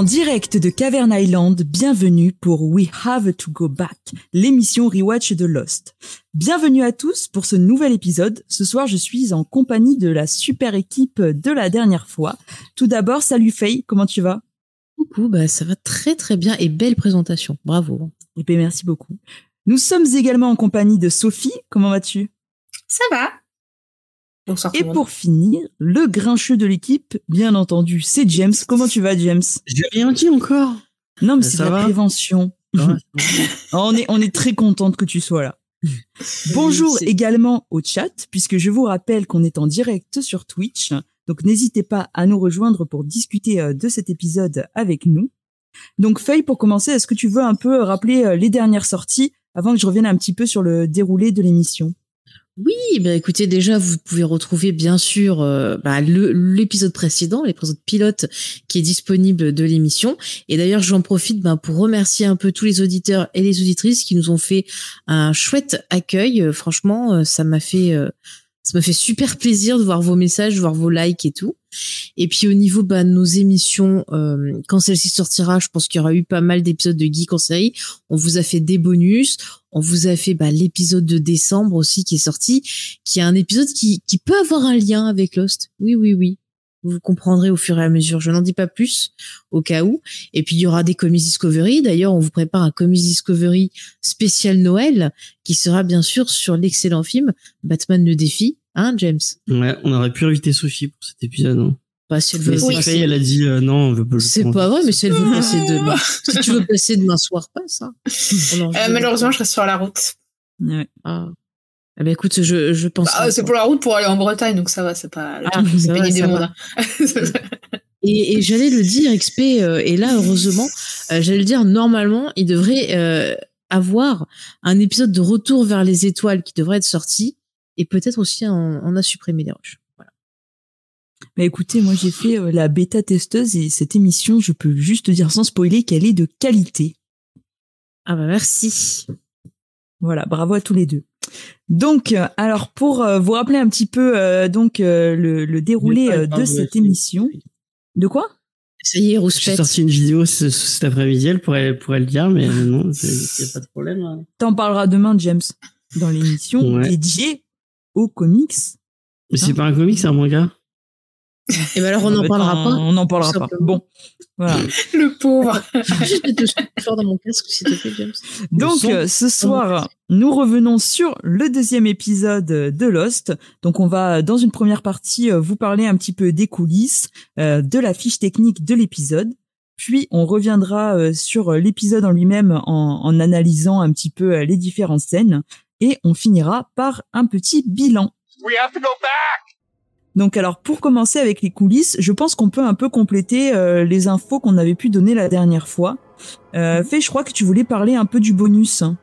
En direct de Cavern Island, bienvenue pour We Have to Go Back, l'émission Rewatch de Lost. Bienvenue à tous pour ce nouvel épisode. Ce soir, je suis en compagnie de la super équipe de la dernière fois. Tout d'abord, salut Faye, comment tu vas? Coucou, bah ça va très très bien et belle présentation. Bravo. Et bien, merci beaucoup. Nous sommes également en compagnie de Sophie. Comment vas-tu? Ça va. Et pour finir, le grincheux de l'équipe, bien entendu, c'est James. Comment tu vas, James? J'ai rien dit encore. Non, mais c'est de la va prévention. On est, on est très contente que tu sois là. Bonjour également au chat, puisque je vous rappelle qu'on est en direct sur Twitch. Donc n'hésitez pas à nous rejoindre pour discuter euh, de cet épisode avec nous. Donc Faye, pour commencer, est-ce que tu veux un peu rappeler euh, les dernières sorties avant que je revienne un petit peu sur le déroulé de l'émission? Oui, bah écoutez, déjà vous pouvez retrouver bien sûr euh, bah, l'épisode précédent, l'épisode pilote qui est disponible de l'émission. Et d'ailleurs, j'en profite bah, pour remercier un peu tous les auditeurs et les auditrices qui nous ont fait un chouette accueil. Euh, franchement, euh, ça m'a fait ça m'a fait super plaisir de voir vos messages, de voir vos likes et tout. Et puis au niveau bah, de nos émissions, euh, quand celle-ci sortira, je pense qu'il y aura eu pas mal d'épisodes de Geek en série. On vous a fait des bonus, on vous a fait bah, l'épisode de décembre aussi qui est sorti, qui est un épisode qui, qui peut avoir un lien avec Lost. Oui, oui, oui. Vous comprendrez au fur et à mesure. Je n'en dis pas plus au cas où. Et puis il y aura des Comics Discovery. D'ailleurs, on vous prépare un Comics Discovery spécial Noël qui sera bien sûr sur l'excellent film Batman le défi. Hein, James? Ouais, on aurait pu inviter Sophie pour cet épisode. Hein. Pas si elle veut Oui. Faye, elle a dit euh, non, on veut pas le C'est pas vrai, mais si elle veut passer demain, si tu veux passer demain soir, passe. Hein. Euh, malheureusement, je reste sur la route. Ouais. Ah. Eh ben écoute, je, je pense. Bah, c'est pour la route pour aller en Bretagne, donc ça va, c'est pas Ah, truc le plus ça va, pénible ça du va. monde. hein. Et, et j'allais le dire, XP, euh, et là, heureusement, euh, j'allais le dire, normalement, il devrait euh, avoir un épisode de Retour vers les étoiles qui devrait être sorti, et peut-être aussi on a supprimé les rushs. Voilà. Bah écoutez, moi j'ai fait euh, la bêta testeuse et cette émission, je peux juste dire sans spoiler qu'elle est de qualité. Ah bah merci. Voilà, bravo à tous les deux. Donc, euh, alors pour euh, vous rappeler un petit peu euh, donc euh, le, le déroulé euh, de cette émission. De quoi? Ça y est, J'ai sorti une vidéo ce- cet après-midi, elle pourrait, pourrait le dire, mais non, il n'y a pas de problème. hein. T'en parleras demain, James, dans l'émission Ouais. dédiée aux comics. Mais c'est pas un comic, c'est un manga. Et ben alors, on n'en Euh, parlera pas. On n'en parlera pas. Bon, voilà. le pauvre. Juste fort dans mon casque, s'il te plaît, James. Donc son. euh, ce soir, nous revenons sur le deuxième épisode de Lost. Donc on va dans une première partie euh, vous parler un petit peu des coulisses, euh, de la fiche technique de l'épisode. Puis on reviendra euh, sur l'épisode en lui-même en, en analysant un petit peu euh, les différentes scènes. Et on finira par un petit bilan. We have to go back! Donc alors pour commencer avec les coulisses, je pense qu'on peut un peu compléter euh, les infos qu'on avait pu donner la dernière fois. Euh, Faye, je crois que tu voulais parler un peu du bonus. hein.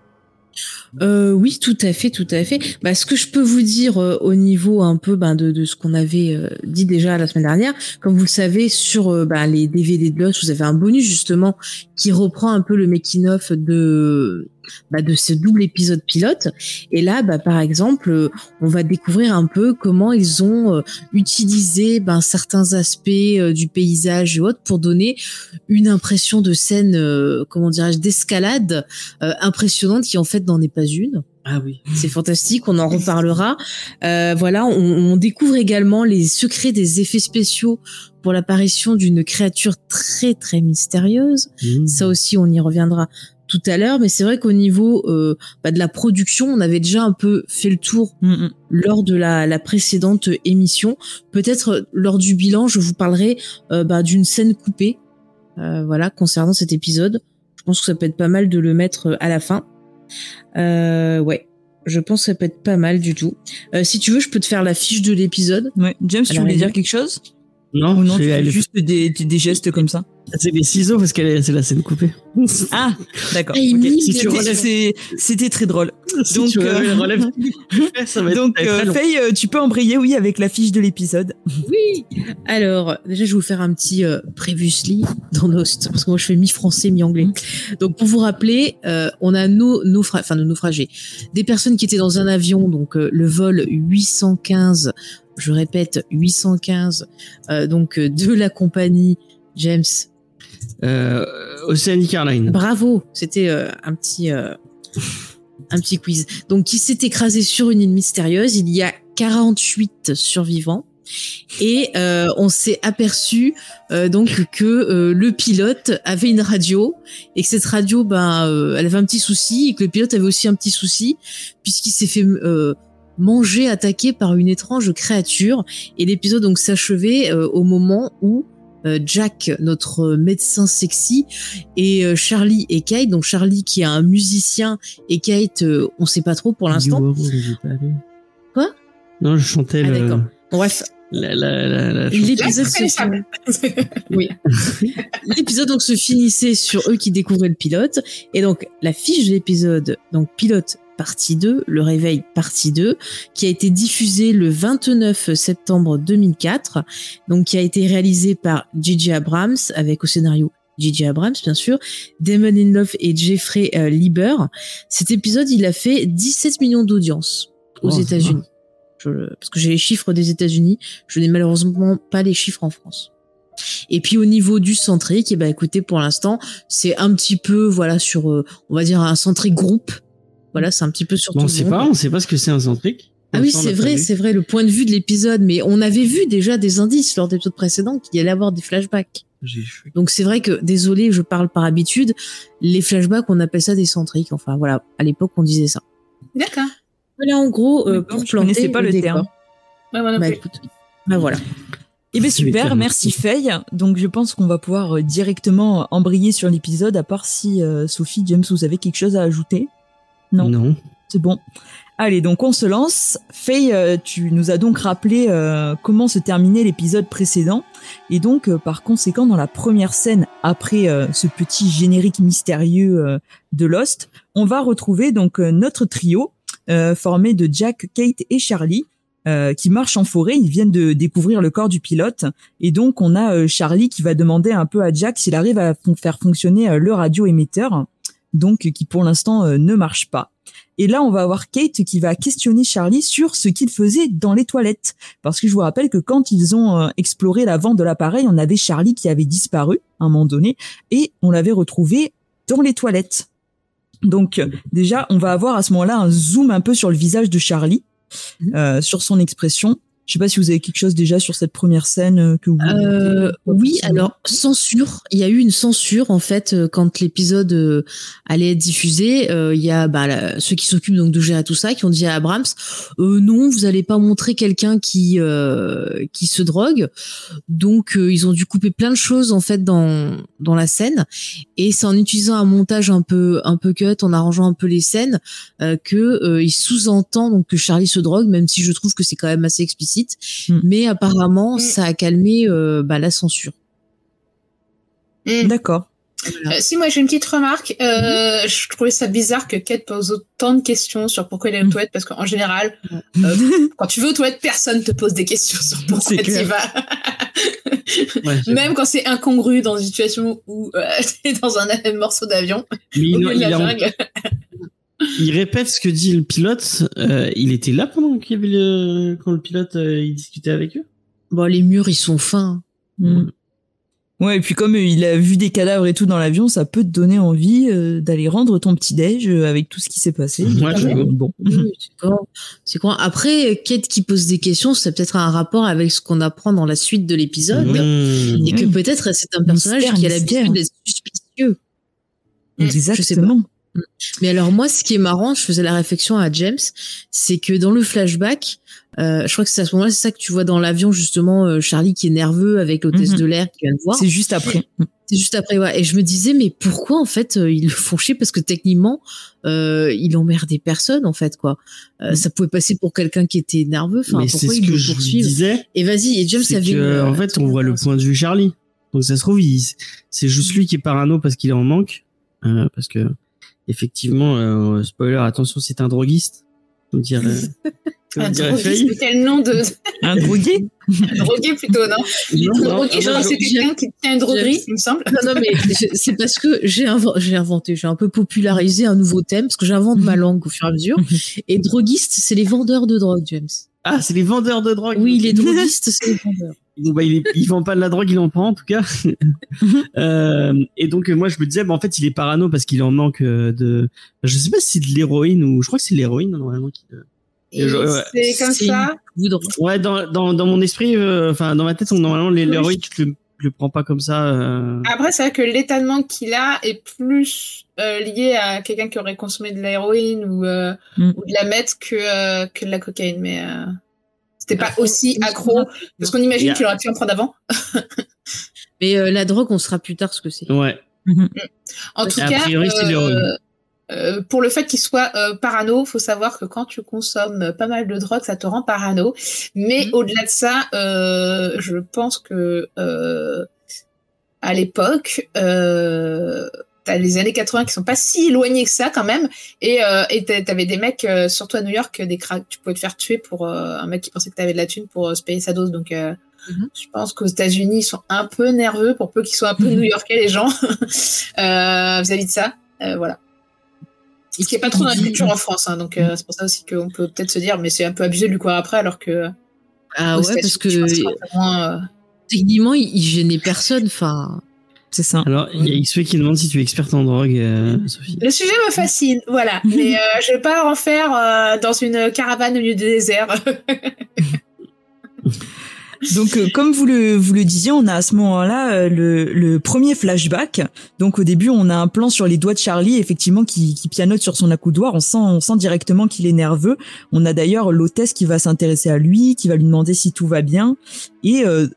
Euh, oui, tout à fait, tout à fait. Bah, ce que je peux vous dire euh, au niveau un peu ben, de, de ce qu'on avait euh, dit déjà la semaine dernière, comme vous le savez, sur euh, bah, les DVD de Lost, vous avez un bonus justement qui reprend un peu le making-of de bah, de ce double épisode pilote. Et là, bah, par exemple, euh, on va découvrir un peu comment ils ont euh, utilisé ben, certains aspects euh, du paysage et autres pour donner une impression de scène, euh, comment dirais-je, d'escalade euh, impressionnante qui en fait n'en est pas une. Ah oui. C'est fantastique, on en reparlera. Euh, voilà, on, on découvre également les secrets des effets spéciaux pour l'apparition d'une créature très très mystérieuse. Mmh. Ça aussi, on y reviendra tout à l'heure, mais c'est vrai qu'au niveau euh, bah, de la production, on avait déjà un peu fait le tour Mm, mm. lors de la, la précédente émission. Peut-être euh, lors du bilan, je vous parlerai euh, bah, d'une scène coupée, euh, voilà, concernant cet épisode. Je pense que ça peut être pas mal de le mettre euh, à la fin. Euh, ouais, je pense que ça peut être pas mal du tout. Euh, si tu veux, je peux te faire la fiche de l'épisode. Ouais. James, tu voulais dire quelque chose? Non, Ou non, c'est tu fais juste des, des, des gestes comme ça c'est des ciseaux parce qu'elle est- c'est la scène coupée. Ah, d'accord. Ah, si C'était- relèves- c'est- C'était très drôle. Si Donc, tu euh, relèves ça va être Donc, ça va être euh. Faye, tu peux embrayer, oui, avec la fiche de l'épisode. Oui. Alors, déjà, je vais vous faire un petit euh, previously dans Nost, parce que moi, je fais mi-français, mi-anglais. Donc, pour vous rappeler, euh, on a nos naufra- enfin, nos naufragés, des personnes qui étaient dans un avion, donc euh, le vol 815, je répète, 815, euh, donc euh, de la compagnie James. Euh, Oceanic Airlines. Bravo, c'était euh, un petit euh, un petit quiz. Donc, qui s'est écrasé sur une île mystérieuse. Il y a 48 survivants. Et euh, on s'est aperçu euh, donc que euh, le pilote avait une radio et que cette radio, ben, euh, elle avait un petit souci et que le pilote avait aussi un petit souci puisqu'il s'est fait manger, attaquer par une étrange créature. Et l'épisode donc s'achevait euh, au moment où euh, Jack, notre médecin sexy, et euh, Charlie et Kate. Donc Charlie qui est un musicien et Kate, euh, on sait pas trop pour l'instant. Quoi? Non, je chantais Ah, le, d'accord. Bref, la, la, la, la chanson. l'épisode se. Oui. L'épisode donc se finissait sur eux qui découvraient le pilote et donc la fiche de l'épisode donc pilote partie 2, le réveil partie 2 qui a été diffusée le 29 septembre 2004 donc qui a été réalisé par J.J. Abrams avec au scénario J.J. Abrams bien sûr, Damon Lindelof et Jeffrey euh, Lieber. Cet épisode, il a fait 17 millions d'audience aux Oh, États-Unis. Parce que j'ai les chiffres des États-Unis, je n'ai malheureusement pas les chiffres en France. Et puis au niveau du centrique, eh ben écoutez, pour l'instant, c'est un petit peu voilà sur, euh, on va dire un centrique groupe. Voilà, c'est un petit peu sur Bon, tout on sait pas, on sait pas ce que c'est un centrique. Ah oui, c'est vrai, c'est vrai, le point de vue de l'épisode, mais on avait vu déjà des indices lors d'épisodes précédents qu'il y allait avoir des flashbacks. Donc c'est vrai que, désolé, je parle par habitude, les flashbacks, on appelle ça des centriques. Enfin voilà, à l'époque, on disait ça. D'accord. Voilà, en gros, euh, pour je planter connaissais pas le terme. Moi non Bah écoute, bah voilà. Eh bien super, merci Faye. Donc je pense qu'on va pouvoir euh, directement embrayer sur l'épisode, à part si euh, Sophie, James, vous avez quelque chose à ajouter. Non. Non. C'est bon. Allez, donc on se lance. Faye, euh, tu nous as donc rappelé euh, comment se terminait l'épisode précédent. Et donc, euh, par conséquent, dans la première scène, après euh, ce petit générique mystérieux euh, de Lost, on va retrouver donc notre trio euh, formé de Jack, Kate et Charlie. euh, qui marchent en forêt, ils viennent de découvrir le corps du pilote et donc on a Charlie qui va demander un peu à Jack s'il arrive à faire fonctionner le radio-émetteur, donc qui pour l'instant euh, ne marche pas. Et là, on va avoir Kate qui va questionner Charlie sur ce qu'il faisait dans les toilettes. Parce que je vous rappelle que quand ils ont euh, exploré l'avant de l'appareil, on avait Charlie qui avait disparu à un moment donné et on l'avait retrouvé dans les toilettes. Donc euh, déjà, on va avoir à ce moment-là un zoom un peu sur le visage de Charlie, euh, sur son expression. Je sais pas si vous avez quelque chose déjà sur cette première scène euh, que vous. Euh, oui, alors censure. Il y a eu une censure en fait euh, quand l'épisode euh, allait être diffusé. euh, Il y a bah, ceux qui s'occupent donc de gérer tout ça qui ont dit à Abrams euh, non, vous allez pas montrer quelqu'un qui euh, qui se drogue. Donc ils ont dû couper plein de choses en fait dans dans la scène et c'est en utilisant un montage un peu un peu cut, en arrangeant un peu les scènes que euh, il sous-entend donc que Charlie se drogue, même si je trouve que c'est quand même assez explicite. Mm. Mais apparemment, Mm. ça a calmé euh, bah, la censure. Hmm. D'accord. Euh, si moi j'ai une petite remarque, euh, je trouvais ça bizarre que Kate pose autant de questions sur pourquoi il est aux toilettes parce qu'en général, euh, quand tu veux aux toilettes, personne te pose des questions sur pourquoi C'est tu vas. Ouais, Même quand c'est incongru dans une situation où euh, t'es dans un, morceau d'avion Mais il, au milieu de il. Il répète ce que dit le pilote. Euh, il était là pendant qu'il y avait le quand le pilote euh, il discutait avec eux? Bon, les murs, ils sont fins. Mm. Ouais, et puis comme il a vu des cadavres et tout dans l'avion, ça peut te donner envie euh, d'aller rendre ton petit déj euh, avec tout ce qui s'est passé. Ouais, bon. C'est quoi Après, Kate qui pose des questions, c'est peut-être un rapport avec ce qu'on apprend dans la suite de l'épisode. Mmh. Et que peut-être c'est un personnage Mystère, qui a l'habitude d'être suspicieux. Je sais pas. Mais alors moi, ce qui est marrant, je faisais la réflexion à James, c'est que dans le flashback, euh, je crois que c'est à ce moment-là, c'est ça que tu vois dans l'avion justement, euh, Charlie qui est nerveux avec l'hôtesse Mhm. de l'air qui vient de voir. C'est juste après. C'est juste après, ouais. Et je me disais, mais pourquoi en fait euh, ils le font chier? Parce que techniquement, euh, il emmerdait personne en fait, quoi. Mm. Ça pouvait passer pour quelqu'un qui était nerveux. Enfin, mais c'est pourquoi ce ils que le je poursuivent? disais. Et vas-y, et James avait. que, en fait, on voit le point de vue Charlie. Donc ça se trouve, c'est juste lui qui est parano parce qu'il est en manque. Parce que, effectivement, euh, spoiler, attention, c'est un droguiste. Comme dirait, comme Un droguiste, quel nom de Un drogué? Drogué plutôt, non? Non, non, Drogué, genre, non, c'est quelqu'un qui tient une droguerie, il me semble. Non, non, mais c'est parce que j'ai inv- j'ai inventé, j'ai un peu popularisé un nouveau thème, parce que j'invente ma langue au fur et à mesure. Et droguiste, c'est les vendeurs de drogue, James. Ah, c'est les vendeurs de drogue. Oui, les droguistes, c'est les vendeurs. Bon, bah, il, est, il vend pas de la drogue, il en prend en tout cas. euh, et donc euh, moi je me disais, bah, en fait il est parano parce qu'il en manque euh, de, je sais pas si c'est de l'héroïne ou je crois que c'est de l'héroïne normalement. Qui... Et Et je- ouais. C'est comme C'est ça. Ouais, dans, dans, dans mon esprit, euh, enfin dans ma tête, on, normalement l'héroïne tu le, tu le prends pas comme ça. euh. Après, c'est vrai que manque qu'il a est plus euh, lié à quelqu'un qui aurait consommé de l'héroïne ou, euh, Mm. ou de la meth que, euh, que de la cocaïne. Mais euh, c'était pas aussi accro. Parce qu'on imagine Yeah. qu'il aurait pu en prendre avant. Mais euh, la drogue, on saura plus tard ce que c'est. Ouais. En tout cas, priori, l'héroïne. euh, pour le fait qu'il soit euh, parano, faut savoir que quand tu consommes pas mal de drogue, ça te rend parano. Mais Mhm. au-delà de ça, euh, je pense que euh, à l'époque, euh, t'as les années 80 qui sont pas si éloignées que ça quand même, et euh, et t'avais des mecs, euh, surtout à New York, des cracks, tu pouvais te faire tuer pour euh, un mec qui pensait que t'avais de la thune pour euh, se payer sa dose. Donc euh, Mhm. je pense qu'aux États-Unis, ils sont un peu nerveux pour peu qu'ils soient un peu Mhm. new-yorkais les gens euh, vis-à-vis de ça. Euh, voilà. Ce qui est pas trop dans la culture en France, hein, donc euh, c'est pour ça aussi qu'on peut peut-être se dire, mais c'est un peu abusé de lui croire après, alors que Ah ouais, parce que moins, euh, techniquement, il, il gênait personne. Enfin, C'est ça. Alors il y a XP qui demande si tu es experte en drogue, euh, Sophie. Le sujet me fascine, voilà. Mais euh, je vais pas en faire euh, dans une caravane au milieu du désert. Donc, euh, comme vous le, vous le disiez, on a à ce moment-là euh, le, le premier flashback. Donc, au début, on a un plan sur les doigts de Charlie, effectivement, qui, qui pianote sur son accoudoir. On sent, on sent directement qu'il est nerveux. On a d'ailleurs l'hôtesse qui va s'intéresser à lui, qui va lui demander si tout va bien, et euh,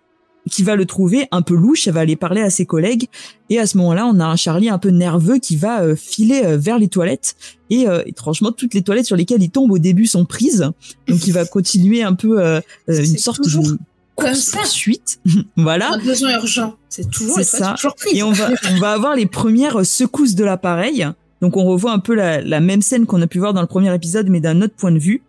qui va le trouver un peu louche. Elle va aller parler à ses collègues. Et à ce moment-là, on a un Charlie un peu nerveux qui va euh, filer euh, vers les toilettes. Et euh, étrangement, toutes les toilettes sur lesquelles il tombe au début sont prises. Donc, il va continuer un peu euh, une sorte de course poursuite. voilà. Un besoin urgent. C'est toujours C'est les ça. toujours prises. Et on va, on va avoir les premières secousses de l'appareil. Donc on revoit un peu la, la même scène qu'on a pu voir dans le premier épisode, mais d'un autre point de vue.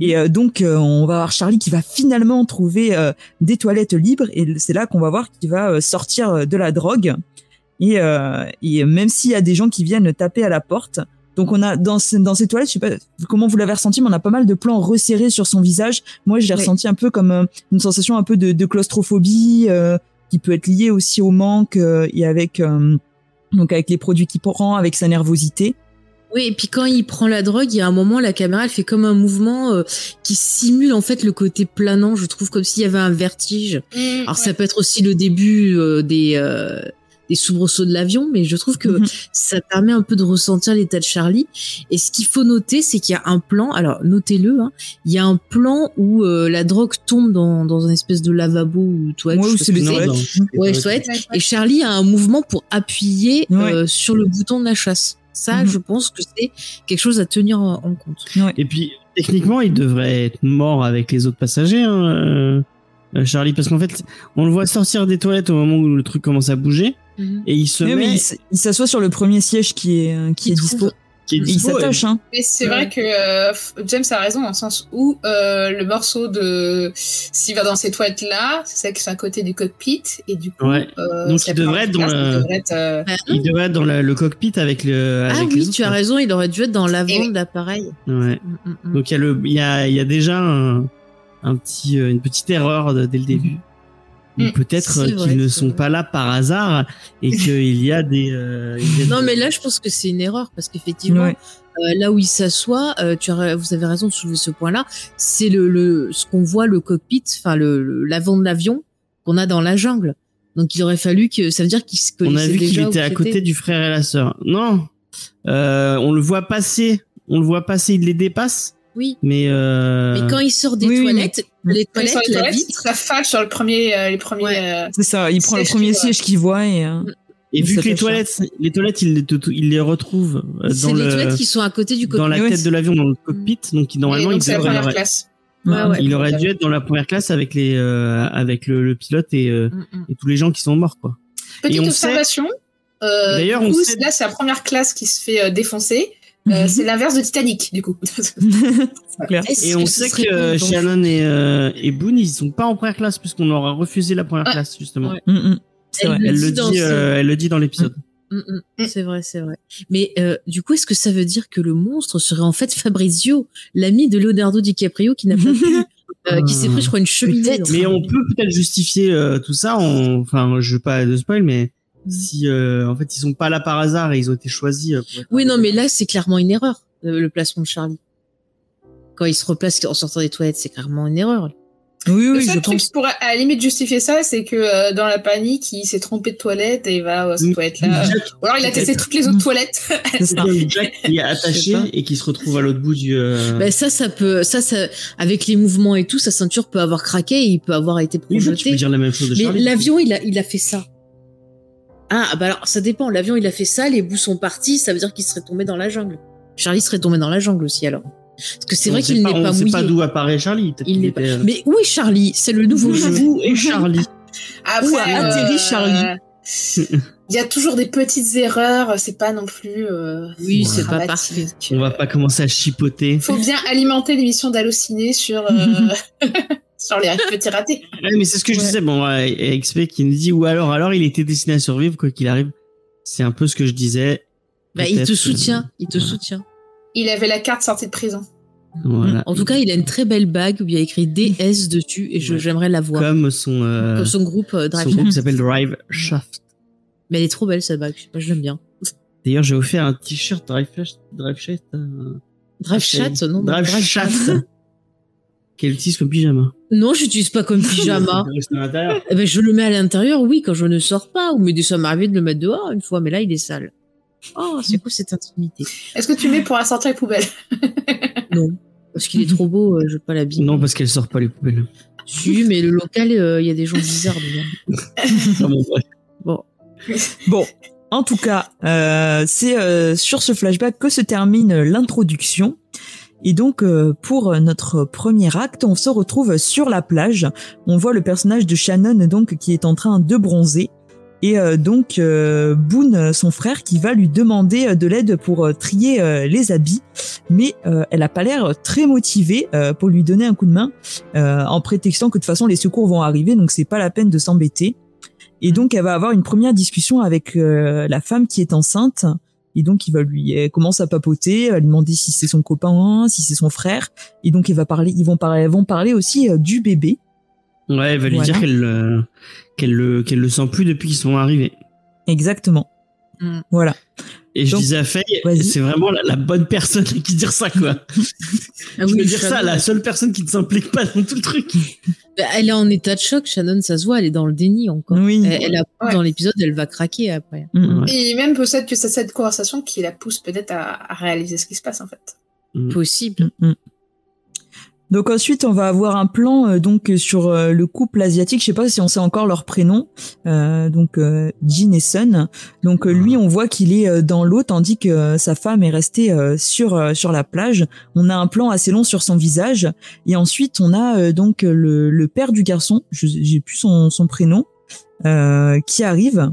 Et euh, donc euh, on va avoir Charlie qui va finalement trouver euh, des toilettes libres, et c'est là qu'on va voir qu'il va euh, sortir euh, de la drogue. Et, euh, et même s'il y a des gens qui viennent taper à la porte, donc on a dans, ce- dans ces toilettes, je sais pas comment vous l'avez ressenti, mais on a pas mal de plans resserrés sur son visage. Moi, je l'ai Oui. ressenti un peu comme une sensation un peu de, de claustrophobie. euh, qui peut être lié aussi au manque euh, et avec euh, donc avec les produits qu'il prend, avec sa nervosité. Oui, et puis quand il prend la drogue, il y a un moment, la caméra, elle fait comme un mouvement euh, qui simule en fait le côté planant. Je trouve comme s'il y avait un vertige. Mmh, Alors ça peut être aussi le début euh, des euh, des soubresauts de l'avion, mais je trouve que Mhm. ça permet un peu de ressentir l'état de Charlie. Et ce qu'il faut noter, c'est qu'il y a un plan. Alors notez-le, hein, il y a un plan où euh, la drogue tombe dans dans un espèce de lavabo ou toilette. Ouais, ou c'est toilette. Ouais. Ouais, Et Charlie a un mouvement pour appuyer Ouais. euh, sur le bouton de la chasse. Ça, Mhm. je pense que c'est quelque chose à tenir en en compte. Et puis, techniquement, il devrait être mort avec les autres passagers, hein, euh, euh, Charlie, parce qu'en fait, on le voit sortir des toilettes au moment où le truc commence à bouger, et il se mais met, il s'assoit sur le premier siège qui est euh, qui Il est trouve- dispo. Qui est il s'attache. Hein. Mais c'est Ouais. vrai que euh, James a raison dans le sens où euh, le morceau de s'il va dans ces toilettes là, c'est ça qui sont à côté du cockpit et du coup Ouais. euh, Donc, il devrait être dans le- il devrait être, euh, Bah, il devrait être dans le cockpit avec le. ah avec oui, autres, tu as raison, il aurait dû être dans l'avant oui. de l'appareil. Ouais. Mm, mm, mm. Donc il y a le, il y a, il y a déjà un, un petit, euh, une petite erreur de- dès le début. Ou Mm. peut-être euh, qu'ils ne sont vrai. pas là par hasard et qu'il y a des. euh, Non, mais là, je pense que c'est une erreur parce qu'effectivement, Ouais. euh, là où il s'assoit, euh, tu as, vous avez raison de soulever ce point-là. C'est le, le, ce qu'on voit le cockpit, enfin le, l'avant de l'avion qu'on a dans la jungle. Donc il aurait fallu que ça veut dire qu'il se On connaissait a vu qu'il était à côté du frère et la sœur. Non, Euh, on le voit passer, on le voit passer, il les dépasse. Oui. Mais, euh... Mais quand il sort des oui, toilettes, les Quand il toilettes, sort des la toilettes, il vitre. s'affale sur le premier, euh, les premiers. Ouais. euh, C'est ça, il prend le Siège premier qu'il voit. siège qu'il voit et. euh, et vu que les là. toilettes, les toilettes, il les, il les retrouve euh, C'est dans les le, toilettes qui sont à côté du dans cockpit. la Ouais, tête de l'avion, dans le cockpit. Donc normalement, donc il, la devrait- aurait, classe. Ouais, ouais. il aurait dû être dans la première classe avec les, euh, avec le, le pilote et, euh, Mm, mm. et tous les gens qui sont morts, quoi. Petite Et on observation. euh, D'ailleurs, du on coup, sait- là, c'est la première classe qui se fait euh, défoncer. Euh, Mhm. C'est l'inverse de Titanic, du coup. c'est clair. Et on sait que Shannon et, euh, et Boone, ils sont pas en première classe puisqu'on leur a refusé la première classe, justement. Ouais. Mm, mm. C'est Elle vrai. le Elle dit le dans dit, ce- euh, elle le dit dans l'épisode. Mm, mm. C'est vrai, c'est vrai. Mais euh, du coup, est-ce que ça veut dire que le monstre serait en fait Fabrizio, l'ami de Leonardo DiCaprio, qui n'a pas pu, euh, qui s'est pris, je crois, une cheminée. Mais on peut peut-être justifier euh, tout ça. En... Enfin, je veux pas de spoil, mais. Si euh, en fait ils sont pas là par hasard et ils ont été choisis. euh, pour être Oui, non, mais là, c'est clairement une erreur, euh, le placement de Charlie. Quand il se replace en sortant des toilettes, c'est clairement une erreur. Oui, Le oui, seul je truc pense. pourrait à la limite justifier ça, c'est que euh, dans la panique, il s'est trompé de toilette et il va à cette Mm. toilette-là. Jack, Ou alors il a testé toutes les autres toilettes. C'est comme Jack qui est attaché et qui se retrouve à l'autre bout du. euh, Ben ça, ça peut, ça, ça, avec les mouvements et tout, sa ceinture peut avoir craqué et il peut avoir été oui, tu peux projeté. dire la même chose de Mais l'avion, il a, il a fait ça. Ah, bah alors, ça dépend. L'avion, il a fait ça, les bouts sont partis, ça veut dire qu'il serait tombé dans la jungle. Charlie serait tombé dans la jungle aussi, alors. Parce que c'est On vrai qu'il n'est pas On sait mouillé. pas d'où apparaît Charlie. peut-être Il n'est pas. était, euh, Mais où est Charlie? C'est le nouveau jeu. Où est Charlie? Après, Où a atterri Charlie? Il y a toujours des petites erreurs, c'est pas non plus. euh, Oui, c'est pas parfait. On va pas commencer à chipoter. Faut bien alimenter l'émission d'Allociné sur euh, sur les petits ratés. Ouais, mais c'est ce que je Ouais. disais. Bon, ouais, et XP qui nous dit ou alors, alors il était destiné à survivre quoi qu'il arrive. C'est un peu ce que je disais. Bah, il te Peut-être, soutient. Il te voilà. soutient. Il avait la carte sortie de prison. Voilà. En tout cas, il a une très belle bague où il y a écrit DS dessus et je- Ouais. j'aimerais la voir. comme son, euh, Comme son groupe euh, son Drive. groupe qui s'appelle Drive Shaft. Mais elle est trop belle cette bague. Je sais pas, je l'aime bien. D'ailleurs, j'ai offert un t-shirt Drive Shaft, Drive Shaft, euh, Drive non, Drive Shaft. Qu'elle utilise comme pyjama. Non, j'utilise pas comme pyjama. Eh ben, je le mets à l'intérieur, oui, quand je ne sors pas. Ou mais ça m'est arrivé de le mettre dehors une fois, mais là, il est sale. Oh, c'est quoi cette intimité? Est-ce que tu mets pour sortir les poubelles? Non. Parce qu'il est trop beau, euh, je veux pas l'habiller. Non, parce qu'elle sort pas les poubelles. Si, mais le local, euh, il y a des gens bizarres dedans. Ah bon. Bon. Bon, en tout cas, euh, c'est euh, sur ce flashback que se termine l'introduction. Et donc, euh, pour notre premier acte, on se retrouve sur la plage. On voit le personnage de Shannon donc qui est en train de bronzer. Et euh, donc euh, Boone, son frère, qui va lui demander de l'aide pour trier les habits, mais elle a pas l'air très motivée pour lui donner un coup de main, en prétextant que de toute façon les secours vont arriver, donc c'est pas la peine de s'embêter. Et donc elle va avoir une première discussion avec la femme qui est enceinte. Et donc il va lui elle commence à papoter, elle lui demander si c'est son copain, si c'est son frère. Et donc il va parler, ils vont parler, vont parler aussi euh, du bébé. Ouais, elle va lui Voilà. dire qu'elle euh, qu'elle le qu'elle le sent plus depuis qu'ils sont arrivés. Exactement. Mm. Voilà. Et je Donc, disais à Faye, c'est vraiment la, la bonne personne à qui dire ça, quoi. Ah je oui, veux dire Shannon, ça, la seule personne qui ne s'implique pas dans tout le truc. bah, Elle est en état de choc, Shannon, ça se voit, elle est dans le déni encore. Oui. Elle, elle a Ouais. dans l'épisode, elle va craquer après. Mm. Ouais. Et même peut-être que c'est cette conversation qui la pousse peut-être à, à réaliser ce qui se passe en fait. Mm. Possible. Donc ensuite, on va avoir un plan euh, donc sur euh, le couple asiatique. Je sais pas si on sait encore leur prénom. Euh, donc euh, Jin et Sun. Donc lui, on voit qu'il est dans l'eau tandis que sa femme est restée euh, sur euh, sur la plage. On a un plan assez long sur son visage et ensuite on a euh, donc le, le père du garçon. Je- J'ai plus son son prénom euh, qui arrive.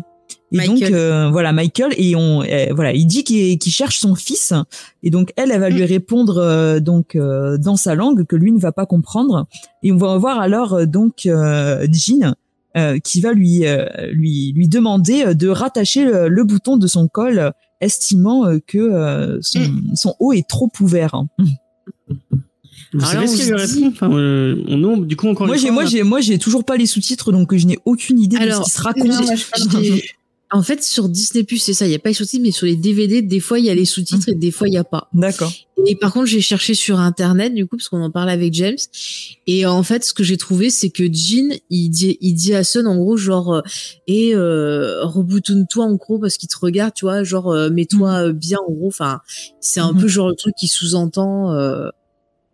Et Michael. donc euh, voilà Michael et on euh, voilà il dit qu'il qu'il cherche son fils et donc elle, elle va lui répondre euh, donc euh, dans sa langue que lui ne va pas comprendre. Et on va voir alors euh, donc euh, Jean euh, qui va lui euh, lui lui demander euh, de rattacher le, le bouton de son col, estimant euh, que euh, son, son haut est trop ouvert. hein. Vous Alors savez ce qu'elle lui répond enfin, euh, on, non, Du coup, encore Moi une j'ai fois, moi j'ai moi j'ai toujours pas les sous-titres donc je n'ai aucune idée de ce qui se raconte. Non, moi, je En fait, sur Disney Plus, c'est ça. Il y a pas les sous-titres, mais sur les DVD, des fois il y a les sous-titres et des fois il y a pas. D'accord. Et par contre, j'ai cherché sur internet du coup parce qu'on en parlait avec James. Et en fait, ce que j'ai trouvé, c'est que Jean, il dit, il dit à Sun en gros genre euh, et euh, reboutonne-toi en gros parce qu'il te regarde, tu vois, genre euh, mets-toi euh, bien en gros. Enfin, c'est un Mhm. peu genre le truc qui sous-entend. Euh,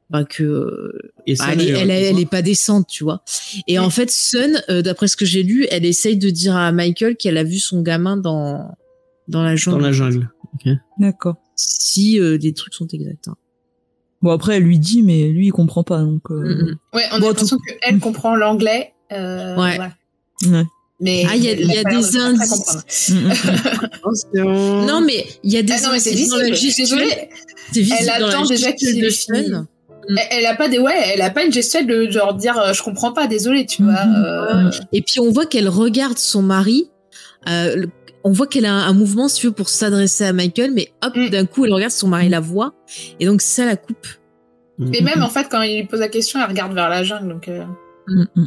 bah que Et bah, elle, elle, elle vois. est pas décente, tu vois. Et en fait, Sun, euh, d'après ce que j'ai lu, elle essaye de dire à Michael qu'elle a vu son gamin dans dans la dans jungle. la jungle. D'accord. Si euh, les trucs sont exacts. hein. Bon après elle lui dit mais lui il comprend pas donc. euh, Mm, mm. Ouais, on Bon, a l'impression tout- qu'elle comprend l'anglais. Euh, Ouais. voilà. Ouais. Mais Ah, il y a- elle il y a des indices. Non, mais il y a des Ah non, mais c'est indices dans la visible. Je suis gestuelle. désolée. C'est visible Elle dans attend déjà qu'il fini. Sun. Elle, elle a pas des ouais, elle a pas une gestuelle de genre dire euh, je comprends pas, désolé, tu vois. Mhm. euh, Et puis on voit qu'elle regarde son mari. euh, le- on voit qu'elle a un, un mouvement, si tu veux, pour s'adresser à Michael, mais hop, Mm. d'un coup, elle regarde son mari la voit, et donc ça la coupe. Et même en fait quand il lui pose la question, elle regarde vers la jungle donc. euh, mm, mm.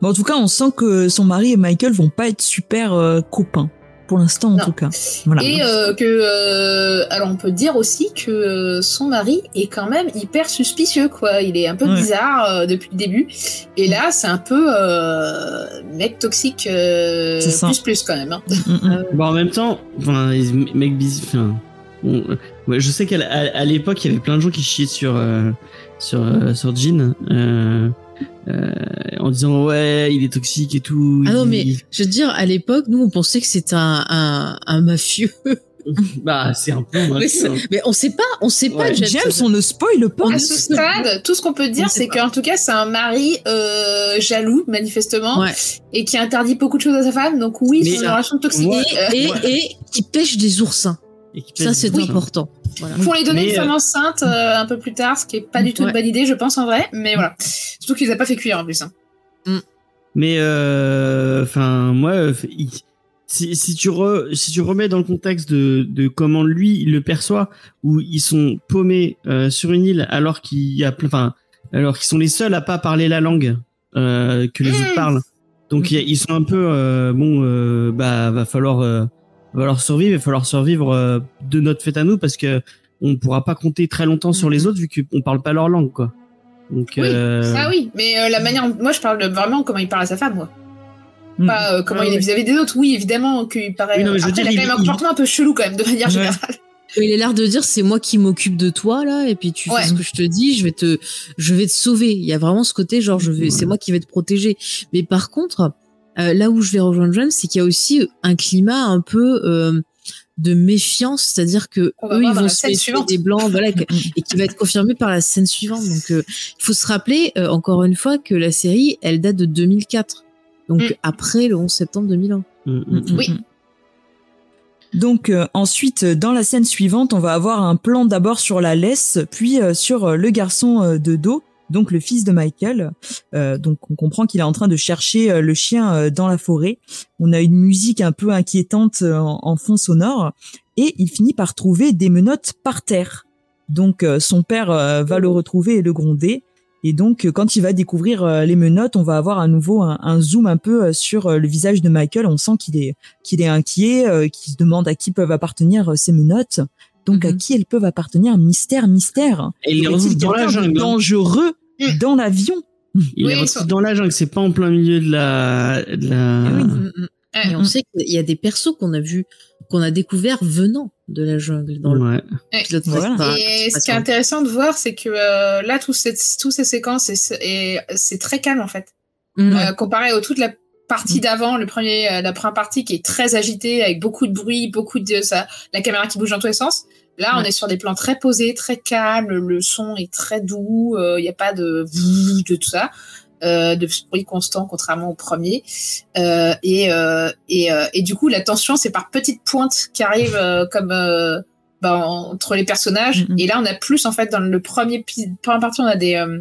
Bon, en tout cas on sent que son mari et Michael vont pas être super euh, copains pour l'instant en Non. tout cas. Voilà. Et euh, que euh, alors on peut dire aussi que euh, son mari est quand même hyper suspicieux quoi. Il est un peu Ouais. bizarre euh, depuis le début. Et là c'est un peu euh, mec toxique euh, C'est ça. plus plus quand même. hein. Mm, mm, mm. Bon, en même temps, enfin, enfin, bon, euh, ouais, je sais qu'à l- à, à l'époque, il y avait plein de gens qui chiaient sur euh, sur euh, sur Jean euh, en disant ouais, il est toxique et tout. Ah non, il- mais je veux dire, à l'époque, nous, on pensait que c'était un, un, un mafieux. bah c'est un peu. mais, c'est- hein. mais on sait pas, on sait pas, Ouais. James. James on ne spoil pas. À ce stade, tout ce qu'on peut dire, c'est qu'en tout cas, c'est un mari euh, jaloux, manifestement, Ouais. et qui interdit beaucoup de choses à sa femme. Donc oui, c'est une relation toxique. Euh, Et, et qui pêche des oursins. Et qui Ça, c'est important. Voilà. Pour les donner Mais, une femme euh, enceinte euh, un peu plus tard, ce qui est pas du tout Ouais. une bonne idée, je pense en vrai. Mais voilà, surtout qu'il les a pas fait cuire en plus. hein. Mais euh, enfin, moi, euh, il- si, si tu re, si tu remets dans le contexte de, de comment lui il le perçoit, où ils sont paumés euh, sur une île alors qu'il y a, plein- enfin, alors qu'ils sont les seuls à pas parler la langue euh, que les Mm. autres parlent. Donc il y a- ils sont un peu euh, bon, euh, bah va falloir, euh, va falloir survivre, il va falloir survivre euh, de notre fait à nous parce que on pourra pas compter très longtemps sur les autres vu qu'on parle pas leur langue quoi. Donc Oui, euh, Ah oui, mais euh, la manière, moi je parle vraiment comment il parle à sa femme, moi. Mm. Pas euh, comment Ouais, il est ouais. vis-à-vis des autres. Oui, évidemment qu'il paraît. Oui, non, mais je veux Après, dire, il a quand même un il- comportement un peu chelou quand même, de manière Ouais. générale. Il a l'air de dire c'est moi qui m'occupe de toi là et puis tu Ouais. fais ce que je te dis, je vais te je vais te sauver. Il y a vraiment ce côté genre je vais Ouais. c'est moi qui vais te protéger. Mais par contre euh, là où je vais rejoindre John, c'est qu'il y a aussi un climat un peu euh, de méfiance, c'est-à-dire que On eux ils vont se méfier des blancs voilà et qui va être confirmé par la scène suivante. Donc euh, il faut se rappeler euh, encore une fois que la série elle date de 2004. Donc Mm. après le 11 septembre 2001. mm, mm. Oui. Donc euh, ensuite, euh, dans la scène suivante, on va avoir un plan d'abord sur la laisse, puis euh, sur euh, le garçon euh, de dos, donc le fils de Michael. Euh, donc on comprend qu'il est en train de chercher euh, le chien euh, dans la forêt. On a une musique un peu inquiétante en, fond sonore, et il finit par trouver des menottes par terre. Donc son père va le retrouver et le gronder. Et donc, quand il va découvrir les menottes, on va avoir à nouveau un, un zoom un peu sur le visage de Michael. On sent qu'il est qu'il est inquiet, qu'il se demande à qui peuvent appartenir ces menottes. Donc, à Mhm. qui elles peuvent appartenir Mystère, mystère. Et il les Y retrouve dans la jungle. hein. dangereux Mm. dans l'avion? Il Oui, les retrouve dans la jungle, c'est pas en plein milieu de la. De la... Eh oui. Mm, mm. Et on sait qu'il y a des persos qu'on a vu, qu'on a découvert venant de la jungle dans le Ouais. pilote Voilà. précédent. Et ce qui est intéressant de voir, c'est que euh, là, tous ces, tous ces séquences, et c'est très calme en fait. Euh, comparé aux toute la partie d'avant, le premier, euh, la première partie qui est très agitée avec beaucoup de bruit, beaucoup de ça, la caméra qui bouge dans tous les sens. Là, on est sur des plans très posés, très calmes. Le son est très doux. Il n'y a pas de de tout ça, euh, de bruit constant, contrairement au premier. Euh, et euh, et euh, et du coup, la tension, c'est par petites pointes qui arrivent euh, comme euh, ben, entre les personnages. Mhm. Et là, on a plus en fait dans le premier première partie, on a des euh,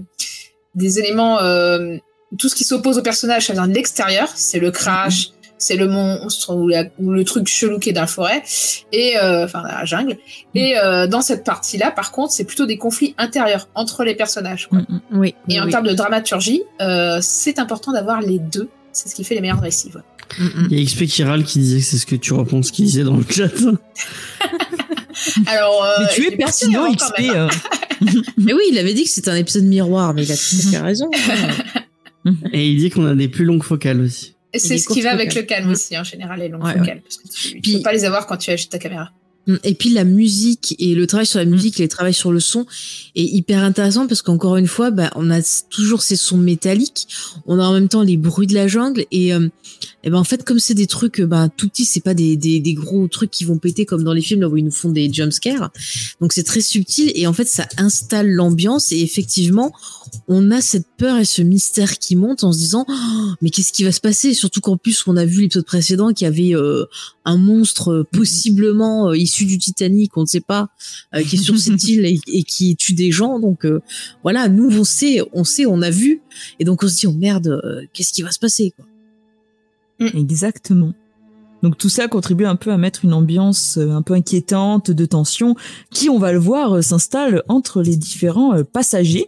des éléments euh, tout ce qui s'oppose au personnage, ça vient de l'extérieur. C'est le crash, c'est le monstre ou, la- ou le truc chelou qui est dans la forêt, et euh, enfin dans la jungle. Et euh, dans cette partie-là, par contre, c'est plutôt des conflits intérieurs entre les personnages. quoi. Mm, mm. Oui. Et en oui. termes de dramaturgie, euh, c'est important d'avoir les deux. C'est ce qui fait les meilleurs récits. ouais. Il y a XP qui râle qui disait que c'est ce que tu repenses qu'il disait dans le chat. Alors, euh, Mais tu es pertinent, XP. hein. euh. Mais oui, il avait dit que c'était un épisode miroir, mais il a tout à fait raison. Et il dit qu'on a des plus longues focales aussi. C'est les ce qui va avec le calme Mm. aussi, en général, les longues Ouais, focales. Parce que tu, tu Puis- peux pas les avoir quand tu agites ta caméra. Mm. Et puis la musique et le travail sur la musique et le travail sur le son est hyper intéressant parce qu'encore une fois, bah, on a toujours ces sons métalliques, on a en même temps les bruits de la jungle et, euh, et ben en fait comme c'est des trucs bah, tout petits, c'est pas des, des, des gros trucs qui vont péter comme dans les films là où ils nous font des jumpscares, donc c'est très subtil et en fait ça installe l'ambiance et effectivement on a cette peur et ce mystère qui monte en se disant Oh, mais qu'est-ce qui va se passer? Surtout qu'en plus on a vu l'épisode précédent qui avait euh, un monstre euh, possiblement euh, issu du Titanic, on ne sait pas, euh, qui est sur cette île et, et qui tue des gens. Donc euh, voilà, nous on sait, on sait, on a vu, et donc on se dit oh merde, qu'est-ce qui va se passer quoi? Exactement. Donc tout ça contribue un peu à mettre une ambiance euh, un peu inquiétante de tension qui, on va le voir, euh, s'installe entre les différents euh, passagers,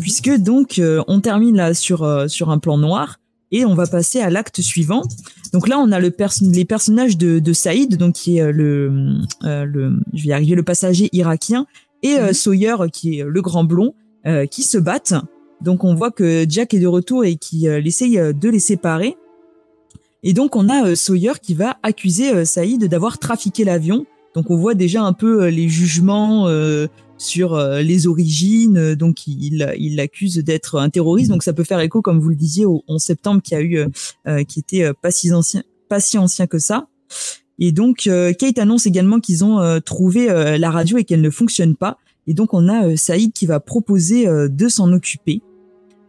puisque donc on termine là sur sur un plan noir et on va passer à l'acte suivant. Donc là, on a le perso- les personnages de, de Saïd, donc qui est le, euh, le, je vais y arriver, le passager irakien, et euh, Mhm. Sawyer, qui est le grand blond, euh, qui se battent. Donc on voit que Jack est de retour et qui essaye de les séparer. Et donc on a euh, Sawyer qui va accuser euh, Saïd d'avoir trafiqué l'avion. Donc on voit déjà un peu euh, les jugements sur les origines. Donc il l'accuse d'être un terroriste. Donc ça peut faire écho, comme vous le disiez, au 11 septembre qui a eu, euh, qui était pas si ancien, pas si ancien que ça. Et donc Kate annonce également qu'ils ont trouvé la radio et qu'elle ne fonctionne pas. Et donc on a Saïd qui va proposer de s'en occuper,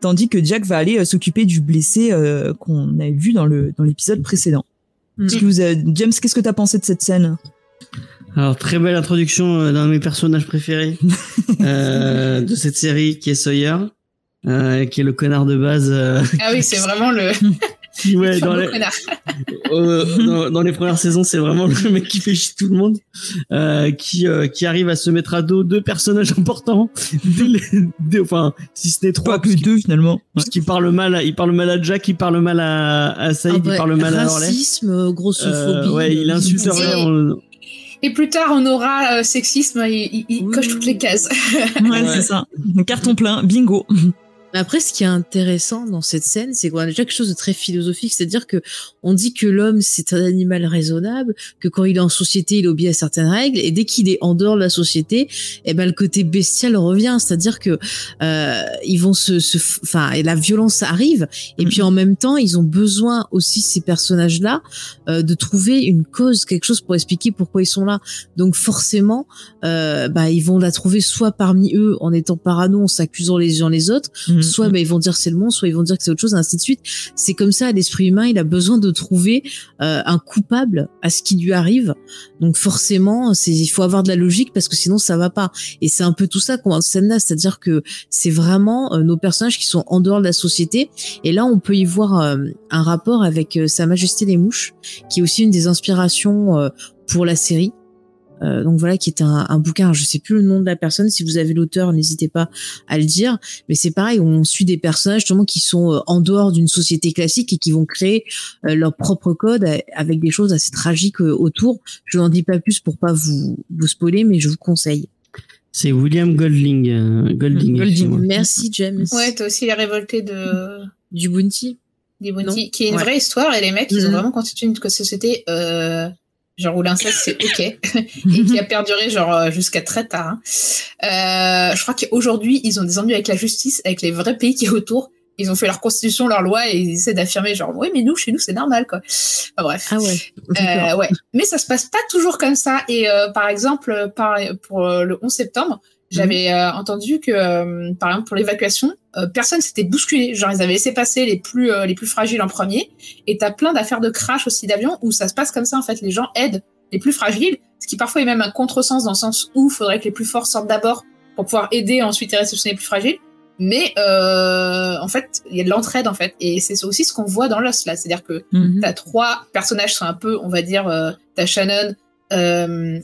tandis que Jack va aller euh, s'occuper du blessé euh, qu'on avait vu dans le dans l'épisode précédent. Mm. Est-ce que vous avez- James, qu'est-ce que t'as pensé de cette scène? Alors très belle introduction euh, d'un de mes personnages préférés euh, de cette série qui est Sawyer, euh, qui est le connard de base. euh, Ah oui, c'est vraiment le, ouais, dans, les, euh, dans, dans les premières saisons, c'est vraiment le mec qui fait chier tout le monde, euh, qui euh, qui arrive à se mettre à dos deux personnages importants, dès les- dès- enfin si ce n'est trois, Pas que deux finalement. parce qu'il parle mal, à- il parle mal à Jack, il parle mal à, à Saïd, Ah il ouais, parle mal à Orley. racisme, grossophobie. Euh, ouais, il insulte. Et- en- Et plus tard, on aura euh, sexisme, il, il- il Oui. coche toutes les cases. Ouais, Ouais. c'est ça. Carton plein, bingo. Après, ce qui est intéressant dans cette scène, c'est qu'on a déjà quelque chose de très philosophique, c'est-à-dire que on dit que l'homme c'est un animal raisonnable, que quand il est en société, il obéit à certaines règles, et dès qu'il est en dehors de la société, eh ben le côté bestial revient, c'est-à-dire que euh, ils vont se, enfin, et la violence arrive, et Mhm. puis en même temps, ils ont besoin aussi ces personnages-là euh, de trouver une cause, quelque chose pour expliquer pourquoi ils sont là. Donc forcément, euh, bah ils vont la trouver soit parmi eux en étant parano, en s'accusant les uns les autres Mm. Soit bah, ils vont dire c'est le monstre, soit ils vont dire que c'est autre chose, et ainsi de suite. C'est comme ça, l'esprit humain, il a besoin de trouver euh, un coupable à ce qui lui arrive. Donc forcément, c'est il faut avoir de la logique parce que sinon ça va pas. Et c'est un peu tout ça qu'on voit en scène là, c'est-à-dire que c'est vraiment euh, nos personnages qui sont en dehors de la société. Et là, on peut y voir euh, un rapport avec euh, Sa Majesté les Mouches, qui est aussi une des inspirations euh, pour la série. Euh, donc voilà, qui est un, un bouquin. Je sais plus le nom de la personne. Si vous avez l'auteur, n'hésitez pas à le dire. Mais c'est pareil, on suit des personnages justement qui sont euh, en dehors d'une société classique et qui vont créer euh, leur propre code avec des choses assez tragiques euh, autour. Je n'en dis pas plus pour pas vous vous spoiler, mais je vous conseille. C'est William Golding. euh, Golding. Golding. Merci James. Ouais, t'as aussi les révoltés de Du Bounty. Non. Bounty, qui est une Ouais. vraie histoire, et les mecs, ils ont Mhm. vraiment constitué une société, euh, genre où l'inceste c'est ok, et qui a perduré genre euh, jusqu'à très tard. hein. Euh, je crois qu'aujourd'hui, ils ont des ennuis avec la justice, avec les vrais pays qui est autour. Ils ont fait leur constitution, leur loi, et ils essaient d'affirmer genre, oui, mais nous, chez nous, c'est normal, quoi. Enfin, bref. Ah ouais. Euh, ouais. Mais ça se passe pas toujours comme ça. Et euh, par exemple, euh, par, pour euh, le 11 septembre, j'avais euh, entendu que, euh, par exemple, pour l'évacuation, euh, personne s'était bousculé. Genre, ils avaient laissé passer les plus euh, les plus fragiles en premier. Et t'as plein d'affaires de crash aussi d'avions où ça se passe comme ça. En fait, les gens aident les plus fragiles, ce qui parfois est même un contresens dans le sens où il faudrait que les plus forts sortent d'abord pour pouvoir aider ensuite et réceptionner les plus fragiles. Mais euh, en fait, il y a de l'entraide en fait, et c'est aussi ce qu'on voit dans Lost là, c'est-à-dire que Mhm. t'as trois personnages qui sont un peu, on va dire, euh, t'as Shannon, euh,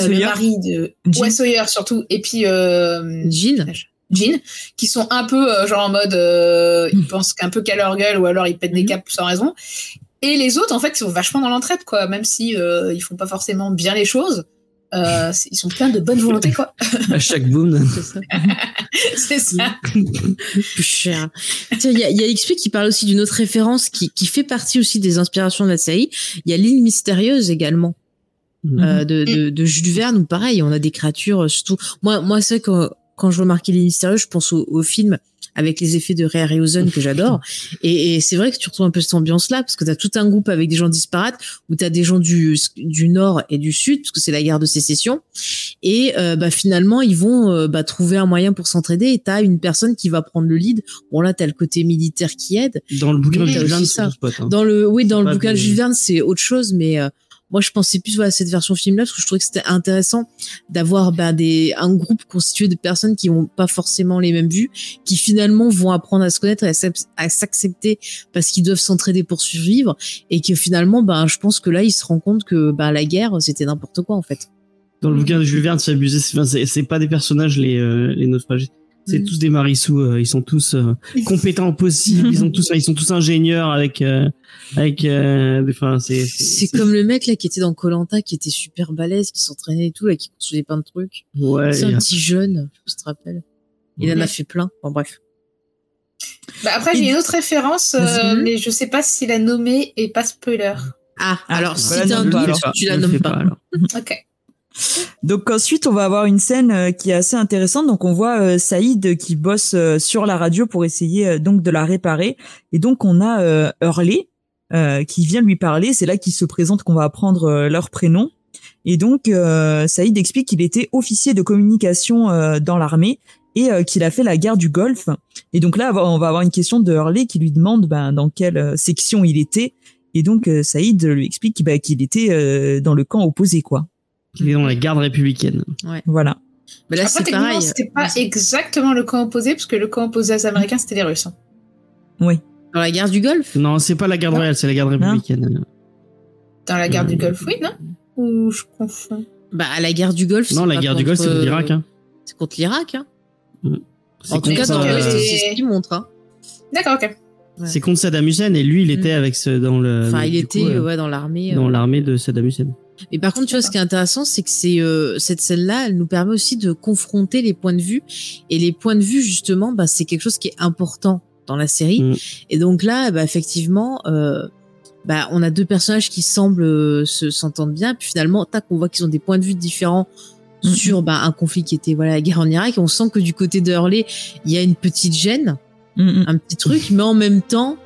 le Sawyer. mari de Jean. ouais, Sawyer surtout, et puis euh, Jean. Jean, qui sont un peu euh, genre en mode euh, ils pensent qu'un peu qu'à leur gueule ou alors ils pètent des Mhm. câbles sans raison. Et les autres, en fait, ils sont vachement dans l'entraide, quoi. Même si euh, ils font pas forcément bien les choses, euh, ils sont pleins de bonne volonté, quoi. À chaque boom. C'est ça. c'est ça. plus cher. Il y a, y a XP qui parle aussi d'une autre référence qui, qui fait partie aussi des inspirations de la série. Il y a l'île mystérieuse également euh, de, de, de Jules Verne où pareil, on a des créatures euh, surtout. Moi, moi c'est que quand je remarque l'île mystérieuse, je pense au, au film avec les effets de Ray Harryhausen que j'adore. Et, et c'est vrai que tu retrouves un peu cette ambiance-là parce que tu as tout un groupe avec des gens disparates où tu as des gens du, du nord et du sud parce que c'est la guerre de sécession. Et euh, bah, finalement, ils vont euh, bah, trouver un moyen pour s'entraider et tu as une personne qui va prendre le lead. Bon là, tu as le côté militaire qui aide. Dans le bouquin de Jules Verne, ça. c'est spot. Hein. Dans le, oui, dans le bouquin de Jules Verne, c'est autre chose, mais euh, moi, je pensais plus voilà, à cette version film-là parce que je trouvais que c'était intéressant d'avoir ben, des, un groupe constitué de personnes qui ont pas forcément les mêmes vues, qui finalement vont apprendre à se connaître et à s'ac- à s'accepter parce qu'ils doivent s'entraider pour survivre et que finalement, ben, je pense que là, ils se rendent compte que ben, la guerre, c'était n'importe quoi en fait. Dans le bouquin de Jules Verne, c'est abusé. C'est pas des personnages les euh, les naufragés. C'est Mhm. tous des marissous. euh, ils sont tous euh, compétents au possible. Ils sont tous ils sont tous ingénieurs avec euh, avec. euh, des- Enfin, c'est C'est comme le mec là qui était dans Colanta, qui était super balèze, qui s'entraînait et tout, là, qui construisait plein de trucs. ouais. c'est un et- petit jeune, je pas te rappelles. Il en a fait plein. Bon, bref. Bah, après, j'ai une autre référence, euh, mais je sais pas si la nommer et pas spoiler. Ah, Ah, alors, si t'as un doute, pas. tu la Ne le nommes fais pas. alors. Ok. Donc ensuite, on va avoir une scène euh, qui est assez intéressante. Donc on voit euh, Saïd qui bosse euh, sur la radio pour essayer donc de la réparer. Et donc on a Hurley qui vient lui parler. C'est là qu'il se présente qu'on va apprendre leur prénom. Et donc Saïd explique qu'il était officier de communication dans l'armée et qu'il a fait la guerre du Golfe. Et donc là, on va avoir une question de Hurley qui lui demande ben, dans quelle section il était. Et donc Saïd lui explique ben, qu'il était dans le camp opposé, quoi. Il est dans la garde républicaine. Voilà. Mais là, Après, c'est techniquement, pareil. c'était pas exactement le camp opposé, parce que le camp opposé aux Américains, c'était les Russes. hein. Oui. Dans la guerre du Golfe? Non, c'est pas la garde Non. royale, c'est la garde républicaine. Dans la guerre Euh, du Golfe, oui, non? Ou je confonds? Bah, la guerre du Golfe. Non, la guerre du Golfe, contre, c'est l'Irak. Hein. C'est contre l'Irak, hein. C'est En tout contre, cas, dans euh, c'est ce qu'il montre, hein. D'accord, ok. Ouais. c'est contre Saddam Hussein et lui, il était Mm. avec ce, dans le. Enfin, il était coup, euh, ouais, dans l'armée. dans euh. l'armée de Saddam Hussein. Mais par contre, tu vois, ce qui est intéressant, c'est que c'est euh, cette scène-là, elle nous permet aussi de confronter les points de vue. Et les points de vue, justement, bah, c'est quelque chose qui est important dans la série. Mm. Et donc là, bah, effectivement, euh, bah, on a deux personnages qui semblent euh, se s'entendre bien. Puis finalement, tac, on voit qu'ils ont des points de vue différents Mhm. sur bah, un conflit qui était voilà la guerre en Irak. Et on sent que du côté de Hurley, il y a une petite gêne, Mm, mm. un petit truc, mais en même temps,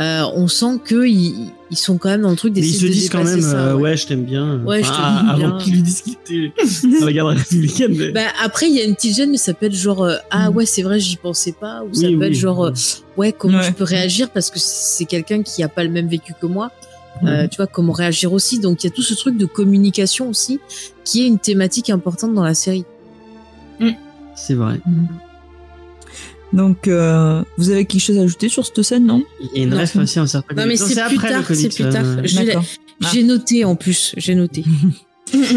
euh, on sent que ils, ils sont quand même dans le truc Mais ils se de disent quand même, ça, euh, ouais. ouais, je t'aime bien. Ouais, je Enfin, t'aime Avant bien. qu'ils lui disent qu'il était dans la garde républicaine. Mais... Bah, après, il y a une petite gêne, mais ça peut être genre, euh, ah Mm. ouais, c'est vrai, j'y pensais pas. Ou ça peut oui. être genre, euh, ouais, comment Ouais. je peux réagir parce que c'est quelqu'un qui a pas le même vécu que moi. Euh, tu vois, comment réagir aussi. Donc, il y a tout ce truc de communication aussi, qui est une thématique importante dans la série. C'est vrai. Donc, euh, vous avez quelque chose à ajouter sur cette scène, non? Il y a une Non. ref aussi un certain Non, mais c'est plus tard, c'est plus tard. euh, D'accord. Ah. J'ai noté en plus, j'ai noté.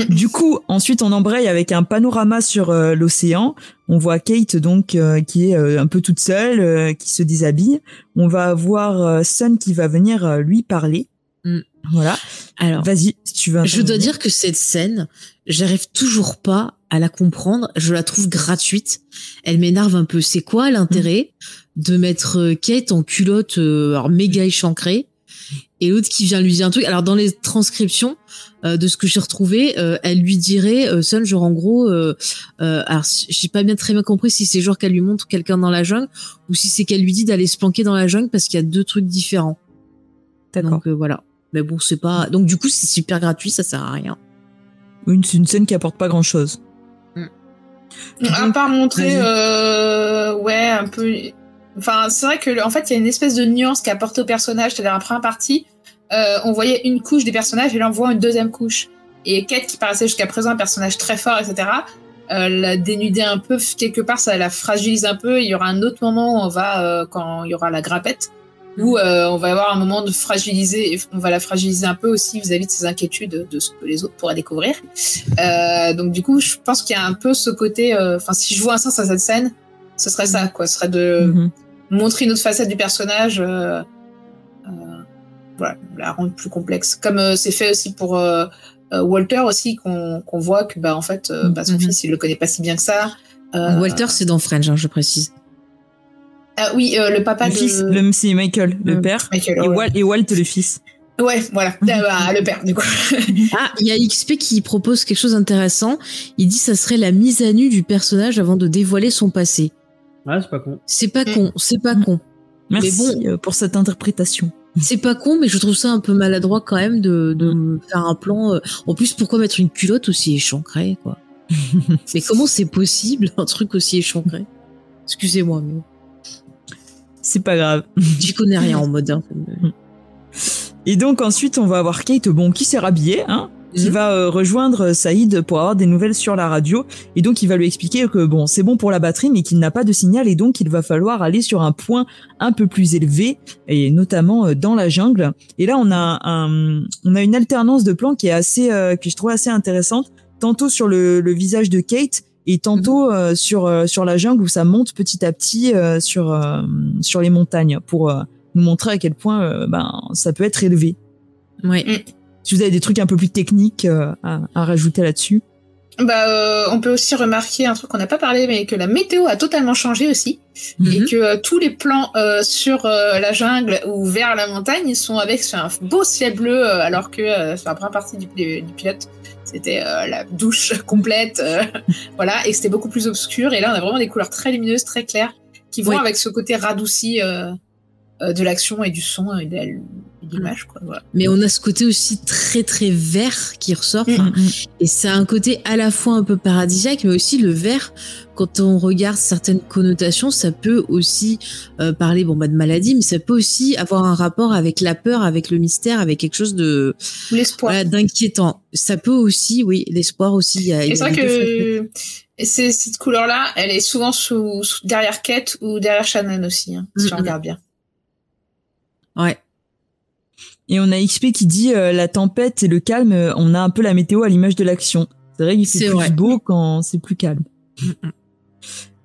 Du coup, ensuite, on embraye avec un panorama sur euh, l'océan. On voit Kate donc euh, qui est euh, un peu toute seule, euh, qui se déshabille. On va voir euh, Sun qui va venir euh, lui parler. Mm. Voilà. Alors, Vas-y, si tu veux. je dois dire que cette scène, j'arrive toujours pas à la comprendre. Je la trouve gratuite. Elle m'énerve un peu. C'est quoi l'intérêt de mettre euh, Kate en culotte euh, alors méga échancrée et l'autre qui vient lui dire un truc? Alors dans les transcriptions euh, de ce que j'ai retrouvé, euh, elle lui dirait euh, Sun genre en gros, euh, euh, alors j'ai pas bien très bien compris si c'est genre qu'elle lui montre quelqu'un dans la jungle ou si c'est qu'elle lui dit d'aller se planquer dans la jungle parce qu'il y a deux trucs différents. D'accord. Donc euh, voilà. Mais bon, c'est pas. Donc du coup, c'est super gratuit, ça sert à rien. Une, c'est une scène qui apporte pas grand chose. À part montrer, euh, ouais, un peu. Enfin, c'est vrai que en fait, il y a une espèce de nuance qui apporte au personnage. C'est-à-dire, après un partie, euh, on voyait une couche des personnages et là, on voit une deuxième couche. Et Kate, qui paraissait jusqu'à présent un personnage très fort, etc., euh, la dénuder un peu, quelque part, ça la fragilise un peu. Il y aura un autre moment où on va, quand il y aura la grappette, où euh, on va avoir un moment de fragiliser, on va la fragiliser un peu aussi vis-à-vis de ses inquiétudes, de ce que les autres pourraient découvrir. Euh, donc du coup, je pense qu'il y a un peu ce côté, euh, enfin, si je vois un sens à cette scène, ce serait ça, quoi. Ce serait de Mhm. montrer une autre facette du personnage, euh, euh, voilà, la rendre plus complexe. Comme euh, c'est fait aussi pour Walter aussi, qu'on qu'on voit que bah en fait, bah, son Mhm. fils, il le connaît pas si bien que ça. Walter, c'est dans French, hein, je précise. Ah oui, euh, le papa Le de fils, le- c'est Michael, le Mm. père, Michael. et, ouais. Walt, et Walt, le fils. Ouais, voilà, Ah, bah, le père du coup. Ah, il y a XP qui propose quelque chose d'intéressant. Il dit que ça serait la mise à nu du personnage avant de dévoiler son passé. Ouais, c'est pas con. C'est pas Mm. con, c'est pas con. Merci bon- euh, pour cette interprétation. C'est pas con, mais je trouve ça un peu maladroit quand même de, de faire un plan. euh, En plus, pourquoi mettre une culotte aussi échancrée, quoi? Mais comment c'est possible, un truc aussi échancré Excusez-moi, mais C'est pas grave. j'y connais rien en mode. hein. Et donc ensuite, on va avoir Kate, bon, qui s'est rhabillée, hein, qui Mhm. va euh, rejoindre Saïd pour avoir des nouvelles sur la radio. Et donc, il va lui expliquer que bon, c'est bon pour la batterie, mais qu'il n'a pas de signal et donc il va falloir aller sur un point un peu plus élevé et notamment euh, dans la jungle. Et là, on a un, on a une alternance de plans qui est assez, euh, que je trouve assez intéressante. Tantôt sur le, le visage de Kate et tantôt euh, sur euh, sur la jungle où ça monte petit à petit euh, sur euh, sur les montagnes pour euh, nous montrer à quel point euh, ben ça peut être élevé. Ouais. Si vous avez des trucs un peu plus techniques euh, à, à rajouter là-dessus. Bah, euh, on peut aussi remarquer un truc qu'on n'a pas parlé, mais que la météo a totalement changé aussi, et Mhm. que euh, tous les plans euh, sur euh, la jungle ou vers la montagne sont avec sur un beau ciel bleu, alors que euh, sur la première partie du, du- du pilote, c'était euh, la douche complète, euh, voilà, et c'était beaucoup plus obscur. Et là, on a vraiment des couleurs très lumineuses, très claires, qui vont Oui. avec ce côté radouci euh, de l'action et du son et de la- de l'image, quoi. Voilà. Mais on a ce côté aussi très très vert qui ressort. Mm. Enfin, Et c'est un côté à la fois un peu paradisiaque, mais aussi le vert, quand on regarde certaines connotations, ça peut aussi euh, parler bon, bah, de maladie, mais ça peut aussi avoir un rapport avec la peur, avec le mystère, avec quelque chose de l'espoir. voilà, d'inquiétant. Ça peut aussi, oui, l'espoir aussi. Y a, c'est a vrai que c'est- cette couleur-là, elle est souvent sous, sous- derrière Kate ou derrière Shannon aussi, hein, si Mm, on mm. regarde bien. Ouais. Et on a XP qui dit euh, la tempête et le calme, euh, on a un peu la météo à l'image de l'action. C'est vrai qu'il fait plus vrai. beau quand c'est plus calme.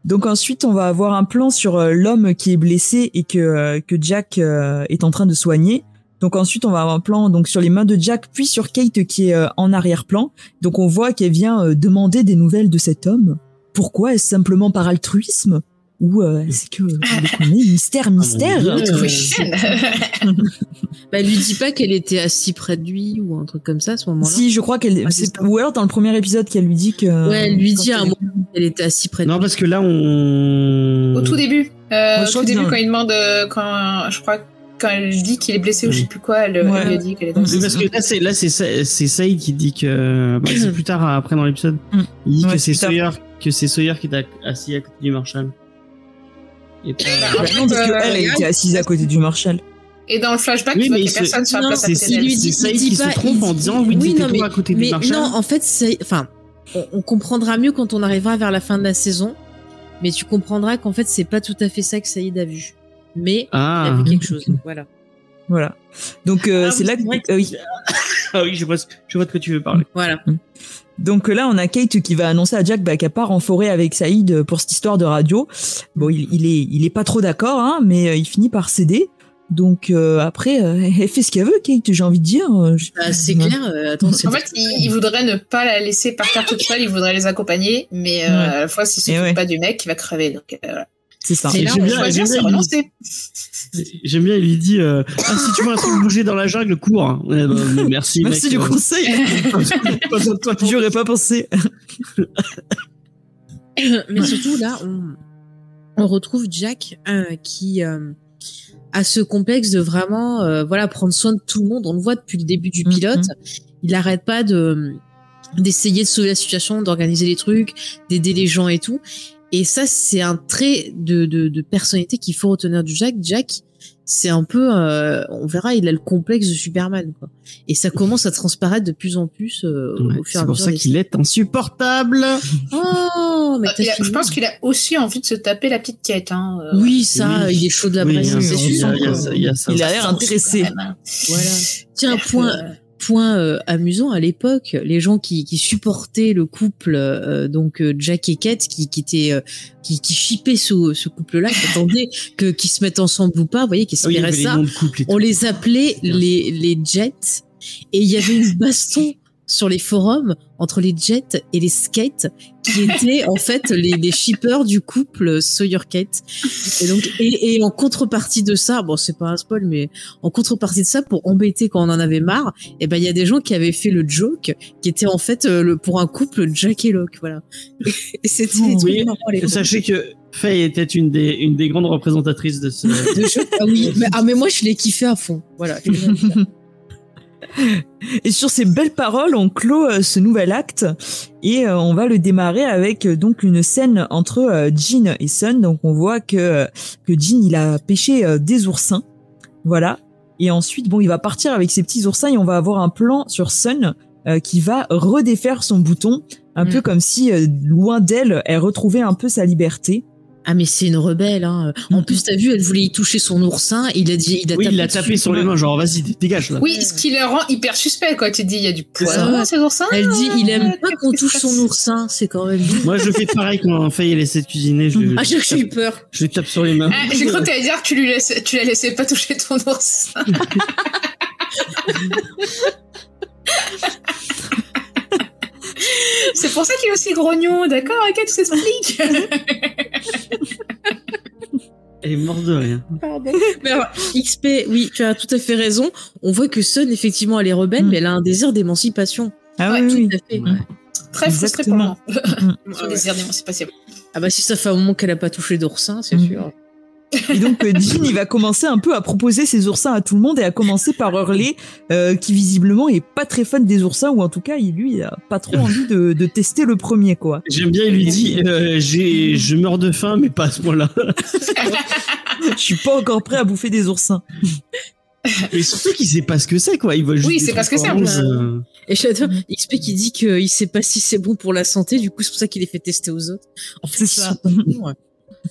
Donc ensuite, on va avoir un plan sur euh, l'homme qui est blessé et que euh, que Jack euh, est en train de soigner. Donc ensuite, on va avoir un plan donc sur les mains de Jack, puis sur Kate qui est euh, en arrière-plan. Donc on voit qu'elle vient euh, demander des nouvelles de cet homme. Pourquoi Est-ce simplement par altruisme ou euh, est-ce que connaissez Mystère, mystère. Dieu. Euh. Bah, elle lui dit pas qu'elle était assise près de lui ou un truc comme ça à ce moment-là. Si, je crois qu'elle. Ah, c'est c'est- ou alors dans le premier épisode qu'elle lui dit que. Ouais, elle lui dit à un moment qu'elle était assise près de Non, lui. parce que là, on. Au tout début, euh, au tout début non. quand il demande, euh, quand je crois quand elle dit qu'il est blessé ou je sais plus quoi, elle, Ouais. elle dit qu'elle Mm. Oui, parce que là, c'est là, c'est Sa- c'est Saïd qui dit que bah, c'est plus tard après dans l'épisode. Mm. Il dit Ouais, que c'est. Sawyer que c'est Sawyer qui est assis à côté du Marshall. Et Bah, non, parce qu'elle, elle était assise à côté du Marshall. Et dans le flashback, Oui, tu vois mais qu'il y a c'est- personne sur la place à côté d'elle. c'est Saïd qui se trompe en dit- disant oui, oui, non, à côté mais du Marshall. non, en fait, c'est, enfin, on, on comprendra mieux quand on arrivera vers la fin de la saison. Mais tu comprendras qu'en fait, c'est pas tout à fait ça que Saïd a vu. Mais il a Ah. vu quelque chose. Voilà. Voilà. Donc euh, Ah c'est là c'est que vrai que- oui. Ah oui, je vois, ce- je vois de quoi tu veux parler. Voilà. Donc euh, là on a Kate qui va annoncer à Jack bah, qu'elle part en forêt avec Saïd pour cette histoire de radio. Bon, il, il est il est pas trop d'accord hein, mais euh, il finit par céder. Donc euh, après euh, elle fait ce qu'elle veut Kate, j'ai envie de dire. Euh, Bah, c'est Ouais. clair. euh, attends, En fait, il, il voudrait ne pas la laisser partir toute seule, il voudrait les accompagner, mais euh, Ouais. à la fois, s'il Et s'occupe ouais. pas du mec, il va crever. Donc, euh, voilà. C'est ça. J'aime bien- bien, bien, il lui dit euh, ah, si tu vois un truc bouger dans la jungle, cours. hein. Ouais, bah, merci. Merci mec, du euh, conseil. J'y aurais pas pensé. Mais surtout là, on, on retrouve Jack euh, qui euh, a ce complexe de vraiment, euh, voilà, prendre soin de tout le monde. On le voit depuis le début du pilote. Il n'arrête pas de d'essayer de sauver la situation, d'organiser les trucs, d'aider les gens et tout. Et ça, c'est un trait de, de, de personnalité qu'il faut retenir du Jack. Jack, c'est un peu, euh, on verra, il a le complexe de Superman, quoi. Et ça commence à transparaître de plus en plus euh, Ouais, au fur et c'est à pour mesure. ça des- qu'il est insupportable. Oh, mais Euh, a- je pense qu'il a aussi envie de se taper la petite quête. Hein, euh, Oui, ça, Oui. il est chaud de la Oui, braise, c'est il sûr. a- il ça- ça. L'air ça intéressé. Voilà. Tiens, point, que- point euh, amusant à l'époque, les gens qui, qui supportaient le couple euh, donc euh, Jack et Kate, qui, qui étaient qui, qui shippaient ce, ce couple-là, qui attendaient que qu'ils se mettent ensemble ou pas, vous voyez, qui Ah espéraient ça. On les appelait les les Jets, et il y avait une baston sur les forums entre les Jets et les Skates, qui étaient en fait les, les shippers du couple Sawyer Kate. Et donc, et, et en contrepartie de ça, bon, c'est pas un spoil, mais en contrepartie de ça, pour embêter quand on en avait marre, et ben, il y a des gens qui avaient fait le joke, qui était en fait euh, le, pour un couple Jack et Locke, voilà. Et c'était Oui, l'époque. Sachez que Faye était une des, une des grandes représentatrices de ce. De. Ah oui, mais, ah, mais moi, je l'ai kiffé à fond. Voilà. Et sur ces belles paroles, on clôt euh, ce nouvel acte et euh, on va le démarrer avec euh, donc une scène entre Jean et Sun. Donc on voit que que Jean il a pêché des oursins, voilà. Et ensuite bon il va partir avec ses petits oursins et on va avoir un plan sur Sun qui va redéfaire son bouton, un Mm. peu comme si loin d'elle elle retrouvait un peu sa liberté. Ah, mais c'est une rebelle, hein. En plus, t'as vu, elle voulait y toucher son oursin, il a dit, il a Oui, il l'a dessus. tapé sur les mains, genre vas-y, dégage là. Oui, ce qui le rend hyper suspect, quoi. Tu dis, il y a du dans ces oursins. Elle dit, il aime pas qu'est-ce qu'on touche son oursin, c'est quand même. Moi, je fais pareil quand Faye essaie de cuisiner. Je, Ah, j'ai eu peur. je lui tape sur les mains. Ah, J'ai cru que t'allais dire que tu lui laissais, tu la laissais pas toucher ton oursin. C'est pour ça qu'il est aussi grognon, d'accord Ok, tout s'explique. Elle est morte de rien. Mais alors, XP, oui, tu as tout à fait raison. On voit que Sun, effectivement, elle est rebelle, Mm. mais elle a un désir d'émancipation. Ah Ouais, oui, oui. Tout à fait. Ouais. Très frustré pour moi. Mm. Son désir d'émancipation. Ah bah si ça fait un moment qu'elle a pas touché d'oursin, c'est Mm. sûr. Et donc euh, Jean, il va commencer un peu à proposer ses oursins à tout le monde et à commencer par Hurley, euh, qui visiblement est pas très fan des oursins ou en tout cas, il lui a pas trop envie de, de tester le premier quoi. J'aime bien, il lui dit euh, j'ai, je meurs de faim, mais pas à ce point-là. Je suis pas encore prêt à bouffer des oursins. Mais surtout qu'il sait pas ce que c'est, quoi. Il voit juste Oui, c'est pas ce que c'est, oranges, en plus. euh, Et j'adore. XP qui dit qu'il sait pas si c'est bon pour la santé, du coup c'est pour ça qu'il les fait tester aux autres. En fait, C'est ça. sont.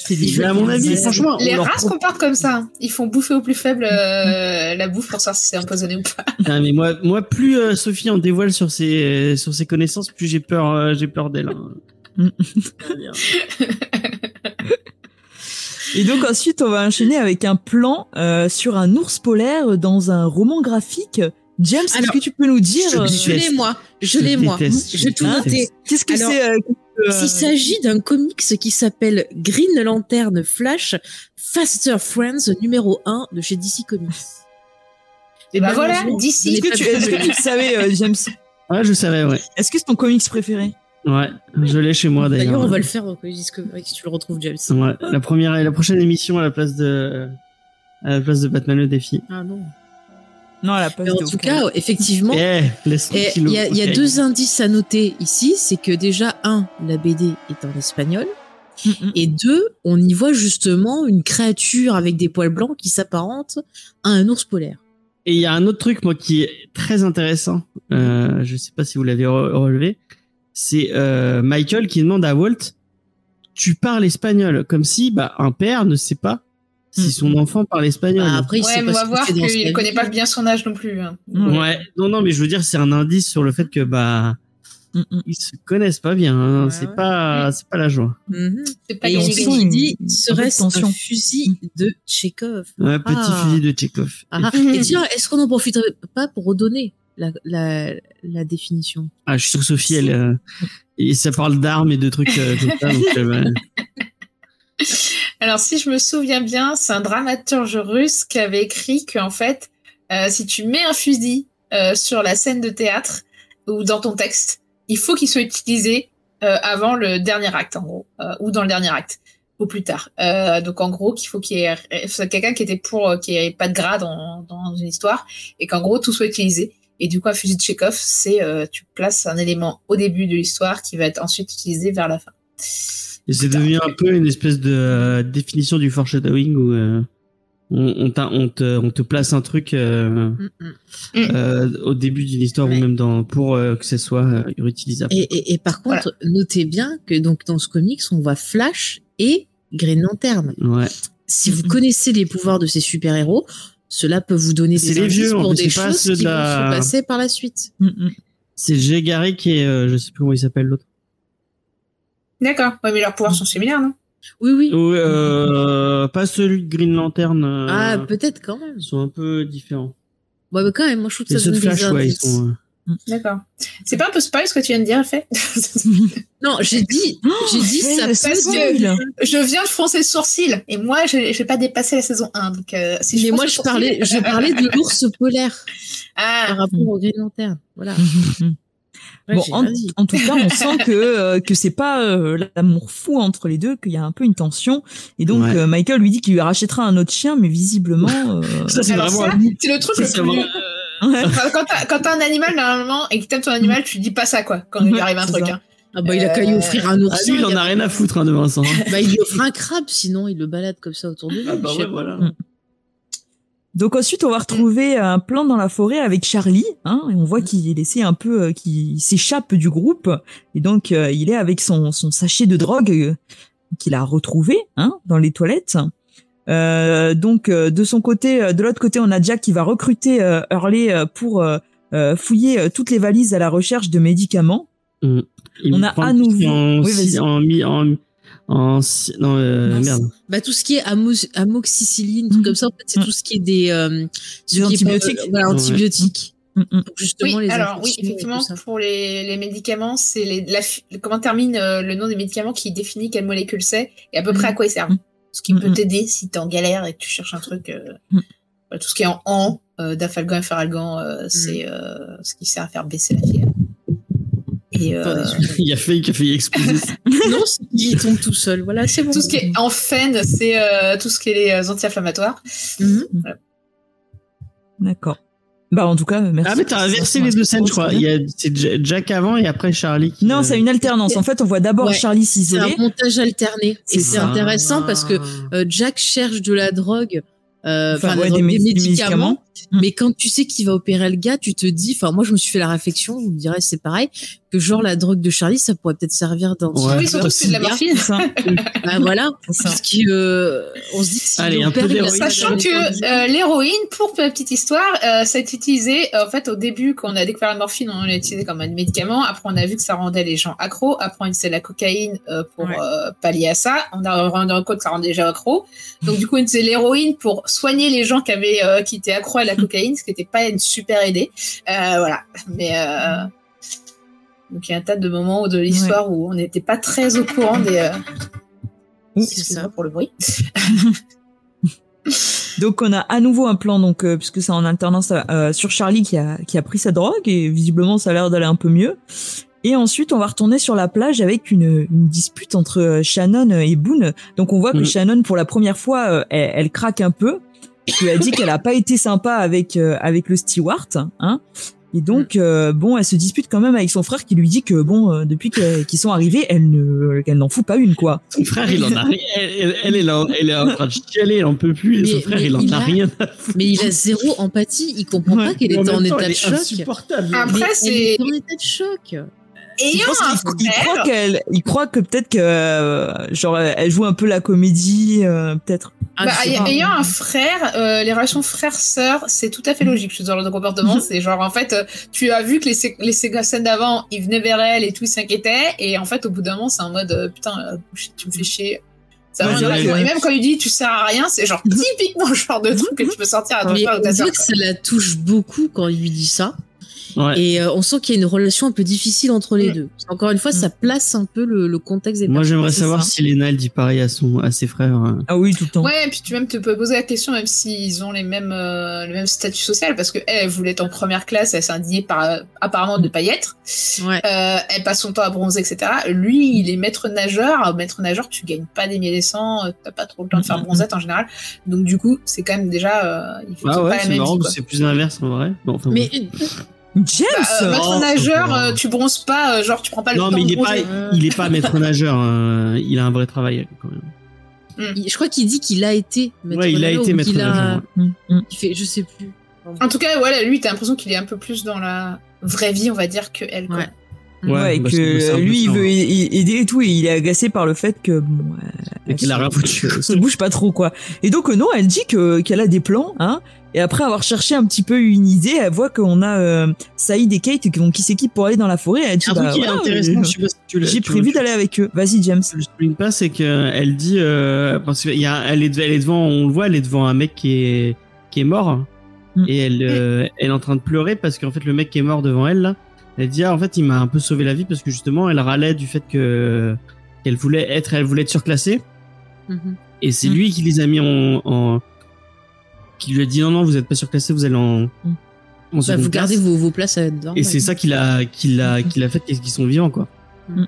Mais à mon avis, franchement, Les leur races comportent comme ça. Ils font bouffer au plus faible euh, la bouffe pour savoir si c'est empoisonné ou pas. Ah, mais moi, moi, plus euh, Sophie en dévoile sur ses, sur ses connaissances, plus j'ai peur, euh, j'ai peur d'elle. hein. Et donc ensuite, on va enchaîner avec un plan euh, sur un ours polaire dans un roman graphique. James, est-ce que tu peux nous dire je l'ai moi, je l'ai moi. Je vais tout noter. qu'est-ce que c'est euh, euh, Il s'agit d'un comics qui s'appelle Green Lantern Flash Faster Friends numéro 1 de chez DC Comics. Et bah voilà, malheureusement, d'ici. je n'ai Est-ce que, tu, que le savais, euh, James? Ouais, je savais, ouais. Est-ce que c'est ton comics préféré? Ouais, je l'ai chez moi d'ailleurs. D'ailleurs, on va le faire Discovery si tu le retrouves, James. Ouais, la première et la prochaine émission à la place de, à la place de Batman le défi. Ah non. Non, la place Mais en tout aucun. cas, effectivement, Eh, tranquille. il y a, y a deux indices à noter ici, c'est que déjà, un, la BD est en espagnol, Mm, et deux, on y voit justement une créature avec des poils blancs qui s'apparente à un ours polaire. Et il y a un autre truc, moi, qui est très intéressant. Euh, je sais pas si vous l'avez re- relevé. C'est euh, Michael qui demande à Walt, tu parles espagnol, comme si bah, un père ne sait pas si Hmm. son enfant parle espagnol. Bah, après, il Ouais, sait mais pas on va voir qu'il connaît pas bien son âge non plus. hein. ouais. non, non, mais je veux dire, c'est un indice sur le fait que bah Mm, mm. ils se connaissent pas bien. hein. Ouais, c'est ouais. pas, c'est pas la joie. Mhm. C'est pas Et on il dit, serait-ce un fusil de Chekhov Ouais, petit Ah. fusil de Tchekhov. Ah, ah. Et tiens, est-ce qu'on en profiterait pas pour redonner la, la, la définition? Ah, je suis sûr que Sophie, elle, euh, et ça parle d'armes et de trucs euh, comme ça. donc, euh, ouais. Alors, si je me souviens bien, c'est un dramaturge russe qui avait écrit qu'en fait, euh, si tu mets un fusil euh, sur la scène de théâtre ou dans ton texte, il faut qu'il soit utilisé euh, avant le dernier acte, en gros, euh, ou dans le dernier acte, ou plus tard. Euh, donc, en gros, qu'il faut qu'il y ait quelqu'un qui était pour euh, qu'il n'y ait pas de grade dans, une histoire et qu'en gros tout soit utilisé. Et du coup, un fusil de Chekhov, c'est tu places un élément au début de l'histoire qui va être ensuite utilisé vers la fin. Et c'est devenu un peu une espèce de euh, définition du foreshadowing où euh, on, on, t'a- on te, on te place un truc euh, Mm, mm. euh, au début d'une histoire Ouais. ou même dans pour euh, que ce soit euh, réutilisable. Et, et, et par contre, notez bien que donc dans ce comics, on voit Flash et Green Lantern. Ouais. Si vous connaissez les pouvoirs de ces super-héros, cela peut vous donner C'est des les indices vieux, en pour plus, des c'est pas choses ceux de qui vont la- se passer par la suite. Mm, mm. C'est Jay Garrick et euh, je sais plus comment il s'appelle l'autre. D'accord. Ouais, mais leurs pouvoirs sont similaires, non? Oui, oui. Euh, pas celui de Green Lantern. euh, Ah, peut-être quand même. ils sont un peu différents. Ouais, mais quand même, moi je trouve que ça donne des Flash, ouais, ils indices. sont. euh, D'accord. C'est pas un peu spoil ce que tu viens de dire, en fait Non, j'ai dit, j'ai dit ça parce spoil. Je viens de froncer le sourcil et moi, je j'ai pas dépassé la saison 1. Donc, euh, si Mais moi je sourcil- parlais, je parlais de l'ours polaire par Ah, rapport au Green Lantern. Voilà. Ouais, bon, en, tout cas, on sent que euh, que c'est pas euh, l'amour fou entre les deux, qu'il y a un peu une tension. Et donc Ouais. euh, Michael lui dit qu'il lui rachètera un autre chien, mais visiblement. euh, Ça, c'est vraiment. le truc ça, le plus... vraiment- ouais. Enfin, quand t'as quand t'as un animal, normalement, et que t'aimes ton animal, tu dis pas ça, quoi, quand il lui arrive un truc. Hein. Ah bah il a qu'à lui Euh, offrir un Ah, ours. lui, il en a rien à foutre hein, de Vincent. hein. Bah il lui offre un crabe, sinon il le balade comme ça autour de lui. Ah bah ouais, voilà. Donc ensuite, on va retrouver un plan dans la forêt avec Charlie, hein, et on voit qu'il essaie un peu, euh, qu'il s'échappe du groupe, et donc euh, il est avec son, son sachet de drogue euh, qu'il a retrouvé, hein, dans les toilettes. Euh, donc euh, de son côté, euh, de l'autre côté, on a Jack qui va recruter euh, Hurley euh, pour fouiller euh, toutes les valises à la recherche de médicaments. Mm. On a à nouveau- est En, Oui, en, en, si- non, euh, merde. Bah tout ce qui est amo- amoxicilline, tout Mhm. comme ça, en fait, c'est Mhm. tout ce qui est des, euh, Des est antibiotiques. voilà, Ouais. antibiotiques. Pour justement Oui, les alors oui, effectivement, pour les, les médicaments, c'est les, la, fi- comment termine euh, le nom des médicaments qui définit quelle molécule c'est et à peu près à quoi ils servent. Mhm. Ce qui Mhm. peut t'aider si t'es en galère et que tu cherches un truc. euh, Mhm. voilà, tout ce qui est en an, euh, dafalgan et faralgan, euh, c'est euh, ce qui sert à faire baisser la fièvre. Et euh. Il a failli, qu'il a failli exploser. non, c'est qu'il tombe tout seul. Voilà, c'est bon. tout ce qui est en fen, c'est euh, tout ce qui est les euh, anti-inflammatoires. Mhm. D'accord. Bah en tout cas, merci. Ah, mais t'as inversé les deux scènes, je crois. Il y a, c'est Ja- Jack avant et après Charlie. qui, Non, euh, c'est une alternance. En fait, on voit d'abord Ouais. Charlie C'est s'isoler. un montage alterné. C'est Et c'est intéressant parce que euh, Jack cherche de la drogue, euh, Enfin, enfin ouais, la drogue, des des, mé- des médicaments. médicaments. Mm. Mais quand tu sais qu'il va opérer le gars, tu te dis, enfin moi je me suis fait la réflexion, vous me direz c'est pareil, que genre la drogue de Charlie, ça pourrait peut-être servir dans. Ouais. oui, surtout que c'est de la morphine. C'est ça. Bah voilà, C'est ça. parce que euh, on se dit que si Allez, un peu a Sachant que euh, l'héroïne, pour la petite histoire, euh, ça a été utilisé en fait au début quand on a découvert la morphine, on l'a utilisé comme un médicament. Après, on a vu que ça rendait les gens accros. Après, on utilisait la cocaïne euh, pour Ouais. euh, pallier à ça. On a rendu compte que ça rendait les gens accros. Donc du coup, on utilisait l'héroïne pour soigner les gens qui avaient euh, qui étaient accros à la cocaïne, ce qui n'était pas une super idée. Euh, voilà. Mais euh, donc il y a un tas de moments de l'histoire où on n'était pas très au courant des. Euh... Ouh, c'est ça. pour le bruit. Donc on a à nouveau un plan donc puisque c'est en alternance sur Charlie qui a qui a pris sa drogue et visiblement ça a l'air d'aller un peu mieux. Et ensuite on va retourner sur la plage avec une, une dispute entre Shannon et Boone. Donc on voit que Mhm. Shannon pour la première fois elle, elle craque un peu. Elle a dit qu'elle a pas été sympa avec euh, avec le steward, hein. Et donc euh, bon, elle se dispute quand même avec son frère qui lui dit que bon euh, depuis qu'ils sont arrivés, elle ne qu'elle n'en fout pas une quoi. Son frère, il en a rien. Elle, est là, elle est en train de chialer, elle en peut plus. Et Mais- son frère, il en il a, a- rien à foutre. Mais il a zéro empathie, il comprend Ouais. pas qu'elle était en état elle de est choc. insupportable. Après, c'est- en état de choc. Il, Ayant pense il frère, croit qu'elle, il croit que peut-être que euh, genre elle joue un peu la comédie, euh, peut-être. Ah, Bah, je ayant un frère, euh, les relations frère-sœur, c'est tout à fait logique ce genre de comportement. Mhm. C'est genre, en fait, tu as vu que les, sé- les scènes d'avant, ils venaient vers elle et tout, ils s'inquiétaient. Et en fait, au bout d'un moment, c'est en mode, putain, euh, tu me fais chier. Ça Ouais, vrai Et même quand il dit tu sers à rien, c'est genre typiquement le genre de truc que tu peux sortir à ton Mais frère ou on ta sœur. ça la touche beaucoup quand il lui dit ça. Ouais. Et euh, on sent qu'il y a une relation un peu difficile entre les Mm. deux. Encore une fois, ça place un peu le, le contexte des Moi, j'aimerais savoir ça. si Lena, elle dit pareil à, son, à ses frères. hein. Ah oui, tout le temps. Ouais, et puis tu même te peux poser la question, même s'ils ont les mêmes, euh, le même statut social, parce que elle, elle voulait être en première classe, elle s'est indignée par, apparemment de pas y être. Ouais. Euh, elle passe son temps à bronzer, etc. Lui, il est maître nageur. Maître nageur, tu gagnes pas des milliers des cents, euh, t'as pas trop le temps de faire Mhm. bronzette en général. Donc du coup, c'est quand même déjà, euh, il faut Ah pas ouais, la c'est marrant, c'est plus l'inverse en vrai. Bon, enfin, Mais bon. James. Euh, maître Oh, nageur, euh, tu bronzes pas, euh, genre tu prends pas le non, temps mais de il est pas, il est pas maître nageur. Il a un vrai travail quand même. il- je crois qu'il dit qu'il a été maître Ouais, il a nageur été ou maître qu'il a- nageur. ouais. Mm, mm. Il fait, je sais plus. En tout cas, voilà, lui, t'as l'impression qu'il est un peu plus dans la vraie vie, on va dire, que elle. quoi. Ouais. Ouais, et bah, que lui, il veut ouais. a- aider et tout, et il est agacé par le fait que bon, euh, Et qu'elle a rien foutu. se, bouge pas trop quoi. Et donc euh, non, elle dit que qu'elle a des plans, hein. Et après avoir cherché un petit peu une idée, elle voit qu'on a euh, Saïd et Kate qui, qui s'équipent pour aller dans la forêt. Elle dit Un truc bah, qui est voilà, intéressant, euh, je sais pas si tu l'as- j'ai tu- prévu d'aller avec eux. Vas-y James. je souligne pas, c'est que elle dit euh, parce qu'il y a, elle est, elle est devant, on le voit, elle est devant un mec qui est qui est mort Mm. et elle, euh, elle est en train de pleurer parce qu'en fait le mec qui est mort devant elle là, elle dit ah en fait il m'a un peu sauvé la vie parce que justement elle râlait du fait que qu'elle voulait être, elle voulait être surclassée Mhm. et c'est Mm. lui qui les a mis en, en qui lui a dit non non vous êtes pas surclassé vous allez en, en Bah, vous gardez vos, vos places dedans. et c'est ça qui l'a qui l'a qui l'a fait qu'ils sont vivants quoi.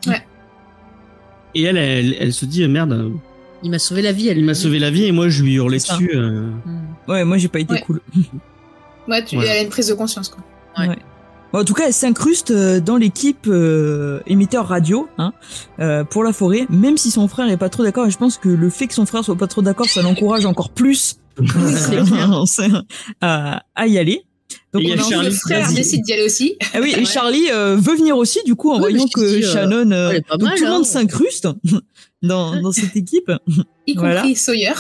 Ouais. et elle elle, elle se dit merde Il m'a sauvé la vie. Elle il m'a sauvé la vie et moi je lui hurlais dessus euh. Mhm. Ouais, moi j'ai pas été Ouais. cool. Ouais, tu, Ouais. elle a une prise de conscience, quoi. Ouais. Bon, en tout cas, elle s'incruste euh, dans l'équipe euh, émetteur radio hein, euh, pour la forêt, même si son frère est pas trop d'accord. Et je pense que le fait que son frère soit pas trop d'accord, ça l'encourage encore plus à, à y aller. Donc Et on a Charlie le frère vas-y. décide d'y aller aussi. Ah oui, et Ouais. Charlie euh, veut venir aussi, du coup, en Oui, voyant que dis, euh, Shannon, euh, donc mal, tout le hein. monde s'incruste dans, dans cette équipe, Y Voilà. compris Sawyer.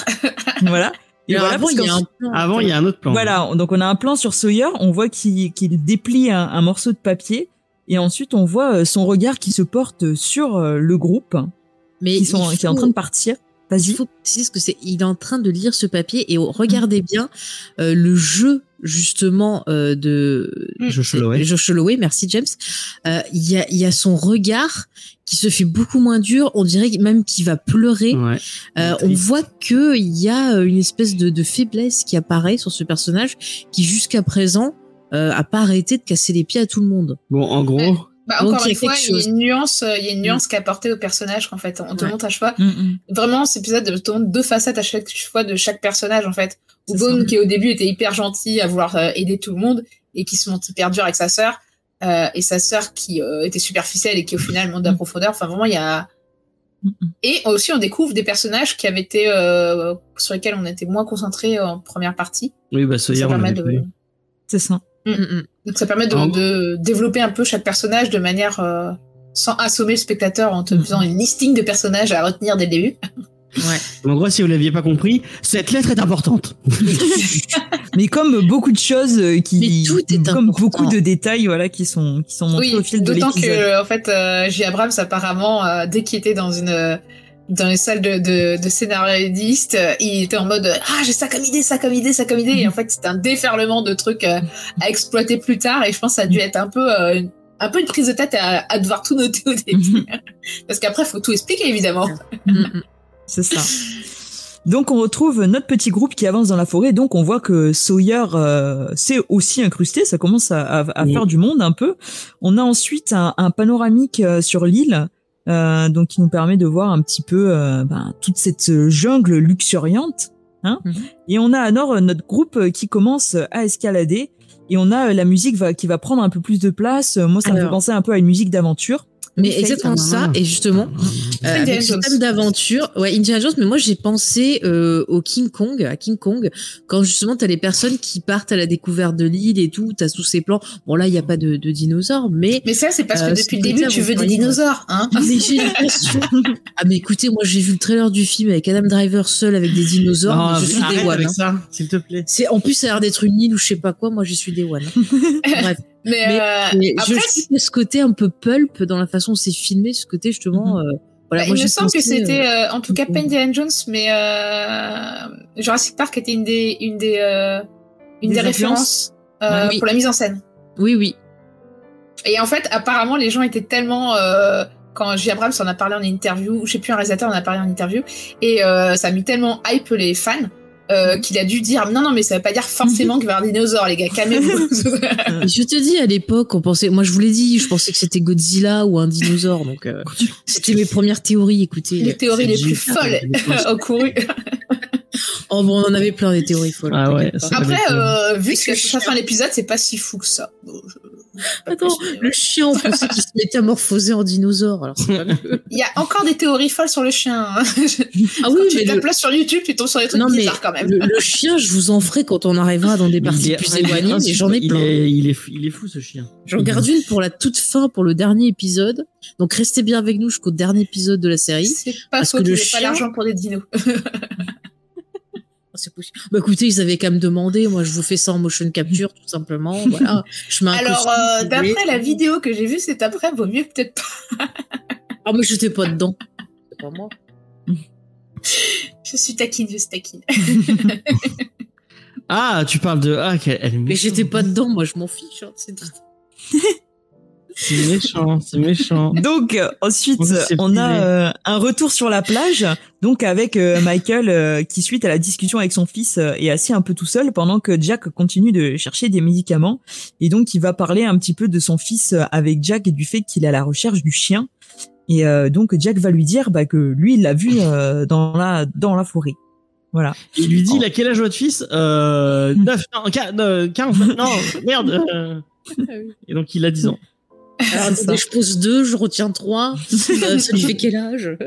voilà. Et voilà, avant, il y a un plan. Avant, il y a un autre plan. Voilà, donc on a un plan sur Sawyer, on voit qu'il déplie un, un morceau de papier, et ensuite on voit euh, son regard qui se porte sur euh, le groupe Mais qui, sont, qui est en train de partir. Il Vas-y. faut préciser ce que c'est. Il est en train de lire ce papier et regardez bien euh, le jeu justement euh, de Josh Holloway. Josh Holloway, merci James. Euh, Il y, a, il y a son regard qui se fait beaucoup moins dur. On dirait même qu'il va pleurer. Ouais. Euh, on voit que il y a une espèce de, de faiblesse qui apparaît sur ce personnage qui jusqu'à présent euh, a pas arrêté de casser les pieds à tout le monde. Bon, en gros, Bah, encore une fois, il y a une nuance, euh, il y a une nuance qui est apportée au personnage, en fait. On te montre à chaque fois. Mm, mm. Vraiment, cet épisode te montre deux facettes à chaque fois de chaque personnage, en fait. Bone, qui au début était hyper gentil à vouloir euh, aider tout le monde, et qui se montre hyper dur avec sa sœur, euh, et sa sœur qui euh, était superficielle et qui au final monte de la Mm. profondeur. Enfin, vraiment, il y a. Mm, mm. Et aussi, on découvre des personnages qui avaient été euh, sur lesquels on était moins concentré en première partie. oui, bah, Sawyer, ça permet de... C'est ça. Mm, mm. Donc ça permet de, En- de développer un peu chaque personnage de manière euh, sans assommer le spectateur en te faisant une listing de personnages à retenir dès le début. Ouais. Mais En gros, si vous l'aviez pas compris, cette lettre est importante. Mais comme beaucoup de choses euh, qui, Mais tout est comme important. beaucoup de détails, voilà, qui sont qui sont montrés Oui, au fil de d'autant l'épisode. que en fait, euh, J. Abrams apparemment euh, dès qu'il était dans une euh, dans les salles de, de, de scénaristes, euh, il était en mode euh, ah j'ai ça comme idée, ça comme idée, ça comme idée. Et en fait, c'était un déferlement de trucs euh, à exploiter plus tard. Et je pense que ça a dû être un peu euh, une- un peu une prise de tête à, à devoir tout noter au début, parce qu'après faut tout expliquer évidemment. Mm, mm. C'est ça. Donc on retrouve notre petit groupe qui avance dans la forêt. Donc on voit que Sawyer euh, s'est aussi incrusté. Ça commence à, à- à Oui. faire du monde un peu. On a ensuite un, un panoramique sur l'île, euh, donc qui nous permet de voir un petit peu euh, ben, toute cette jungle luxuriante. Hein Mhm. Et on a alors euh, notre groupe qui commence à escalader. Et on a la musique va, qui va prendre un peu plus de place. Moi, ça me fait penser un peu à une musique d'aventure. Mais exactement ça, ah, et justement, euh, Indiana avec ce Jones. thème d'aventure, ouais, Indiana Jones, mais moi j'ai pensé euh, au King Kong, à King Kong, quand justement t'as les personnes qui partent à la découverte de l'île et tout, t'as tous ces plans. Bon là, il y a pas de, de dinosaures, mais Mais ça, c'est parce Euh, que c'est depuis le début, tu veux des dinosaures, hein. mais j'ai l'impression. ah mais écoutez, moi j'ai vu le trailer du film avec Adam Driver seul avec des dinosaures, mais je suis des one. avec hein. ça, s'il te plaît. C'est en plus ça a l'air d'être une île ou je sais pas quoi, moi je suis des one. Bref, Mais, Mais- euh, mais après, je ce côté un peu pulp dans la façon dont c'est filmé, ce côté justement. euh, voilà, Bah, moi, il me semble que c'était, euh, euh, en tout cas, pas Indiana Jones, mais Jurassic Park était une des, une des, une Des références Oui. pour la mise en scène. Oui, oui. Et en fait, apparemment, les gens étaient tellement quand J. Abrams en a parlé en interview, ou je sais plus un réalisateur en a parlé en interview, et ça a mis tellement hype les fans. Euh, qu'il a dû dire non non mais ça veut pas dire forcément qu'il va y avoir des dinosaures les gars calmez-vous je te dis, à l'époque, on pensait, moi je vous l'ai dit, je pensais que c'était Godzilla ou un dinosaure, donc euh, c'était mes premières théories. Écoutez, les théories les plus folles au couru oh bon, on en avait plein des théories folles. Ah ouais, après euh, vu que que ça fin l'épisode c'est pas si fou que ça Bon, je- Attends, le chien, on pensait qu'il se métamorphosait en dinosaure. Alors pas. Il y a encore des théories folles sur le chien. hein. Ah oui, tu mais tapes le, là sur YouTube, tu tombes sur des trucs non, mais bizarres quand même. le, le chien, je vous en ferai quand on arrivera dans des parties plus il est éloignées, mais j'en ai il plein. est, il, est, fou- il est fou ce chien. J'en garde une pour la toute fin, pour le dernier épisode. Donc restez bien avec nous jusqu'au dernier épisode de la série. C'est pas Parce que le aient pas chien- l'argent pour des dinos. Oh, c'est possible. Bah écoutez, ils avaient qu'à me demander. Moi, je vous fais ça en motion capture, tout simplement. Voilà. Je mets un Alors, euh, d'après la vidéo que j'ai vue cet après, vaut mieux peut-être pas. Ah, mais j'étais pas dedans. C'est pas moi. Je suis taquine, je suis taquine. Ah, tu parles de. Ah, qu'elle- elle Mais j'étais pas dedans. Moi, je m'en fiche. hein, c'est méchant, c'est méchant. Donc euh, ensuite, on a euh, un retour sur la plage, donc avec euh, Michael euh, qui suite à la discussion avec son fils euh, est assis un peu tout seul pendant que Jack continue de chercher des médicaments et donc il va parler un petit peu de son fils euh, avec Jack et du fait qu'il est à la recherche du chien et euh, donc Jack va lui dire bah, que lui il l'a vu euh, dans la dans la forêt. Voilà. Il lui dit, il a quel âge votre fils? Euh, 9, non, 15, non, merde. euh. Et donc il a 10 ans. Alors, C'est attendez, ça. je pose deux, je retiens trois. Euh, ça lui fait quel âge?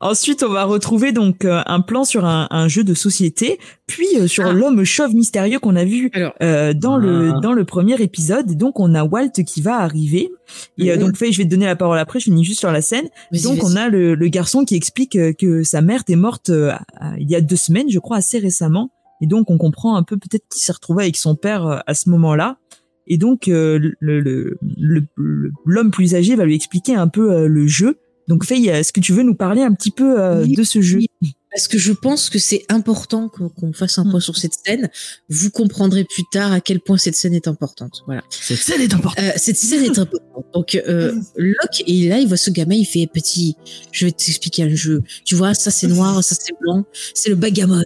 Ensuite, on va retrouver donc euh, un plan sur un, un jeu de société, puis euh, sur Ah. l'homme chauve mystérieux qu'on a vu Alors, euh, dans le Ah. dans le premier épisode. Et donc on a Walt qui va arriver. Et euh, donc Faye, je vais te donner la parole après. Je finis juste sur la scène. Donc on a le, le garçon qui explique euh, que sa mère est morte euh, il y a deux semaines, je crois, assez récemment. Et donc on comprend un peu peut-être qu'il s'est retrouvé avec son père euh, à ce moment-là. Et donc euh, le le- le- l'homme plus âgé va lui expliquer un peu euh, le jeu. Donc Faye, est-ce que tu veux nous parler un petit peu euh, Oui, de ce jeu? Parce que je pense que c'est important qu'on qu'on fasse un point sur cette scène. Vous comprendrez plus tard à quel point cette scène est importante. Voilà. Cette scène est importante. Euh, cette scène est importante. Donc, euh, Locke, et là, il voit ce gamin, il fait petit, je vais t'expliquer un jeu. Tu vois, ça c'est noir, ça c'est blanc, c'est le bagamon.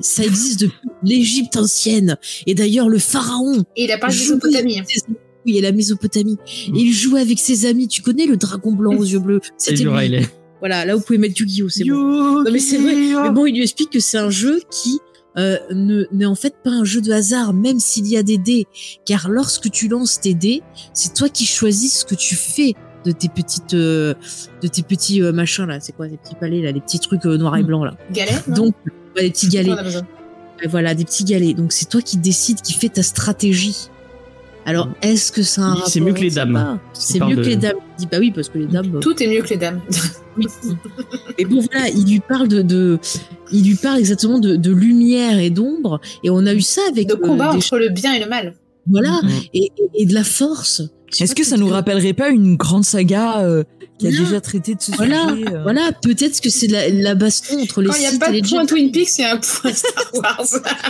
Ça existe depuis l'Égypte ancienne. Et d'ailleurs, le pharaon. Et il a parlé de Mésopotamie. Amis. Oui, et la Mésopotamie. Et il joue avec ses amis. Tu connais le dragon blanc aux yeux bleus? C'est C'était lui. Riley. Voilà, là, vous pouvez mettre Yu-Gi-Oh! C'est bon. Non, mais c'est vrai. Mais bon, il lui explique que c'est un jeu qui euh, ne n'est en fait pas un jeu de hasard, même s'il y a des dés. Car lorsque tu lances tes dés, c'est toi qui choisis ce que tu fais de tes petites, euh, de tes petits euh, machins là. C'est quoi, les petits palais là, les petits trucs euh, noirs et blancs là? Non? Donc, ouais, les petits galets. A voilà, des petits galets. Donc c'est toi qui décides, qui fait ta stratégie. Alors, est-ce que ça a un c'est mieux que les dames. pas. C'est mieux de- que les dames. Il dit bah oui, parce que les dames. Tout est mieux que les dames. oui. Et bon voilà, il lui parle de, de il lui parle exactement de, de lumière et d'ombre, et on a eu ça avec De euh, combat des- entre le bien et le mal. voilà Mm. et, et- et de la force. Je Est-ce que ça nous rappellerait pas une grande saga euh, qui a Non. déjà traité de ce Voilà, sujet euh voilà, peut-être que c'est la, la baston entre les Quand il n'y a pas de point. Twin Peaks, il y a un point Star Wars.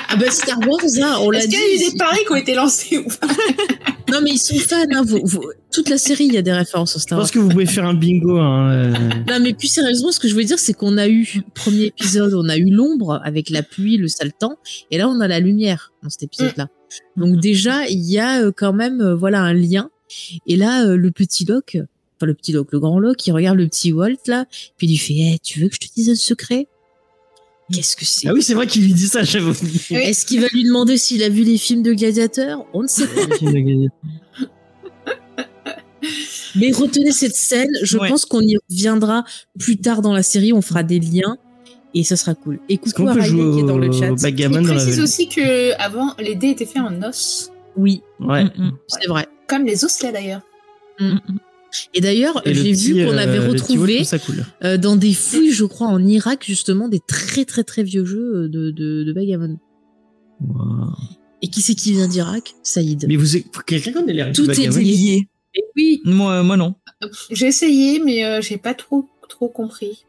Ah bah Star Wars, hein, on l'a Est-ce dit. qu'il y a eu des paris qui ont été lancés ou pas Non mais ils sont fans, hein, vous- vous- toute la série il y a des références à Je Star Wars. pense que vous pouvez faire un bingo. Hein, euh. Non mais plus sérieusement, ce que je veux dire, c'est qu'on a eu premier épisode, on a eu l'ombre avec la pluie, le sale temps, et là on a la lumière dans cet épisode-là. Donc déjà il y a euh, quand même euh, voilà un lien. Et là euh, le petit Locke, enfin le petit Locke, le grand Locke, il regarde le petit Walt là, puis il lui fait Eh, tu veux que je te dise un secret? Qu'est-ce que c'est? Ah oui, c'est vrai qu'il lui dit ça, j'avais oublié. Oui. Est-ce qu'il va lui demander s'il a vu les films de gladiateurs? On ne sait pas. Mais retenez cette scène. Je Ouais. pense qu'on y reviendra plus tard dans la série. On fera des liens et ça sera cool. Et coucou qu'on à peut Riley jouer qui est dans le chat. backgammon la précise aussi que avant les dés étaient faits en os, Oui, Ouais. Mm, mm, c'est vrai. Comme les osselets d'ailleurs. mm, mm. Et d'ailleurs, j'ai vu qu'on euh, avait retrouvé cool. euh, dans des fouilles, je crois, en Irak, justement, des très très très vieux jeux euh, de, de. Wow. Et qui c'est qui vient d'Irak Saïd. Mais vous, quelqu'un connaît règles Tout est lié. lié. Et oui, Moi, moi non. J'ai essayé, mais euh, j'ai pas trop trop compris.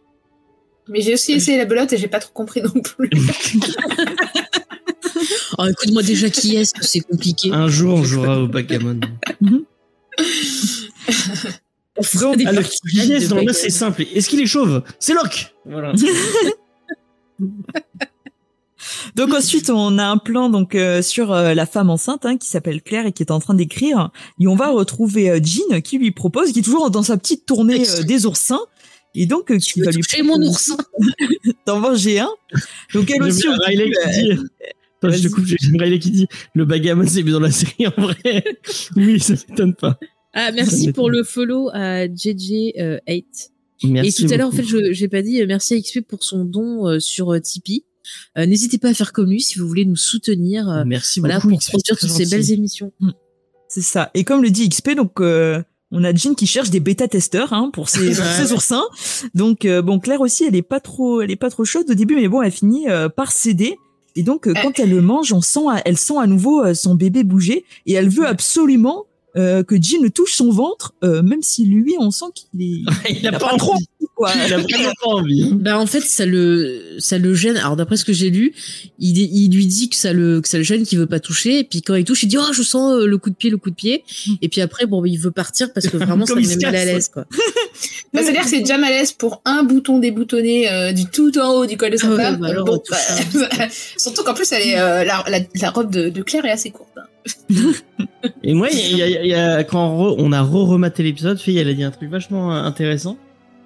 Mais j'ai aussi essayé la belote et j'ai pas trop compris non plus. oh, écoute-moi déjà qui est-ce que c'est compliqué. Un jour, on jouera au backgammon. On fera des Alors, non, là, backgammon. c'est simple. Est-ce qu'il est chauve? C'est Locke Voilà. Donc ensuite, on a un plan donc euh, sur euh, la femme enceinte hein, qui s'appelle Claire et qui est en train d'écrire. Et on va retrouver euh, Jean qui lui propose, qui est toujours dans sa petite tournée euh, des oursins. Et donc, euh, Tu qui va lui mon oursin? d'en manger un. Donc elle aussi, au début, qui Attends, je te coupe, j'ai Riley qui dit le bagamon c'est mieux dans la série en vrai. oui, ça m'étonne pas. Ah, merci pour le follow à JJ8. Merci Et tout à l'heure, en fait, je j'ai pas dit euh, merci à XP pour son don euh, sur euh, Tipeee. Euh, N'hésitez pas à faire comme lui si vous voulez nous soutenir. euh, Merci voilà, beaucoup. pour XP, produire toutes ces belles émissions. C'est ça. Et comme le dit XP, donc euh, on a Jean qui cherche des bêta-testeurs hein, pour ses, pour ses oursins. Donc euh, bon, Claire aussi, elle est pas trop, elle est pas trop chaude au début, mais bon, elle finit euh, par céder. Et donc euh, quand elle le mange, on sent, elle sent à nouveau euh, son bébé bouger et elle veut absolument euh, que Jean touche son ventre, euh, même si lui, on sent qu'il est, Il a a pas pas trop envie. quoi. Il a vraiment pas envie. hein. Bah en fait ça le ça le gêne. Alors d'après ce que j'ai lu, il, il lui dit que ça le que ça le gêne, qu'il veut pas toucher. Et puis quand il touche, il dit oh je sens euh, le coup de pied, le coup de pied. Et puis après bon il veut partir parce que vraiment ça le il met mal à l'aise quoi. Bah, C'est-à-dire que c'est déjà malaise pour un bouton déboutonné euh, du tout en haut du col de sa Ah ouais, femme. bah Bon, tout bah, surtout qu'en plus, elle est, euh, la, la, la robe de, de Claire est assez courte. hein. Et moi, il y a, il y a- quand on, re- on a re-rematé l'épisode, Faye, elle a dit un truc vachement euh, intéressant.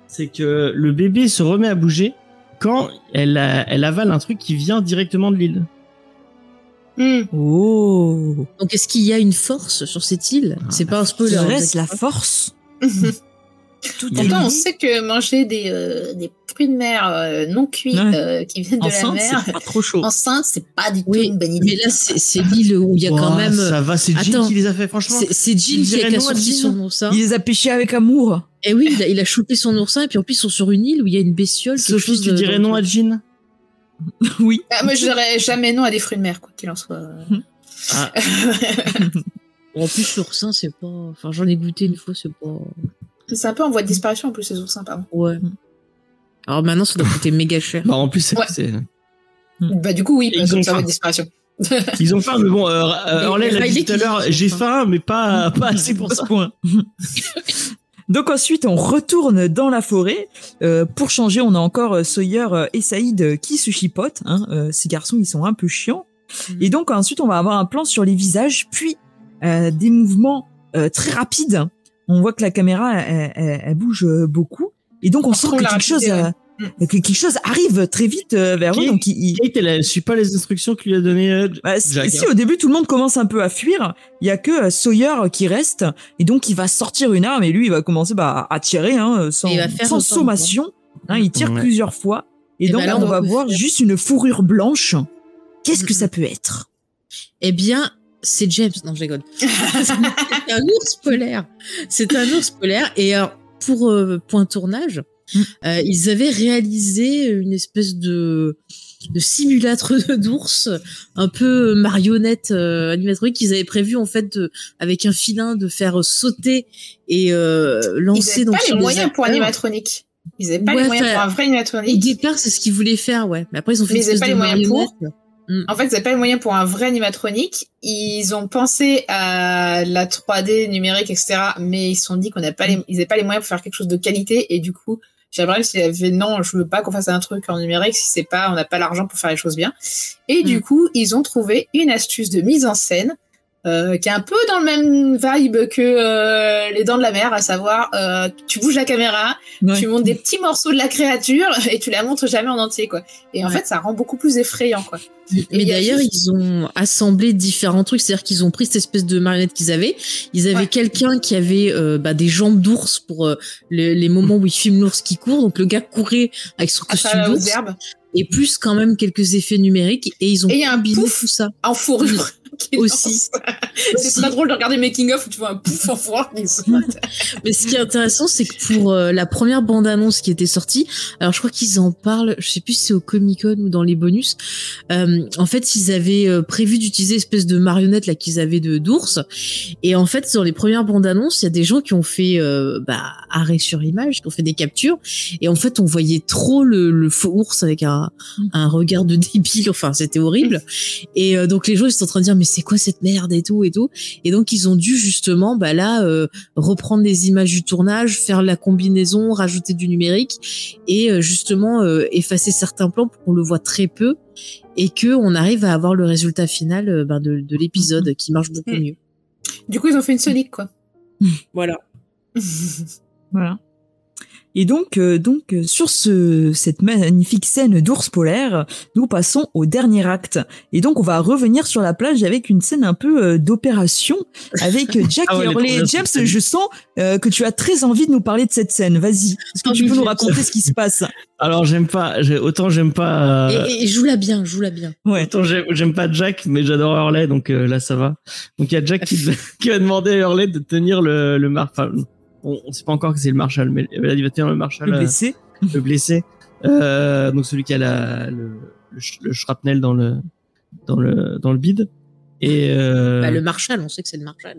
C'est que le bébé se remet à bouger quand elle, a- elle avale un truc qui vient directement de l'île. Hmm. Oh, Donc est-ce qu'il y a une force sur cette île? Ah, C'est pas un spoiler. reste la force. Tout Pourtant, on sait que manger des, euh, des fruits de mer euh, non cuits Ouais. euh, qui viennent de Enceinte, la mer, c'est pas trop chaud. enceinte, c'est pas du tout Oui, une bonne idée. Mais là c'est c'est l'île où il y a quand même. Ça va, c'est Jean Attends. qui les a fait, franchement. C'est c'est Jill qui a, sorti Jean. son oursin. Il les a pêchés avec amour. Et oui, il a, il a chopé son oursin et puis en plus ils sont sur une île où il y a une bestiole. quelque Sophie, chose tu de- dirais non à Jean oui. Ah, moi, je dirais jamais non à des fruits de mer, quoi qu'il en soit. ah, En plus l'oursin c'est pas. Enfin j'en ai goûté une fois, c'est pas. C'est un peu en voie de disparition en plus, ces oursins, pardon. Ouais. Alors maintenant ça doit coûter méga cher. bah, en plus, c'est- Ouais. c'est- Bah, du coup, oui, Ils parce ont que ça de disparition. ils ont faim, mais bon, euh, euh, et l'a dit tout à qui l'heure, j'ai faim, mais pas, pas assez pour ce point. Donc ensuite, on retourne dans la forêt. Euh, pour changer, on a encore euh, Sawyer et Saïd euh, qui se chipotent. Hein. Euh, ces garçons, ils sont un peu chiants. Mhm. Et donc ensuite, on va avoir un plan sur les visages, puis euh, des mouvements euh, très rapides. On voit que la caméra, elle, elle- elle bouge euh, beaucoup. Et donc on, On sent que quelque chose, euh, ouais. que quelque chose arrive très vite euh, vers eux. Qui- Donc il- il- Kate, elle, elle suit pas les instructions que lui a donné euh, bah, si, Jack. si, au début tout le monde commence un peu à fuir, il y a que Sawyer qui reste et donc il va sortir une arme et lui il va commencer bah, à tirer hein, sans, Et il va faire sans sommation. Hein, il tire Ouais. plusieurs fois et, Et donc bah là, on, on va voir faire- juste une fourrure blanche. Qu'est-ce que ça peut être? Eh bien, c'est James. Non, je rigole. c'est un ours polaire. C'est un ours polaire. Et alors, pour euh, point tournage, Mm. euh, ils avaient réalisé une espèce de, de simulacre d'ours, un peu marionnette euh, animatronique. Ils avaient prévu en fait de, avec un filin de faire sauter et euh, Ils lancer n'avaient donc pas les des moyens pour animatronique. Ils n'avaient pas Ouais, les moyens pour un vrai Au animatronique. départ, c'est ce qu'ils voulaient faire, ouais. Mais après, ils ont fait Mais une ils avaient espèce pas de les moyens pour. Marionnette. En fait, ils n'avaient pas les moyens pour un vrai animatronique. Ils ont pensé à la 3D numérique, etc. Mais ils se sont dit qu'on n'a pas les, ils n'avaient pas les moyens pour faire quelque chose de qualité. Et du coup, Gabriel s'il avait non, je veux pas qu'on fasse un truc en numérique si c'est pas, on n'a pas l'argent pour faire les choses bien. Et du Mm. coup, ils ont trouvé une astuce de mise en scène euh, qui est un peu dans le même vibe que euh, les Dents de la Mer, à savoir, euh, tu bouges la caméra, Ouais. tu montes des petits morceaux de la créature et tu la montres jamais en entier, quoi. Et en Ouais. fait, ça rend beaucoup plus effrayant, quoi. Mais d'ailleurs, ils ont assemblé différents trucs, c'est-à-dire qu'ils ont pris cette espèce de marionnette qu'ils avaient. Ils avaient Ouais. quelqu'un qui avait euh, bah, des jambes d'ours pour euh, le- les moments où ils filment l'ours qui court. Donc le gars courait avec son costume aux d'ours et plus quand même quelques effets numériques. Et ils ont Et y a un pouf tout ça. en fourrure. Aussi. c'est très drôle de regarder making of où tu vois un pouf en saute. Mais ce qui est intéressant, c'est que pour euh, la première bande-annonce qui était sortie, alors je crois qu'ils en parlent, je sais plus si c'est au Comic Con ou dans les bonus. euh, en fait, ils avaient euh, prévu d'utiliser espèce de marionnette là qu'ils avaient de d'ours. Et en fait, dans les premières bandes-annonces, il y a des gens qui ont fait bah, arrêt sur image, qui ont fait des captures. Et en fait, on voyait trop le, le faux ours avec un, un regard de débile. Enfin, c'était horrible. Et donc les gens ils sont en train de dire mais c'est quoi cette merde et tout et tout. Et donc ils ont dû justement bah là euh, reprendre les images du tournage, faire la combinaison, rajouter du numérique et euh, justement euh, effacer certains plans pour qu'on le voit très peu et que on arrive à avoir le résultat final euh, ben, de, de l'épisode qui marche beaucoup Mm. mieux. Du coup, ils ont fait une Sonic, quoi. Voilà. Voilà. Et donc, euh, donc euh, sur ce, cette magnifique scène d'ours polaire, nous passons au dernier acte. Et donc, on va revenir sur la plage avec une scène un peu euh, d'opération avec Jack Ah ouais, et bien, James, je sens euh, que tu as très envie de nous parler de cette scène. Vas-y, est-ce que Oh, tu peux nous raconter ce qui se passe? Alors j'aime pas, j'ai- autant j'aime pas, euh, Et, et joue-la bien, joue-la bien. Ouais. autant j'aime pas Jack, mais j'adore Hurley, donc euh, là ça va. Donc il y a Jack qui, qui va demander à Hurley de tenir le, le mar... Enfin, on, on sait pas encore que c'est le Marshal, mais euh, il va tenir le Marshal, Le euh, blessé. le blessé. Euh, donc celui qui a la, le, le, shrapnel dans le, dans le, dans le bide. Et euh, Bah, le Marshall, on sait que c'est le Marshal.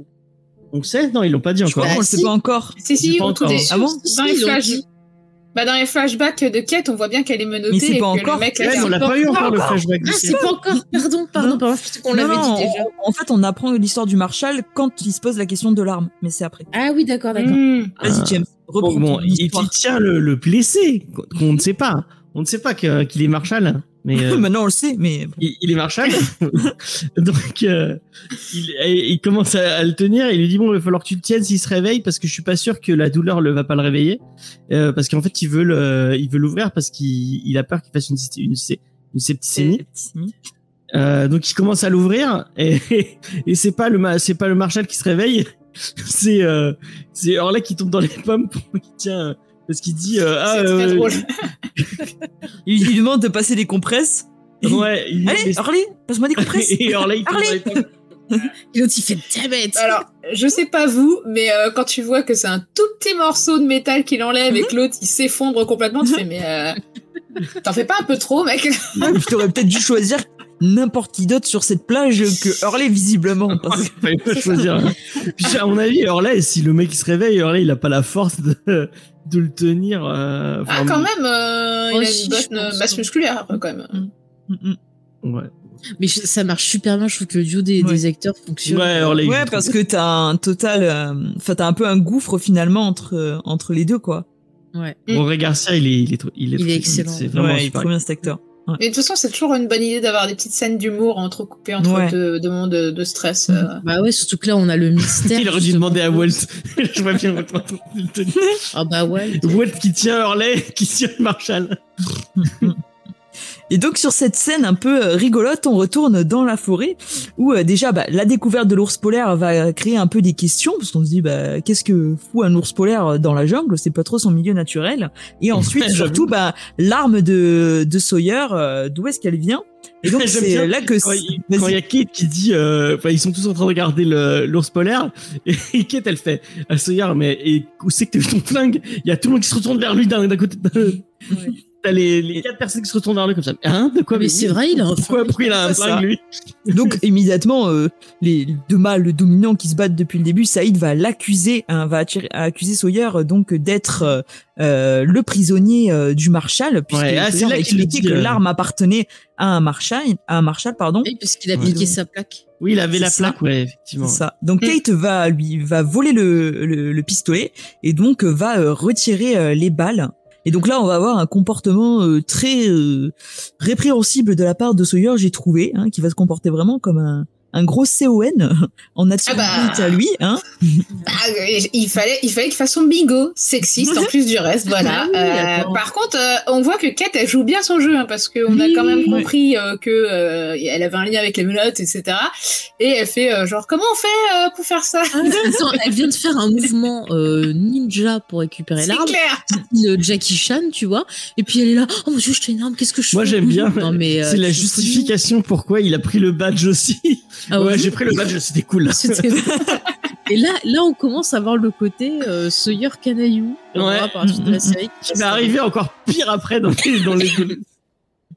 on sait Non, ils l'ont pas dit Je encore. crois qu'on le sait pas encore. Si, si, C'est pas encore. début, Ah bon Si. Bah, dans les flashbacks de Kate, on voit bien qu'elle est menottée Mais c'est et pas que encore. le mec Ouais, on l'a pas pas eu encore le flashback. Ah, c'est pas encore. Pardon, pardon, pardon. Non, l'avait dit déjà. en- fait, on apprend l'histoire du Marshal quand il se pose la question de l'arme, mais c'est après. Ah oui, d'accord, d'accord. Vas-y. James, reprends Bon, bon, ton il, il tient le, le blessé, qu'on ne sait pas. On ne sait pas que- qu'il est Marshal, mais euh, Maintenant, on le sait, mais il, il est Marshal. Donc, euh, il, il commence à, à le tenir et il lui dit bon, il va falloir que tu le tiennes s'il se réveille parce que je suis pas sûr que la douleur ne va pas le réveiller, Euh, parce qu'en fait, il veut le, il veut l'ouvrir parce qu'il il a peur qu'il fasse une, une, une septicémie. Euh, donc il commence à l'ouvrir et, et c'est pas le c'est pas le Marshal qui se réveille, c'est euh, c'est Hurley qui tombe dans les pommes pour qui tient parce qu'il dit euh, ah C'est très euh, drôle. Il lui demande de passer des compresses. ouais il, Allez, Harley, passe-moi des compresses. et Hurley il. Et l'autre, il fait damn it. Alors, je sais pas vous, mais euh, quand tu vois que c'est un tout petit morceau de métal qu'il enlève et que l'autre il s'effondre complètement, tu fais mais euh, t'en fais pas un peu trop, mec Je t'aurais peut-être dû choisir n'importe qui d'autre sur cette plage que Hurley, visiblement. Parce que... Pas choisir. Puis à mon avis Hurley si le mec il se réveille Hurley il a pas la force de de le tenir. euh, Ah, quand même, euh, il a une bonne masse musculaire quand même. Mm, mm. Ouais. Mais je- ça marche super bien. Je trouve que le duo des, Ouais. des acteurs fonctionne. Ouais, Hurley. il Ouais, parce que t'as un total, euh, enfin t'as un peu un gouffre finalement entre euh, entre les deux quoi. Ouais. Bon, Ray Garcia, il est, il est, il est, Il est excellent. C'est vraiment ouais, il est super. trop bien cet acteur. Et de toute façon, c'est toujours une bonne idée d'avoir des petites scènes d'humour entrecoupées entre Ouais. deux, deux mondes de, de stress. euh. Bah ouais, surtout que là, on a le mystère. Il aurait dû demander à Walt. Je vois bien Walt. le tenir. Ah bah ouais. Walt qui tient Hurley, qui tient Marshall. Et donc sur cette scène un peu euh, rigolote, on retourne dans la forêt où euh, déjà bah, la découverte de l'ours polaire va créer un peu des questions parce qu'on se dit bah qu'est-ce que fout un ours polaire dans la jungle, c'est pas trop son milieu naturel. Et ensuite surtout bah l'arme de de Sawyer, euh, d'où est-ce qu'elle vient? Et donc c'est là que Quand il y a Kate qui dit, euh, ils sont tous en train de regarder l'ours polaire, et Kate, elle fait, à Sawyer, mais et où c'est que t'as vu ton flingue? Il y a tout le monde qui se retourne vers lui d'un d'un côté. T'as les, les quatre personnes qui se retournent vers lui comme ça. Hein De quoi Mais c'est vrai, il a un Pourquoi, pourquoi il a un flingue, lui Donc immédiatement, euh, les deux mâles dominants qui se battent depuis le début, Saïd va l'accuser, hein, va attirer- accuser Sawyer euh, donc d'être euh, euh, le prisonnier euh, du Marshal, puisque Ouais, ah, c'est là qu'il dit, que euh. l'arme appartenait à un Marshal, à un Marshal pardon. Oui, parce qu'il a Ouais. piqué sa plaque. Oui, il avait la ça. plaque, ouais, effectivement. C'est ça. Donc Mm. Kate va lui va voler le, le, le pistolet et donc va euh, retirer euh, les balles. Et donc là, on va avoir un comportement euh, très euh, répréhensible de la part de Sawyer, j'ai trouvé, hein, qui va se comporter vraiment comme un, un gros CON en attirant Ah bah. À lui. Hein. Ah, il fallait, il fallait qu'il fasse son bingo sexiste en plus du reste, voilà. Ah oui, Euh, par contre, euh, on voit que Kate elle joue bien son jeu hein, parce qu'on a quand même compris euh, que euh, elle avait un lien avec les menottes, etc. Et elle fait euh, genre comment on fait euh, pour faire ça? Attends, elle vient de faire un mouvement euh, ninja pour récupérer C'est l'arme. clair. Le Jackie Chan, tu vois. Et puis elle est là. Oh mon dieu, je t'ai une arme. Qu'est-ce que je Moi, fais? j'aime bien. Non, mais, euh, c'est la justification pourquoi il a pris le badge aussi. Ah ouais, oui. j'ai pris le badge, c'était cool. C'était- Et là, là, on commence à voir le côté euh, Sawyer canaillou. Ouais. par la suite de la série. Qui va arriver encore pire après dans les, dans les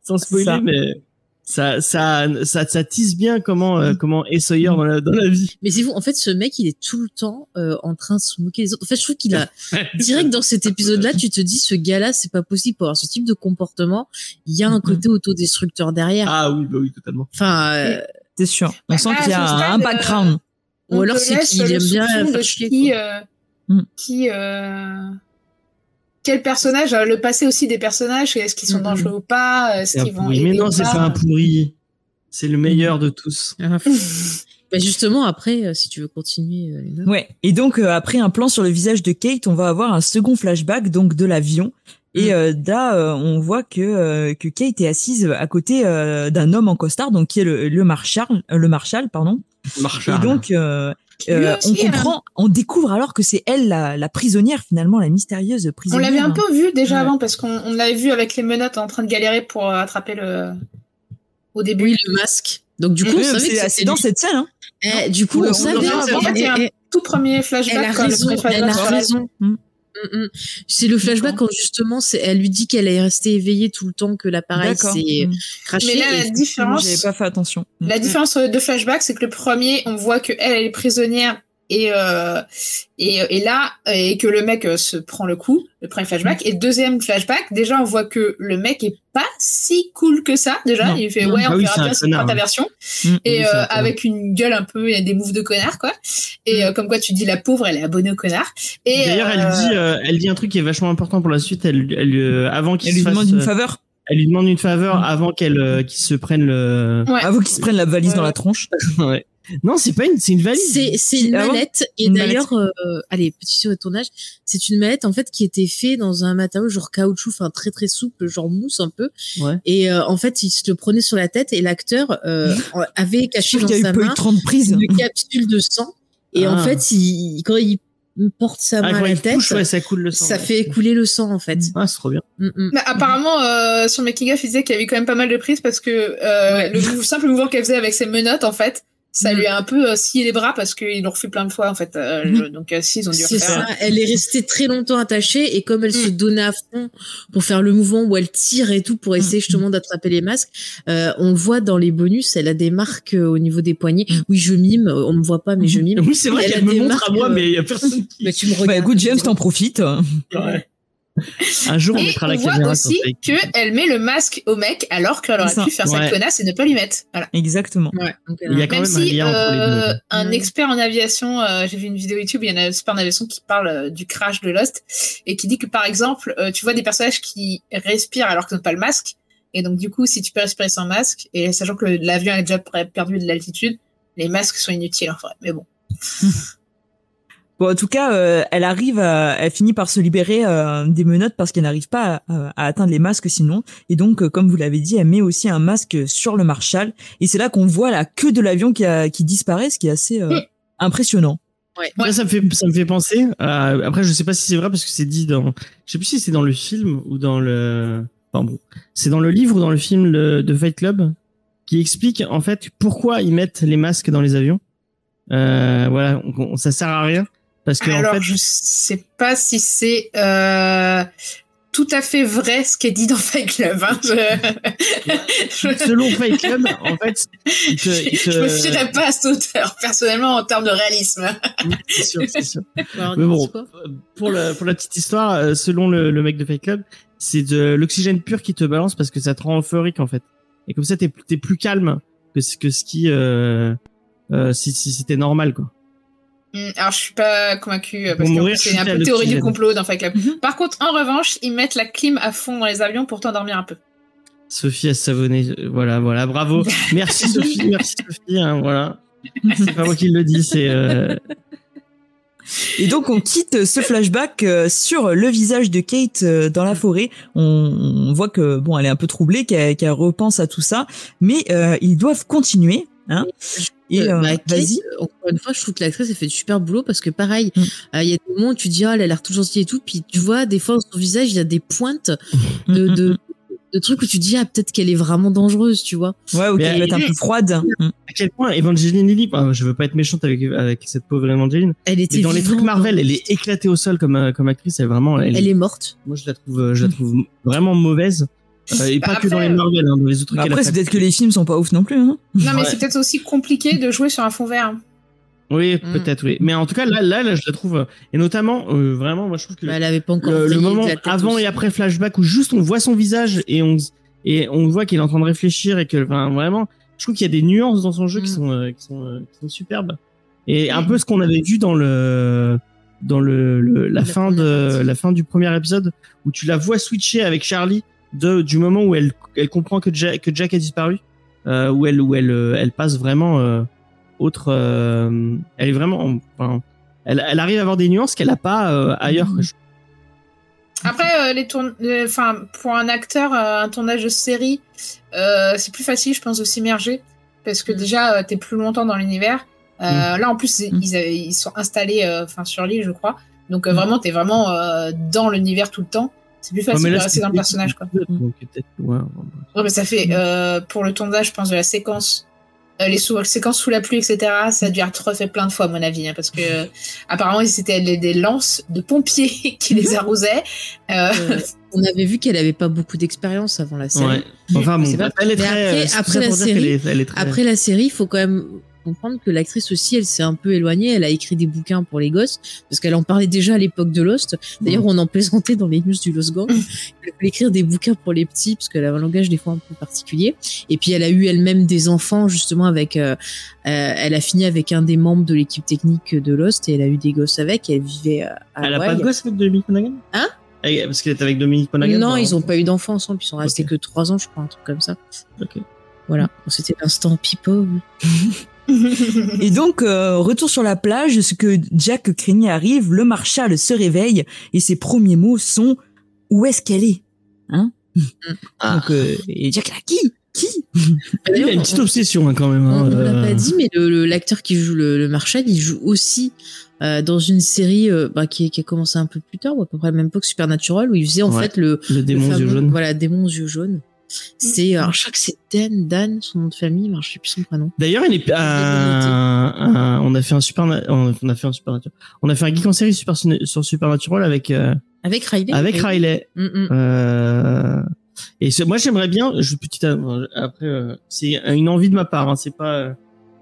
sans spoiler, Ça. mais ça, ça, ça, ça tisse bien comment, euh, comment est Sawyer dans la, dans la vie. Mais c'est vous, en fait, ce mec, il est tout le temps euh, en train de se moquer des autres. En fait, je trouve qu'il a direct dans cet épisode-là, tu te dis, ce gars-là, c'est pas possible pour avoir ce type de comportement. Il y a un Mhm. côté autodestructeur derrière. Ah oui, bah oui, totalement. Enfin, euh, C'est sûr. On Bah, sent qu'il y a un, stade, un background. ou On alors c'est qu'il aime bien faire chier, qui, quoi. euh, Mm. qui euh, quel personnage, euh, le passé aussi des personnages, est-ce qu'ils sont dangereux ou pas, est-ce qu'ils vont. Mais non, ou c'est pas un pourri. C'est le meilleur de tous. Ah, Bah justement, après, euh, si tu veux continuer, euh, Léna. Ouais. Et donc euh, après un plan sur le visage de Kate, on va avoir un second flashback donc de l'avion. Et Mm. euh, là, euh, on voit que euh, que Kate est assise à côté euh, d'un homme en costard, donc qui est le, le marshal, euh, le marshal, pardon. Marshall. Et donc euh, euh, on hein. comprend, on découvre alors que c'est elle la, la prisonnière finalement, la mystérieuse On prisonnière. l'avait un peu vu déjà Ouais. avant parce qu'on on l'avait vu avec les menottes en train de galérer pour attraper le. Au début. Oui, le masque. Donc du coup, Oui, on c'est dans lui. cette scène. Hein. Eh, du coup, On on, on savait. le voit, en fait, il y a un Eh, tout premier flashback. elle a raison, elle a. Mm, mm. C'est le flashback quand justement, elle lui dit qu'elle est restée éveillée tout le temps que l'appareil s'est Mm. craché. Mais là, la différence, J'avais pas fait attention. La différence de flashback, c'est que le premier, on voit que elle, elle est prisonnière et euh, et, et là et que le mec euh, se prend le coup, le premier flashback. Et le deuxième flashback, déjà, on voit que le mec est pas si cool que ça. Déjà, Non. il fait Non. ouais, Ah on oui, verra bien si ta hein. version. Mm. Et Oui, euh, un avec une gueule un peu, il y a des moves de connard quoi. Et euh, comme quoi tu dis la pauvre, elle est abonnée au connard. Et D'ailleurs, elle euh, dit, euh, elle dit un truc qui est vachement important pour la suite. Elle, elle euh, avant qu'il se lui fasse, demande une faveur elle lui demande une faveur Mm. avant qu'elle, euh, qu'il se prenne le. Ouais. avant qu'il se prenne la valise Ouais. dans la tronche. Ouais. Non, c'est pas une, c'est une valise. C'est, c'est une Ah bon mallette. Et Une d'ailleurs, euh, allez, petit sur tournage, c'est une mallette en fait qui était faite dans un matériau genre caoutchouc, enfin très très souple, genre mousse un peu. Ouais. Et euh, en fait, il se le prenait sur la tête et l'acteur euh, avait caché dans sa main 30 prises. une capsule de sang. Et en Ah. fait, il, quand il porte sa Ah, main à la tête, touche, ouais, ça coule le sang. ça ouais. fait couler le sang en fait. Ah, c'est trop bien. Mm, mm. Bah, apparemment, euh, sur le making of, il disait qu'il y avait quand même pas mal de prises parce que euh, le simple mouvement qu'elle faisait avec ses menottes, en fait, ça Mm. lui a un peu euh, scié les bras parce qu'ils l'ont refait plein de fois, en fait. euh, le- donc, euh, si, ils ont dû C'est refaire. ça. Elle est restée très longtemps attachée et comme elle se donnait à fond pour faire le mouvement où elle tire et tout pour essayer justement d'attraper les masques, euh, on le voit dans les bonus. Elle a des marques euh, au niveau des poignets. Mm. Oui, je mime. On me voit pas, mais je mime. Oui, c'est vrai qu'elle me des montre marques, à moi, euh, mais il y a personne qui. Mais tu me Bah regardes. écoute, James, t'en profites. Ouais. Un jour, on Et mettra on la voit caméra. aussi qu'elle met le masque au mec alors qu'elle aurait pu faire sa connasse et ne pas lui mettre. Voilà. Exactement. Ouais, donc, Il y a euh, quand Même si euh, un Ouais. expert en aviation, euh, j'ai vu une vidéo YouTube, il y a un expert en aviation qui parle euh, du crash de Lost et qui dit que par exemple, euh, tu vois des personnages qui respirent alors qu'ils n'ont pas le masque. Et donc du coup, si tu peux respirer sans masque, et sachant que l'avion a déjà perdu de l'altitude, les masques sont inutiles en vrai. Mais bon. Bon, en tout cas, euh, elle arrive, à, elle finit par se libérer euh, des menottes parce qu'elle n'arrive pas à, à atteindre les masques sinon. Et donc, euh, comme vous l'avez dit, elle met aussi un masque sur le Marshall. Et c'est là qu'on voit la queue de l'avion qui, a, qui disparaît, ce qui est assez euh, Mm. impressionnant. ouais. Ça, ça me fait, ça me fait penser. à- après, je sais pas si c'est vrai parce que c'est dit dans. Je sais plus si c'est dans le film ou dans le. Enfin bon, c'est dans le livre ou dans le film le- de Fight Club qui explique en fait pourquoi ils mettent les masques dans les avions. Euh, voilà, on- on- ça sert à rien parce que Alors en fait, je sais pas si c'est euh, tout à fait vrai ce qui est dit dans Fight Club. Hein. Je... selon Fight Club, en fait, il te, il te- je me fierais pas à cette hauteur, personnellement, en termes de réalisme. Oui, c'est sûr, c'est sûr. alors, Mais bon, pour la, pour la petite histoire, euh, selon le, le mec de Fight Club, c'est de l'oxygène pur qui te balance parce que ça te rend euphorique en fait. Et comme ça, t'es es plus calme que ce que ce qui euh, euh, si, si c'était normal quoi. Hmm, Alors, je suis pas convaincue, euh, parce que c'est un peu théorie du complot dans Fight Club. Mhm. Par contre, en revanche, ils mettent la clim à fond dans les avions pour t'endormir un peu. Sophie a savonné, euh, voilà, voilà, bravo. Merci Sophie, merci Sophie, hein, voilà. C'est pas moi qui le dis, c'est euh, Et donc, on quitte ce flashback sur le visage de Kate dans la forêt. On, voit que bon, elle est un peu troublée, qu'elle repense à tout ça, mais euh, ils doivent continuer. Hein et Euh, euh, bah, vas-y. euh, encore une fois, je trouve que l'actrice, elle fait du super boulot parce que pareil, Mm. euh, il y a des moments où tu dis, ah, elle a l'air tout gentille et tout, puis tu vois, des fois, sur son visage, il y a des pointes de, de, de trucs où tu dis, ah, peut-être qu'elle est vraiment dangereuse, tu vois. Ouais, ok, Mais elle va être un peu froide. Mm. à quel point Evangeline Lilly, enfin, je veux pas être méchante avec avec cette pauvre Evangeline, Elle était mais dans les trucs Marvel, hein. elle est éclatée au sol comme comme actrice, elle est vraiment elle, Elle est morte. moi je la trouve je la trouve vraiment mauvaise et Bah, pas que dans après, les Marvel hein, dans les autres a Après, c'est peut-être que les films sont pas ouf non plus. Hein Non, mais Ouais. c'est peut-être aussi compliqué de jouer sur un fond vert. Oui, Mm. peut-être oui. Mais en tout cas là là, là je la trouve euh, et notamment euh, vraiment moi je trouve que Bah, elle avait pas encore le, moment avant aussi. et après flashback où juste on voit son visage et on et on voit qu'il est en train de réfléchir et que enfin vraiment je trouve qu'il y a des nuances dans son jeu qui Mm. sont euh, qui sont euh, qui sont superbes et un peu ce qu'on avait vu dans le dans le, le- la La fin de partie. la fin du premier épisode où tu la vois switcher avec Charlie de du moment où elle elle comprend que Jack, que Jack a disparu euh, où elle où elle euh, elle passe vraiment euh, autre. euh, elle est vraiment. Enfin, elle, elle arrive à avoir des nuances qu'elle a pas ailleurs. Je- Après, les tourn... enfin, pour un acteur, un tournage de série, c'est plus facile, je pense, de s'immerger. Parce que Mm. déjà, euh, t'es plus longtemps dans l'univers. Euh, Là, en plus, ils, Mm. ils, avaient- ils sont installés enfin, sur l'île, je crois. Donc, Mm. vraiment, t'es vraiment euh, dans l'univers tout le temps. C'est plus facile de rester dans le personnage, quoi. Donc, peut-être, ouais, mais ça fait, euh, pour le tournage, je pense, de la séquence, euh, les sous- séquences sous la pluie, etc., ça a dû être refait plein de fois, à mon avis, hein, parce que, euh, apparemment, c'était des, lances de pompiers qui les arrosaient. On avait vu qu'elle avait pas beaucoup d'expérience avant la série. Ouais. Enfin bon, C'est pas- elle est mais très. après- après la série- est- elle est très- Après la série, il faut quand même comprendre que l'actrice aussi, elle s'est un peu éloignée. Elle a écrit des bouquins pour les gosses parce qu'elle en parlait déjà à l'époque de Lost. D'ailleurs, on en plaisantait dans les news du Lost Gang. Elle voulait écrire des bouquins pour les petits parce qu'elle avait un langage des fois un peu particulier. Et puis, elle a eu elle-même des enfants justement avec. euh, euh, elle a fini avec un des membres de l'équipe technique de Lost et elle a eu des gosses avec. Elle vivait euh, à Elle a pas de gosse avec Dominique Monaghan? Hein? Eh, Parce qu'elle est avec Dominique Monaghan. Non, ils ont pas eu d'enfants ensemble. Ils sont restés Ok. que trois ans, je crois, un truc comme ça. Ok. Voilà. C'était l'instant people. Et donc, euh, retour sur la plage, ce que Jack craignait arrive, le Marshal se réveille et ses premiers mots sont « Où est-ce qu'elle est, Hein Ah. Donc, euh, et Jack là, qui? Qui? Il a une petite obsession hein, quand même. On hein, ne l'a euh, pas dit, mais l'acteur qui joue le, le Marshal, il joue aussi euh, dans une série euh, bah, qui, qui a commencé un peu plus tard, ou à peu près à la même époque, Supernatural, où il faisait en Ouais. fait le, Le le démon aux yeux jaunes. Voilà, démon aux yeux jaunes. C'est, alors, je crois que c'est Dan, Dan, son nom de famille, mais je sais plus son prénom. D'ailleurs, il est un- un- on a fait un super, on a fait un supernatural. On a fait un geek en série super, sur Supernatural avec euh, Avec Riley. avec Riley. Mm, mm. Euh, et ce- moi, j'aimerais bien. Je petite après, euh, c'est une envie de ma part. Hein, c'est pas.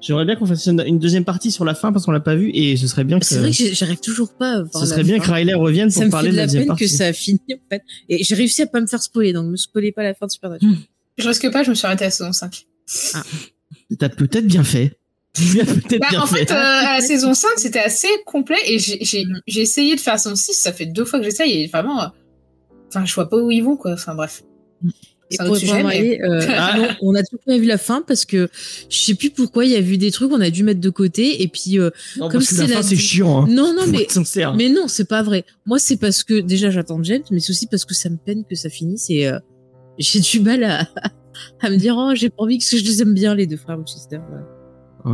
Euh, J'aimerais bien qu'on fasse une, une deuxième partie sur la fin parce qu'on l'a pas vu et ce serait bien que. C'est vrai que j'arrive toujours pas à voir ce la serait bien fin. que Riley revienne pour ça me parler fait de de la la deuxième peine partie. que ça a fini en fait. Et j'ai réussi à pas me faire spoiler, donc me spoilez pas la fin de Supernatural. je risque pas, je me suis arrêtée à la saison 5. T'as peut-être bien fait. Tu as peut-être Bah, bien en fait, fait. euh, à la saison 5, c'était assez complet et j'ai- essayé de faire la saison 6, ça fait deux fois que j'essaye et vraiment, euh, enfin, je vois pas où ils vont, quoi. Enfin, bref. Et C'est un pour autre sujet, répondre à mais- Riley, euh, ah non, on a toujours pas vu la fin parce que je sais plus pourquoi il y a vu des trucs on a dû mettre de côté et puis euh, Non, comme parce c'est la la fin, c'est chiant. Hein. non non Faut mais sincère. mais non c'est pas vrai. Moi c'est parce que déjà j'attends James mais c'est aussi parce que ça me peine que ça finisse et euh, j'ai du mal à, à me dire oh j'ai pas envie que je les aime bien les deux frères Winchester. Ouais.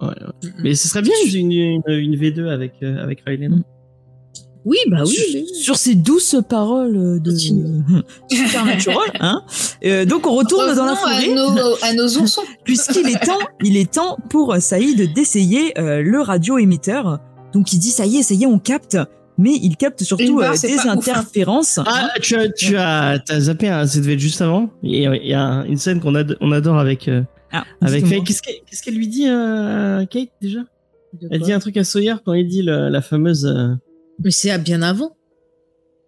Ouais, ouais. Mais ce serait bien une, une, une V2 avec, euh, avec Riley, non? Oui bah oui. sur, mais- sur ces douces paroles de Continue. Supernatural, hein euh, Donc, on retourne dans la forêt. À nos, à nos oursons. puisqu'il est temps, il est temps pour Saïd d'essayer euh, le radio-émetteur. Donc il dit ça y est, ça y est, on capte, mais il capte surtout barre, euh, des ouf, hein. interférences. Ah, tu as, tu as, t'as zappé, hein, ça devait être juste avant. Il y a une scène qu'on ad- on adore avec, euh, Ah, avec. Qu'est-ce qu'elle, lui dit, euh, Kate, déjà? De Elle dit un truc à Sawyer quand il dit le- la fameuse, euh, Mais c'est à bien avant.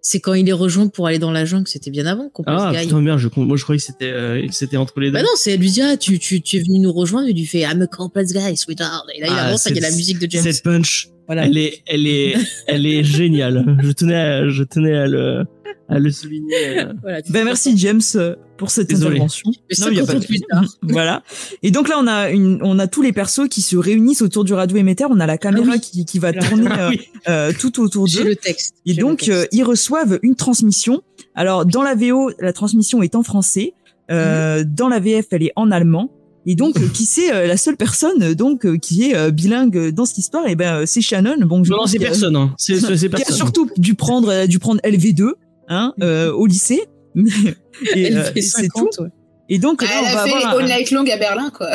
C'est quand il est rejoint pour aller dans la jungle, c'était bien avant qu'on ah, putain, merde, je, moi, je croyais que c'était, euh, c'était entre les deux. Bah non, c'est elle lui dit ah tu, tu, tu es venu nous rejoindre, il lui fait I'm a complex guy, sweetheart. Et là il Ah, avance, il y a la musique de James. Cette punch, Voilà. elle est, elle est, elle est géniale. Je tenais à, je tenais à le, à le souligner. euh. Voilà, Ben merci James euh, pour cette Désolé. intervention. Mais Non, il y a 50 pas de- plus tard. voilà. Et donc là, on a une, on a tous les persos qui se réunissent autour du radio émetteur. On a la caméra Ah oui. qui, qui va tourner Ah euh, oui. euh, tout autour d'eux. le texte. Et donc, texte. euh, ils reçoivent une transmission. Alors, dans la VO, la transmission est en français. Euh, Mhm. Dans la VF, elle est en allemand. Et donc, euh, qui c'est euh, la seule personne euh, donc euh, qui est euh, bilingue dans cette histoire? Et ben, euh, c'est Shannon. Bon, je Non, c'est personne, hein. C'est, c'est c'est Qui a personne. surtout dû prendre, dû prendre LV2 hein, euh, au lycée. et euh, et c'est 50, tout. ouais. Et donc là, Elle on va a fait avoir, All un- Night Long à Berlin, quoi.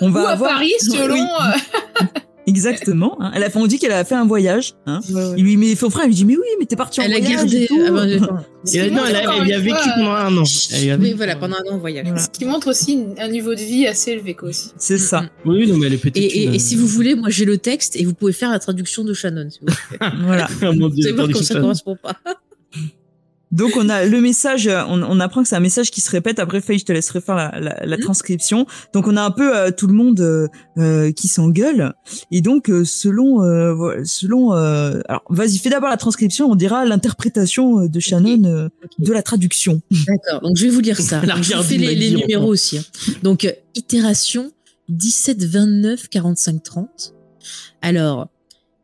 on Ou va à avoir Paris, selon. Oui. Euh, exactement. hein. Elle a fait, on dit qu'elle a fait un voyage. Hein. Ouais, ouais. Il lui met son frère, il lui dit mais oui, mais t'es parti en Elle a voyage. gardé. et tout. ah ben, attends. Et là, non, elle, a- elle y a vécu fois, pendant un an. Elle a Oui, voilà, pendant- un an en voyage. Voilà. Ce qui montre aussi un niveau de vie assez élevé, quoi, aussi. C'est ça. Mm, Oui, non, mais elle est peut-être. Et, et, une- et si vous voulez, moi j'ai le texte et vous pouvez faire la traduction de Shannon. Si vous voulez. Voilà. Ah, Vous voir attendez, comme ça correspond pas. Donc on a le message, on, on apprend que c'est un message qui se répète. Après Faye, je te laisserai faire la, la, la Mhm. transcription. Donc on a un peu euh, tout le monde euh, euh, qui s'engueule. Et donc euh, selon, euh, selon, euh, alors vas-y, fais d'abord la transcription. On dira l'interprétation de Shannon euh, de la traduction. D'accord, donc je vais vous lire ça. Je fais les, les numéros aussi. hein. Donc, itération, 17 29 45 30. Alors,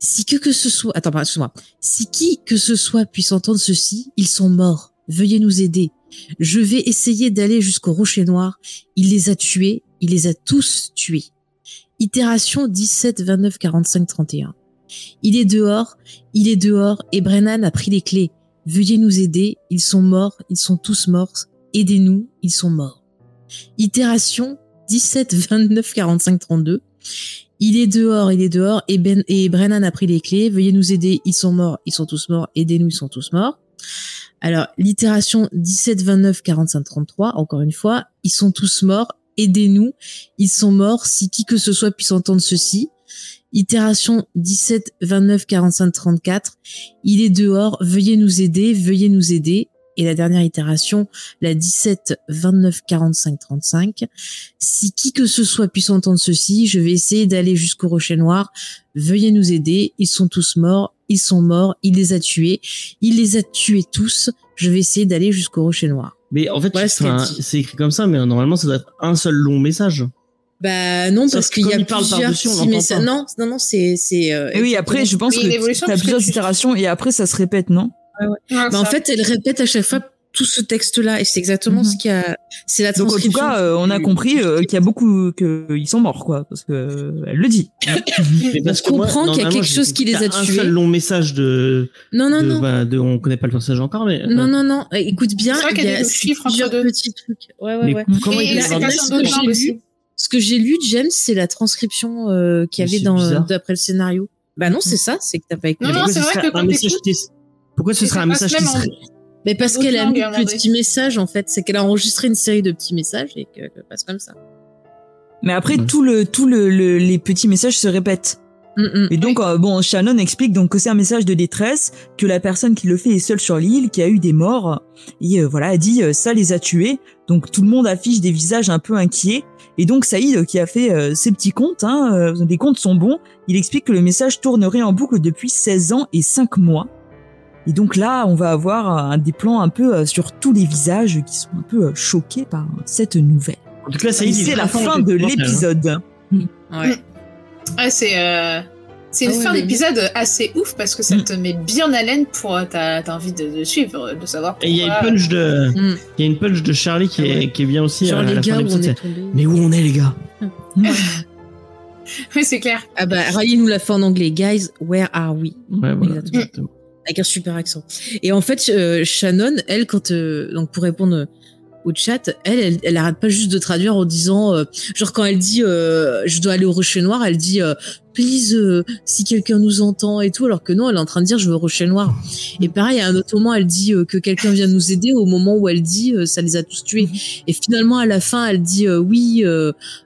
si que que ce soit, attends, excuse-moi, si qui que ce soit puisse entendre ceci, ils sont morts. Veuillez nous aider. Je vais essayer d'aller jusqu'au rocher noir. Il les a tués. Il les a tous tués. Itération 17 29 45 31. Il est dehors. Il est dehors et Brennan a pris les clés. Veuillez nous aider. Ils sont morts. Ils sont tous morts. Aidez-nous. Ils sont morts. Itération 17 29 45 32. Il est dehors, il est dehors, et, ben, et Brennan a pris les clés. Veuillez nous aider, ils sont morts, ils sont tous morts, aidez-nous, ils sont tous morts. Alors, l'itération 17, 29, 45, 33, encore une fois, ils sont tous morts, aidez-nous, ils sont morts, si qui que ce soit puisse entendre ceci. Itération 17, 29, 45, 34, il est dehors, veuillez nous aider, veuillez nous aider, et la dernière itération, la 17 29 45 35. Si qui que ce soit puisse entendre ceci, je vais essayer d'aller jusqu'au rocher noir. Veuillez nous aider. Ils sont tous morts. Ils sont morts. Il les a tués. Il les a tués tous. Je vais essayer d'aller jusqu'au rocher noir. Mais en fait, c'est écrit comme ça, mais normalement, ça doit être un seul long message. Bah non, Parce qu'il y a plusieurs petits messages. Non, non, non, c'est c'est. euh, Et oui, après, je pense que t'as plusieurs itérations et après ça se répète, non? Ouais, Bah, en fait, elle répète à chaque fois tout ce texte-là, et c'est exactement Mhm. ce qu'il y a. C'est la Donc en tout transcription. cas, euh, on a compris euh, qu'il y a beaucoup qu'ils sont morts, quoi, parce que euh, elle le dit. Mais parce On comprend qu'il y a quelque chose qui les a t'as Un tués. seul long message de, Non, non, de, non. bah, de- on connaît pas le personnage encore, mais. Non, non, non. Écoute bien, C'est vrai qu'il y a des c'est chiffres plusieurs deux. petits trucs. Ouais, ouais, Mais ouais. comment Et il séparation ce que j'ai lu, Ce que j'ai lu, James, c'est la transcription qu'il y avait c'est dans d'après le scénario. Bah non, c'est ça, c'est que t'as pas écouté. Non, non, c'est ce vrai que un quand Pourquoi ce serait un message qui serait. Mais parce qu'elle a mis moment petits messages en fait, c'est qu'elle a enregistré une série de petits messages et que que passe comme ça. Mais après, Ouais. tout le, tout le, le- les petits messages se répètent. Mm, mm. Et donc, euh, bon, Shannon explique donc que c'est un message de détresse, que la personne qui le fait est seule sur l'île, qui a eu des morts, et euh, voilà, elle dit euh, ça les a tués. Donc tout le monde affiche des visages un peu inquiets. Et donc Saïd, qui a fait euh, ses petits comptes, hein, euh, les comptes sont bons, il explique que le message tournerait en boucle depuis 16 ans et 5 mois. Et donc là, on va avoir un des plans un peu euh, sur tous les visages qui sont un peu euh, choqués par cette nouvelle. En tout cas, ça y est, c'est la fin de effectivement, l'épisode. Ouais. Ouais, c'est euh, c'est une Ah ouais, fin d'épisode assez ouf parce que ça Mm. te met bien en haleine pour euh, t'as t'as envie de, de suivre, de savoir. Et il y a une punch de, Mm. il y a une punch de Charlie qui Ah ouais. est, qui est bien aussi Genre à les la fin gars où on est tombé. Mais où on est, les gars? Oui, c'est clair. Ah bah Riley nous l'a fait en anglais, guys, where are we? Ouais, voilà. Exactement. Avec un super accent. Et en fait, euh, Shannon, elle, quand euh, donc pour répondre euh, au chat, elle, elle, elle arrête pas juste de traduire en disant, euh, genre quand elle dit, euh, je dois aller au Rocher Noir, elle dit, euh, please, euh, si quelqu'un nous entend et tout, alors que non, elle est en train de dire, je veux au Rocher Noir. Et pareil, à un autre moment, elle dit que quelqu'un vient nous aider. Au moment où elle dit, ça les a tous tués. Et finalement, à la fin, elle dit, oui,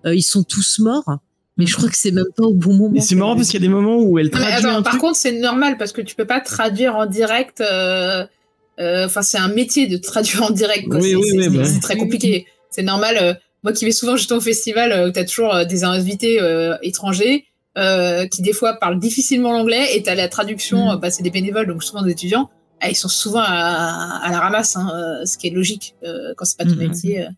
ils sont tous morts. Mais je crois que c'est même pas au bon moment. Et c'est marrant parce qu'il y a des moments où elle traduit attends, un par truc. contre, c'est normal parce que tu peux pas traduire en direct. euh, euh, Enfin, c'est un métier de traduire en direct. quoi. Oui, C'est- oui, oui, c'est- bah c'est très compliqué. C'est normal. euh, moi qui vais souvent justement au festival, euh, où t'as toujours euh, des invités euh, étrangers euh, qui des fois parlent difficilement l'anglais et t'as la traduction. Euh, bah, c'est des bénévoles, donc souvent des étudiants. Ah, ils sont souvent à, à la ramasse, hein, euh, ce qui est logique euh, quand c'est pas ton Mhm. métier. euh.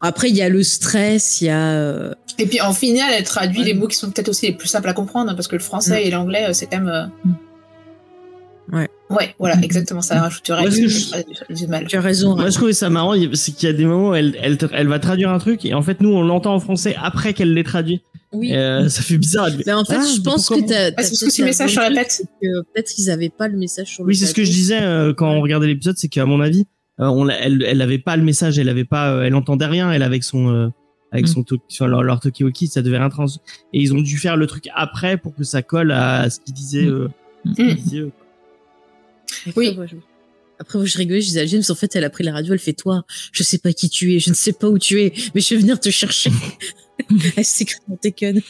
Après, il y a le stress, il y a. Et puis en finale, elle traduit Ouais. les mots qui sont peut-être aussi les plus simples à comprendre, hein, parce que le français Mm. et l'anglais, euh, c'est quand même. euh, Ouais. Ouais, voilà, Mm. exactement. Ça rajoute du, Moi, ce que je- du, du mal. Tu as raison. Moi, je trouvais ça marrant, c'est qu'il y a des moments où elle, elle, va traduire un truc et en fait, nous, on l'entend en français après qu'elle l'ait traduit. Oui. Euh, ça fait bizarre. Mais en fait, Ah, je pense que t'as. Ah, c'est parce que message se répète. Peut-être qu'ils avaient pas le message sur le Oui, c'est ce que je disais euh, quand on regardait l'épisode, c'est qu'à mon avis, euh, on l'a- elle, elle avait pas le message, elle avait pas, euh, elle entendait rien, elle avec son, euh, avec Mm. son to- sur leur, leur Tokiwoki, ça devait rien trans. Et ils ont dû faire le truc après pour que ça colle à ce qu'ils disaient. Mm. euh, Mm. ce qu'ils disaient, eux. Après, Oui. Après, moi, je rigolais, je disais à James, en fait, elle a pris la radio, elle fait toi, je sais pas qui tu es, je ne sais pas où tu es, mais je vais venir te chercher. elle s'écrit dans Tekken.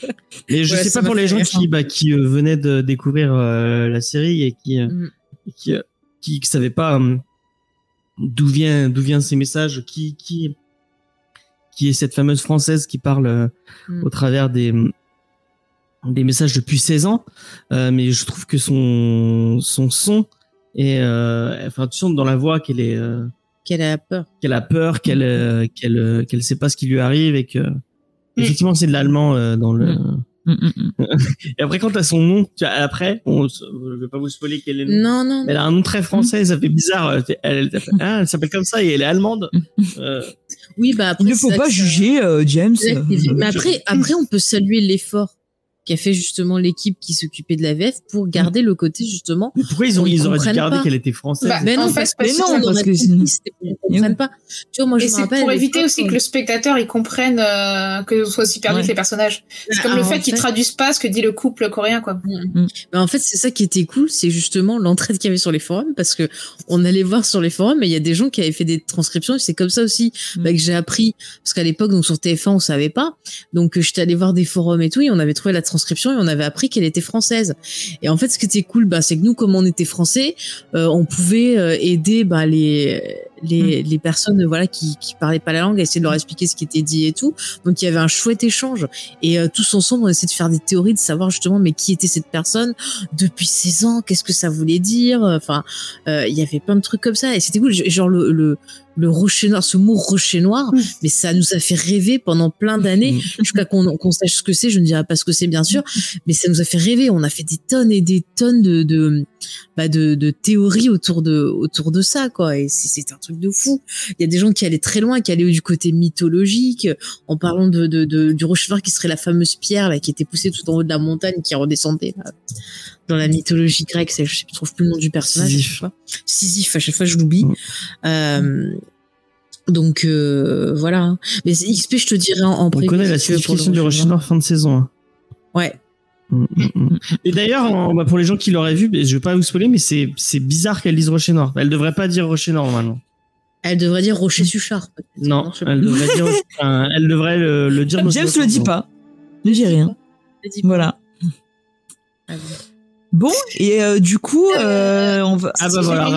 Mais je Ouais, sais pas pour les gens qui, bah, qui euh, venaient de découvrir euh, la série et qui, euh, Mm. qui, euh, qui, qui savaient pas euh, d'où vient, d'où viennent ces messages, qui, qui, qui est cette fameuse française qui parle euh, Mm. au travers des, des messages depuis 16 ans. Euh, mais je trouve que son, son son et euh, enfin, tu sens dans la voix qu'elle est, euh, Qu'elle a peur. qu'elle a peur, qu'elle, euh, qu'elle, euh, qu'elle sait pas ce qui lui arrive et que, Mm. Effectivement, c'est de l'allemand euh, dans le. Mm, mm, mm. Et après, quand t'as son nom, tu vois, après, on, je vais pas vous spoiler quel est le nom. Non, non. Elle a un nom très français, ça fait bizarre. Elle, elle, ah, elle s'appelle comme ça et elle est allemande. Euh, Oui, bah après. Il ne faut pas que juger euh, James. Mais euh, après, après, on peut saluer l'effort qu'a fait justement l'équipe qui s'occupait de la VF pour garder le côté justement. mais pourquoi ils ont, Ils ils auraient dû garder qu'elle était française Bah, Mais en non, fait, parce, parce que non, parce pas. Tu vois, moi je Et me c'est rappelle. pour éviter aussi que le spectateur il comprenne euh, que ce soit aussi perdu Ouais. que les personnages. C'est comme Ah, le fait qu'ils traduisent pas ce que dit le couple coréen quoi. Bah, en fait, c'est ça qui était cool, c'est justement l'entraide qu'il y avait sur les forums, parce que on allait voir sur les forums, et il y a des gens qui avaient fait des transcriptions, et c'est comme ça aussi Mm. bah, que j'ai appris, parce qu'à l'époque, donc sur TF1, on savait pas, donc j'étais allée voir des forums et tout, et on avait trouvé la transcription, et on avait appris qu'elle était française. Et en fait, ce qui était cool, bah, c'est que nous, comme on était français, euh, on pouvait euh, aider bah, les les, les personnes voilà qui qui parlaient pas la langue à essayer de leur expliquer ce qui était dit et tout. Donc il y avait un chouette échange. Et euh, tous ensemble on essayait de faire des théories de savoir justement mais qui était cette personne? Depuis 16 ans, qu'est-ce que ça voulait dire? Enfin, euh, il y avait plein de trucs comme ça. Et c'était cool. Genre le le le rocher noir, ce mot rocher noir, Mm. mais ça nous a fait rêver pendant plein d'années Mm. jusqu'à qu'on qu'on sache ce que c'est. Je ne dirais pas ce que c'est bien sûr, mais ça nous a fait rêver. On a fait des tonnes et des tonnes de de bah, de, de théories autour de autour de ça quoi. Et c'est c'est un truc de fou. Il y a des gens qui allaient très loin, qui allaient du côté mythologique, en parlant de, de, de du rocher noir qui serait la fameuse pierre là qui était poussée tout en haut de la montagne qui redescendait là, dans la mythologie grecque. c'est- Je je trouve plus le nom du personnage. Sisyphe. à chaque fois. Sisyphe. À chaque fois je l'oublie. Mm. Euh, donc euh, voilà. Mais XP, je te dirais en, en On connaît la si tu veux, pour le signification du rocher noir fin de saison. hein. Ouais. Mm, mm. Et d'ailleurs, bah, pour les gens qui l'auraient vu, je vais pas vous spoiler, mais c'est bizarre qu'elle dise rocher noir. Elle devrait pas dire rocher noir normalement. Elle devrait dire Rocher Suchard. peut-être. Non, elle devrait dire, enfin, elle devrait le, le dire. James une le dit pas. Ne dis rien. Voilà. Ah bon. Bon, et euh, du coup, euh, on va. Ah bah voilà,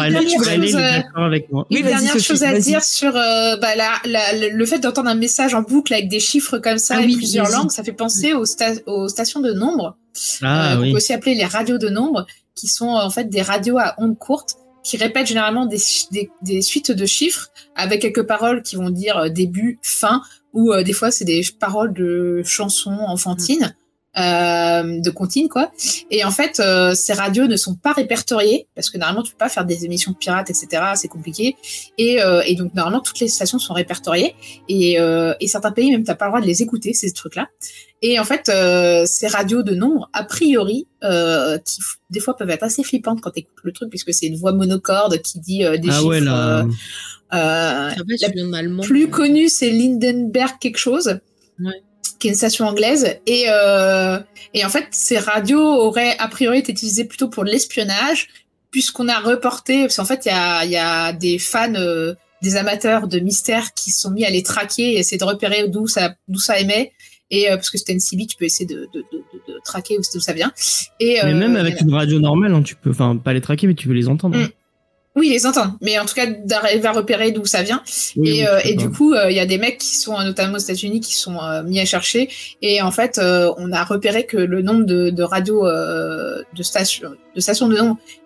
est chose, euh, d'accord avec moi. Oui, Une vas-y, dernière Sophie, chose à dire sur euh, bah, la, la- le- fait d'entendre un message en boucle avec des chiffres comme ça Ah et oui, plusieurs langues, ça fait penser aux, sta- aux stations de nombre, Ah euh, qu'on oui. peut aussi appeler les radios de nombre, qui sont euh, en fait des radios à ondes courtes qui répètent généralement des, des, des suites de chiffres avec quelques paroles qui vont dire euh, début, fin, ou euh, des fois c'est des paroles de chansons enfantines. Euh, de comptines quoi. Et en fait euh, ces radios ne sont pas répertoriées parce que normalement tu peux pas faire des émissions pirates etc c'est compliqué. Et, euh, et donc normalement toutes les stations sont répertoriées. Et, euh, et certains pays même t'as pas le droit de les écouter ces trucs là et en fait euh, ces radios de nombre a priori euh, qui des fois peuvent être assez flippantes quand t'écoutes le truc puisque c'est une voix monocorde qui dit euh, des Ah chiffres ouais, là. euh, euh, la plus connue, c'est Lindenberg quelque chose, Ouais. Qui est une station anglaise. Et, euh, et en fait, ces radios auraient a priori été utilisées plutôt pour l'espionnage, puisqu'on a reporté, parce qu'en fait, il y a, y a des fans, euh, des amateurs de mystère qui sont mis à les traquer et essayer de repérer d'où ça, d'où ça émet. Et euh, parce que c'était une CB, tu peux essayer de, de, de, de, de traquer d'où ça vient. Et, Mais euh, même avec une radio normale, hein, tu peux, enfin, pas les traquer, mais tu peux les entendre. hein. Oui, les entendre, mais en tout cas d'arriver à repérer d'où ça vient. Oui, et oui, euh, et du coup, euh, il y a des mecs qui sont notamment aux États-Unis qui sont euh, mis à chercher. Et en fait, euh, on a repéré que le nombre de, de radios euh, de stations de stations de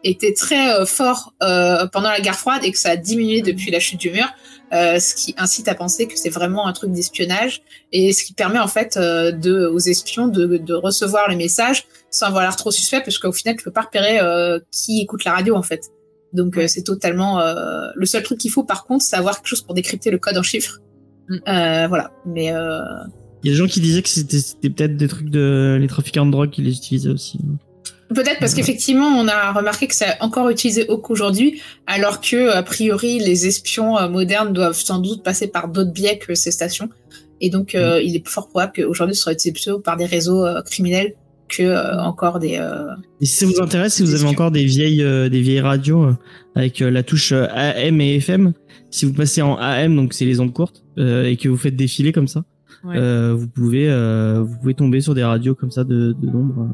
était très fort euh, pendant la guerre froide et que ça a diminué depuis la chute du mur. Euh, ce qui incite à penser que c'est vraiment un truc d'espionnage et ce qui permet en fait euh, de aux espions de, de recevoir les messages sans avoir l'air trop suspect parce qu'au final tu peux pas repérer euh, qui écoute la radio en fait donc euh, c'est totalement euh, le seul truc qu'il faut par contre c'est avoir quelque chose pour décrypter le code en chiffres Mm. Euh, voilà mais euh, Il y a des gens qui disaient que c'était peut-être des trucs de les trafiquants de drogue qui les utilisaient aussi. peut-être parce Ouais. qu'effectivement on a remarqué que c'est encore utilisé qu'aujourd'hui alors que a priori les espions euh, modernes doivent sans doute passer par d'autres biais que ces stations et donc euh, il est fort probable qu'aujourd'hui ce sera utilisé plutôt par des réseaux euh, criminels que euh, encore des euh, Et si ça vous intéresse, si vous avez encore des vieilles, euh, des vieilles radios avec euh, la touche AM et FM, si vous passez en AM, donc c'est les ondes courtes, euh, et que vous faites défiler comme ça, Ouais. euh, vous pouvez, euh, vous pouvez tomber sur des radios comme ça de, de nombre.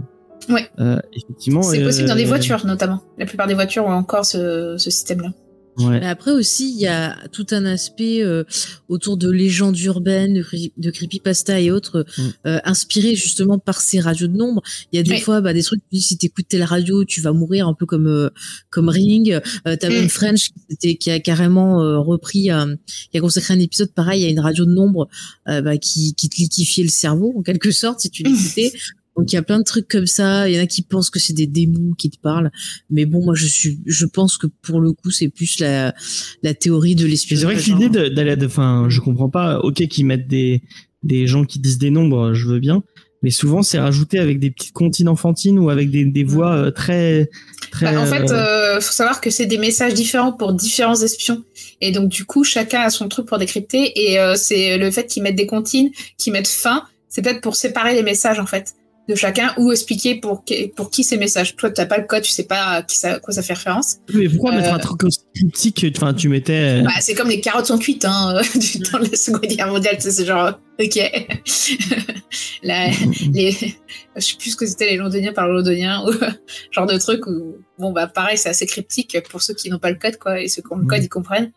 Ouais. Euh, effectivement. c'est possible dans des voitures notamment la plupart des voitures ont encore ce, ce système là Ouais. Mais après aussi, il y a tout un aspect euh, autour de légendes urbaines, de, de creepypasta et autres, Mm. euh, inspirés justement par ces radios de nombre. Il y a des Oui. fois bah, des trucs, tu dis, si t'écoutes telle radio, tu vas mourir un peu comme euh, comme Ring. Euh, T'as Mm. même French qui, a carrément euh, repris, euh, qui a consacré un épisode pareil à une radio de nombre euh, bah, qui, qui te liquifiait le cerveau en quelque sorte si tu l'écoutais. Donc il y a plein de trucs comme ça. Il y en a qui pensent que c'est des démons qui te parlent, mais bon, moi je suis, je pense que pour le coup c'est plus la la théorie de l'espionnage. c'est vrai que l'idée de- d'aller, de- enfin, je comprends pas. Ok, qu'ils mettent des des gens qui disent des nombres, je veux bien, mais souvent c'est rajouté avec des petites comptines enfantines ou avec des, des voix euh, très très. Bah, en fait, euh, euh, faut savoir que c'est des messages différents pour différents espions. Et donc, du coup, chacun a son truc pour décrypter. Et euh, c'est le fait qu'ils mettent des comptines, qu'ils mettent fin, c'est peut-être pour séparer les messages, en fait, de chacun ou expliquer pour, qui- pour qui ces messages. Toi, t'as pas le code, tu sais pas à qui ça, à quoi ça fait référence. mais pourquoi euh, mettre un truc aussi cryptique Enfin, tu mettais. euh, Bah, c'est comme les carottes sont cuites, hein, euh, du temps de la Seconde Guerre mondiale. tu C'est genre, ok. La- les, je sais plus ce que c'était les londoniens par le londonien ou genre de truc où bon bah pareil c'est assez cryptique pour ceux qui n'ont pas le code quoi et ceux qui ont le code Mhm. ils comprennent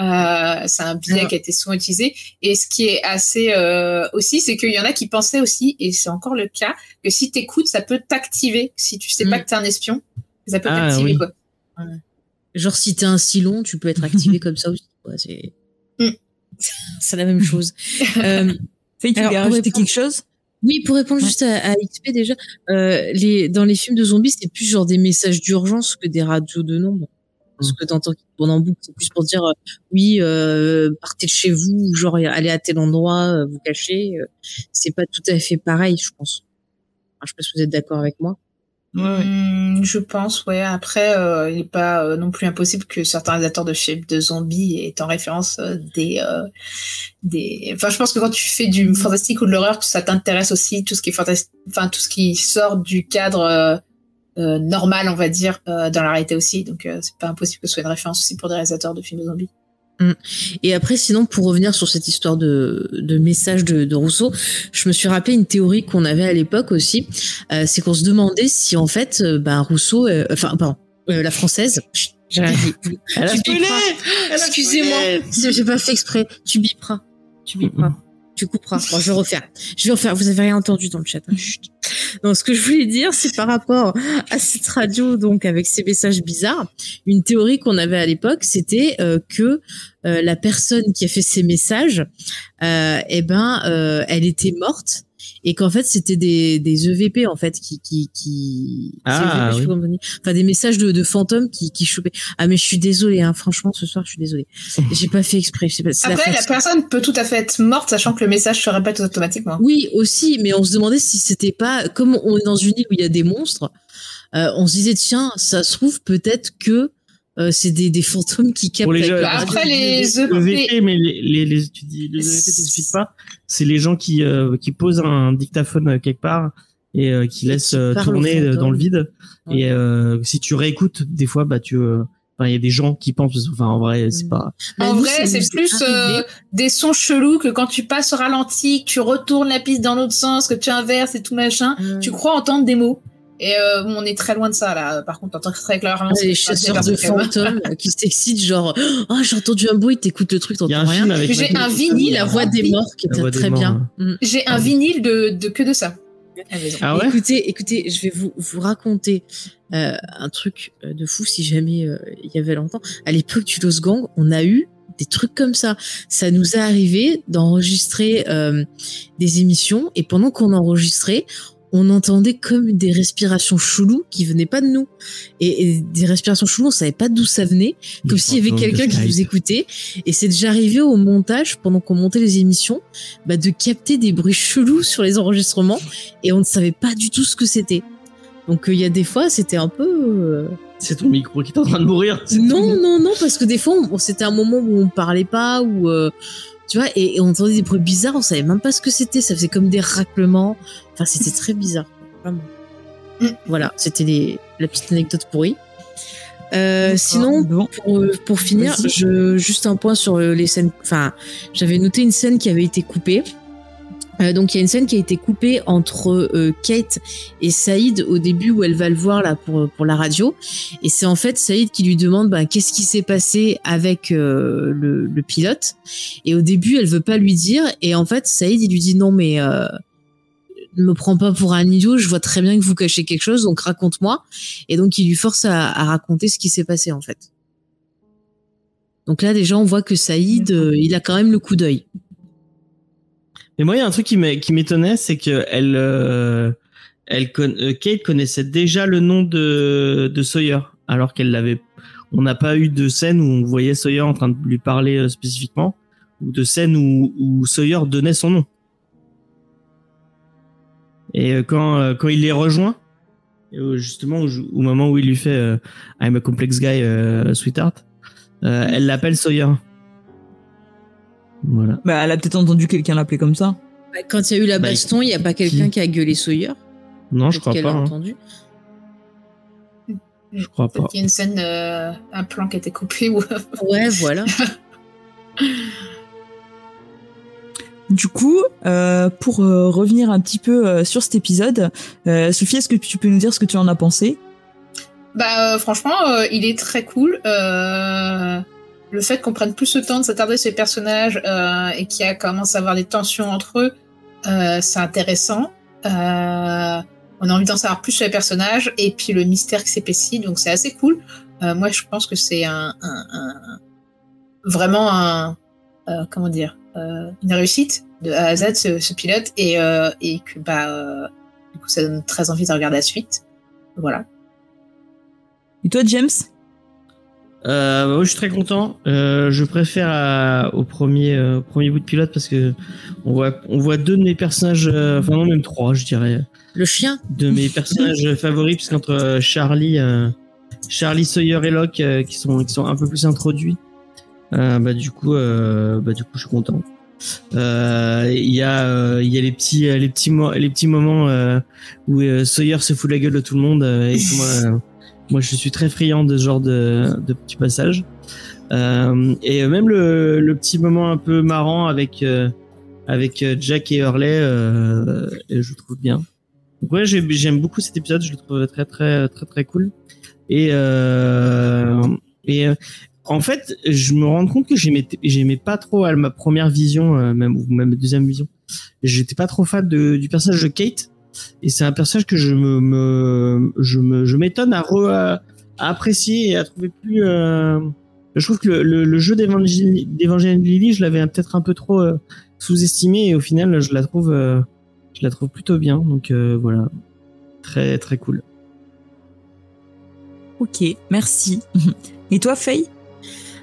euh, c'est un biais qui a été souvent utilisé et ce qui est assez euh, aussi c'est qu'il y en a qui pensaient aussi et c'est encore le cas que si t'écoutes ça peut t'activer si tu sais pas Mhm. que t'es un espion ça peut Ah, t'activer oui. quoi Genre si t'es un silon, tu peux être activé comme ça aussi. quoi. C'est Mm. c'est la même chose. Euh, Faye, tu Alors, rajouter répondre- quelque chose? Oui, pour répondre juste à, à XP déjà, euh, les, dans les films de zombies, c'est plus genre des messages d'urgence que des radios de nombre. Ce que t'entends qui tourne en boucle, c'est plus pour dire euh, oui, euh, partez de chez vous, ou genre allez à tel endroit, euh, vous cachez. euh, c'est pas tout à fait pareil, je pense. Enfin, je sais pas si vous êtes d'accord avec moi. Hmm, je pense, ouais. Après, euh, il n'est pas euh, non plus impossible que certains réalisateurs de films de zombies aient en référence euh, des, euh, des. Enfin, je pense que quand tu fais du fantastique ou de l'horreur, ça t'intéresse aussi tout ce qui est fantastique, enfin tout ce qui sort du cadre euh, normal, on va dire, euh, dans la réalité aussi. Donc, euh, c'est pas impossible que ce soit une référence aussi pour des réalisateurs de films de zombies. Et après, sinon, pour revenir sur cette histoire de, de message de, de Rousseau, je me suis rappelé une théorie qu'on avait à l'époque aussi. Euh, c'est qu'on se demandait si en fait, euh, ben Rousseau, euh, enfin, pardon, euh, la française. J'ai rien dit. Excusez-moi, j'ai pas fait exprès. Tu biperas. Tu biperas. Tu couperas. Bon, je vais refaire. Je vais refaire. Vous avez rien entendu dans le chat. hein. Chut. Donc, ce que je voulais dire, c'est par rapport à cette radio, donc avec ces messages bizarres. Une théorie qu'on avait à l'époque, c'était euh, que euh, la personne qui a fait ces messages, euh, eh ben, euh, elle était morte et qu'en fait c'était des, des EVP en fait qui qui qui Ah, EVP, je sais oui. pas comment on dit. enfin des messages de, de fantômes qui qui chopaient ah mais je suis désolée hein franchement ce soir je suis désolée j'ai pas fait exprès je sais pas la Après, la fatigue. personne peut tout à fait être morte, sachant que le message se répète automatiquement. oui aussi mais on se demandait si c'était pas comme on est dans une île où il y a des monstres euh, on se disait tiens ça se trouve peut-être que euh, c'est des, des fantômes qui captent les avec après, les Le EVP, VP, mais les, les, les- tu dis, les EVP t'expliques pas. C'est les gens qui, euh, qui posent un dictaphone euh, quelque part et euh, qui laissent qui euh, tourner euh, dans le vide. Ouais. Et euh, si tu réécoutes, des fois, bah tu, euh, enfin, il y a des gens qui pensent, enfin, en vrai, c'est Mm. pas. Bah, En nous, vrai, c'est plus euh, des sons chelous que quand tu passes au ralenti, que tu retournes la piste dans l'autre sens, que tu inverses et tout machin. Tu crois entendre des mots. Et euh, on est très loin de ça là. Par contre, t'entends très clairement. ce les chasseurs de fantômes euh, qui s'excitent genre oh j'ai entendu un bruit t'écoutes le truc t'entends rien. J'ai un vinyle, la voix des morts qui était très bien Mm. J'ai un vinyle de, de que de ça. Ah ouais. écoutez écoutez je vais vous vous raconter euh, un truc de fou si jamais euh, il y avait longtemps à l'époque du Los Gang on a eu des trucs comme ça ça nous est arrivé d'enregistrer euh, des émissions et pendant qu'on enregistrait on entendait comme des respirations cheloues qui venaient pas de nous et, et des respirations cheloues on savait pas d'où ça venait comme s'il y avait quelqu'un qui nous écoutait. Et c'est déjà arrivé au montage, pendant qu'on montait les émissions, bah, de capter des bruits chelous sur les enregistrements et on ne savait pas du tout ce que c'était. Donc euh, il y a des fois, c'était un peu... euh, C'est ton micro qui est en train de mourir. Non, non, non, parce que des fois, on- c'était un moment où on parlait pas, ou... euh, Tu vois, et, et on entendait des bruits bizarres, on savait même pas ce que c'était, ça faisait comme des raclements. Enfin, c'était très bizarre, vraiment. Mm. Voilà, c'était les- la petite anecdote pourrie. Euh, sinon, Bon. pour, euh, pour finir, je, juste un point sur euh, les scènes. Enfin, j'avais noté une scène qui avait été coupée Euh, donc il y a une scène qui a été coupée entre euh, Kate et Saïd au début où elle va le voir là pour pour la radio. Et c'est en fait Saïd qui lui demande bah, qu'est-ce qui s'est passé avec euh, le, le, pilote? Et au début elle veut pas lui dire. Et en fait Saïd il lui dit non mais euh, ne me prends pas pour un idiot. Je vois très bien que vous cachez quelque chose donc raconte-moi. Et donc il lui force à, à raconter ce qui s'est passé en fait. Donc là déjà on voit que Saïd il a quand même le coup d'œil mais moi, il y a un truc qui m'étonnait, c'est que elle, euh, euh, Kate connaissait déjà le nom de, de Sawyer, alors qu'elle l'avait. On n'a pas eu de scène où on voyait Sawyer en train de lui parler euh, spécifiquement, ou de scène où, où Sawyer donnait son nom. Et quand quand il les rejoint, justement au, moment où il lui fait I'm a complex guy, sweetheart, elle l'appelle Sawyer. Voilà. Bah, elle a peut-être entendu quelqu'un l'appeler comme ça. Bah, quand il y a eu la bah, baston, il n'y a pas quelqu'un qui a gueulé Sawyer Non, je crois pas. Hein. entendu. Je crois pas. Il y a une scène, euh, un plan qui a été coupé. Ou... ouais, voilà. Du coup, euh, pour euh, revenir un petit peu sur cet épisode, Sophie, est-ce que tu peux nous dire ce que tu en as pensé? Bah, franchement, il est très cool. Le fait qu'on prenne plus le temps de s'attarder sur les personnages euh, et qu'il y a commence à avoir des tensions entre eux, euh, c'est intéressant. Euh, on a envie d'en savoir plus sur les personnages et puis le mystère qui s'épaissit, donc c'est assez cool. Euh, moi, je pense que c'est un, un, un, vraiment un euh, comment dire une réussite de A à Z ce, ce pilote et, et que bah du coup ça donne très envie de regarder la suite. Voilà. Et toi, James? Euh, bah, moi, je suis très content. Euh, je préfère au premier euh, premier bout de pilote parce que on voit on voit deux de mes personnages, euh, enfin non même trois, je dirais. Le chien. De mes personnages favoris, puisqu'entre euh, Charlie, Charlie Sawyer et Locke qui sont qui sont un peu plus introduits. bah du coup bah du coup je suis content. Il y a il y a les petits les petits les petits moments où Sawyer se fout la gueule de tout le monde et moi moi, je suis très friand de ce genre de, de petits passages. Euh, et même le, le, petit moment un peu marrant avec euh, avec euh, Jack et Hurley, euh, je trouve bien. Donc ouais, j'aime beaucoup cet épisode, je le trouve très très très très cool. Et euh, et en fait, je me rends compte que j'aimais pas trop à ma première vision, même ou même deuxième vision. J'étais pas trop fan de, du personnage de Kate et c'est un personnage que je me, me je me je m'étonne à, re, à, apprécier et à trouver plus euh... je trouve que le, le, jeu d'Evangeline Lily je l'avais peut-être un peu trop euh, sous-estimé et au final je la trouve euh, je la trouve plutôt bien. Donc euh, voilà. Très très cool. Ok merci. Et toi Faye?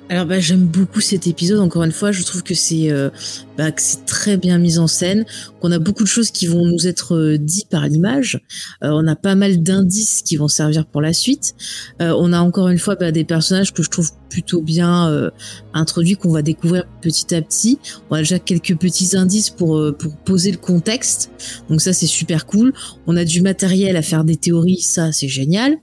Alors bah, j'aime beaucoup cet épisode. Encore une fois, je trouve que c'est euh, bah, que c'est très bien mis en scène, qu'on a beaucoup de choses qui vont nous être euh, dites par l'image. Euh, on a pas mal d'indices qui vont servir pour la suite. on a encore une fois bah, des personnages que je trouve plutôt bien introduits, qu'on va découvrir petit à petit. On a déjà quelques petits indices pour pour poser le contexte. Donc ça c'est super cool. On a du matériel à faire des théories, ça c'est génial.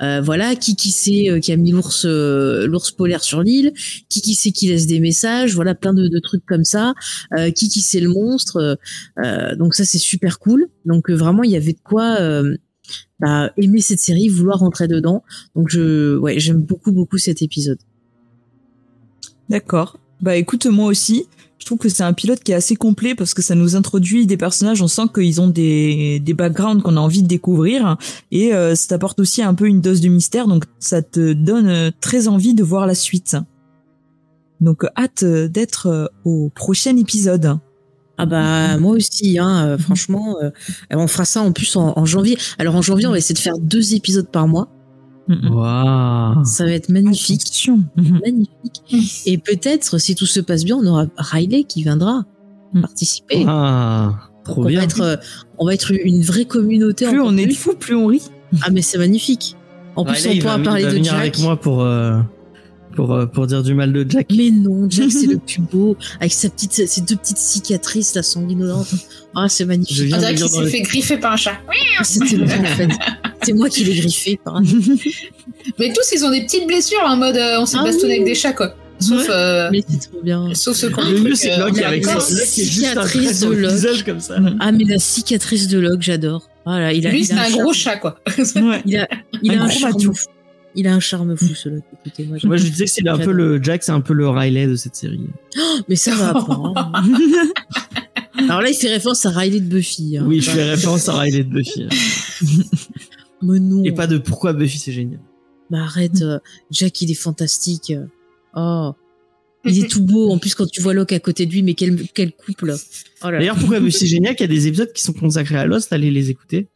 voilà, qui qui sait qui a mis l'ours l'ours polaire sur l'île qui qui c'est qui laisse des messages, voilà plein de, de trucs comme ça, euh, qui qui c'est le monstre, euh, donc ça c'est super cool. Donc euh, vraiment il y avait de quoi bah, aimer cette série, vouloir rentrer dedans. Donc je ouais j'aime beaucoup beaucoup cet épisode. D'accord. Bah écoute moi aussi. Je trouve que c'est un pilote qui est assez complet parce que ça nous introduit des personnages, on sent qu'ils ont des, des backgrounds qu'on a envie de découvrir et ça t'apporte aussi un peu une dose de mystère, donc ça te donne très envie de voir la suite. Donc hâte d'être euh, au prochain épisode. Ah bah moi aussi, hein, euh, franchement, euh, on fera ça en plus en, janvier. Alors en janvier, on va essayer de faire deux épisodes par mois. Wow. Ça va être magnifique, magnifique. Et peut-être, si tout se passe bien, on aura Riley qui viendra participer. Ah, trop bien. Va être, on va être une vraie communauté. Plus on est de fou, plus on rit. Ah mais c'est magnifique. En plus, on pourra parler de Jack. avec moi pour pour, euh, pour dire du mal de Jack. Mais non, Jack c'est le plus beau, avec sa petite, ses deux petites cicatrices, la sanguinolente. Ah, c'est magnifique. On dirait qu'il s'est fait griffer par un chat. Ah, C'était moi en fait. C'est moi qui l'ai griffé par un Mais tous, ils ont des petites blessures en mode euh, on s'est ah bastonné avec des chats quoi. Sauf, euh, Mais c'est trop bien. sauf ce qu'on Le mieux, c'est Locke euh, avec trait Cicatrice de visage comme ça. Ah, mais la cicatrice de Locke, j'adore. Voilà, il a, Lui, c'est un gros chat, quoi. Ouais. Il a, il Un a un gros matou. Il a un charme fou, ce Locke. Écoutez, moi, Moi, je disais que c'est un peu le Jack, c'est un peu le Riley de cette série. Mais ça va pas. hein. Alors là, il fait référence à Riley de Buffy. hein. Oui, je fais référence à Riley de Buffy. Mais non. Et pas de pourquoi Buffy c'est génial. Mais arrête, euh, Jack, il est fantastique. Oh. Il est tout beau. En plus, quand tu vois Locke à côté de lui, mais quel, quel couple. Oh là là. D'ailleurs, pourquoi Buffy c'est génial qu'il y a des épisodes qui sont consacrés à Lost, allez les écouter.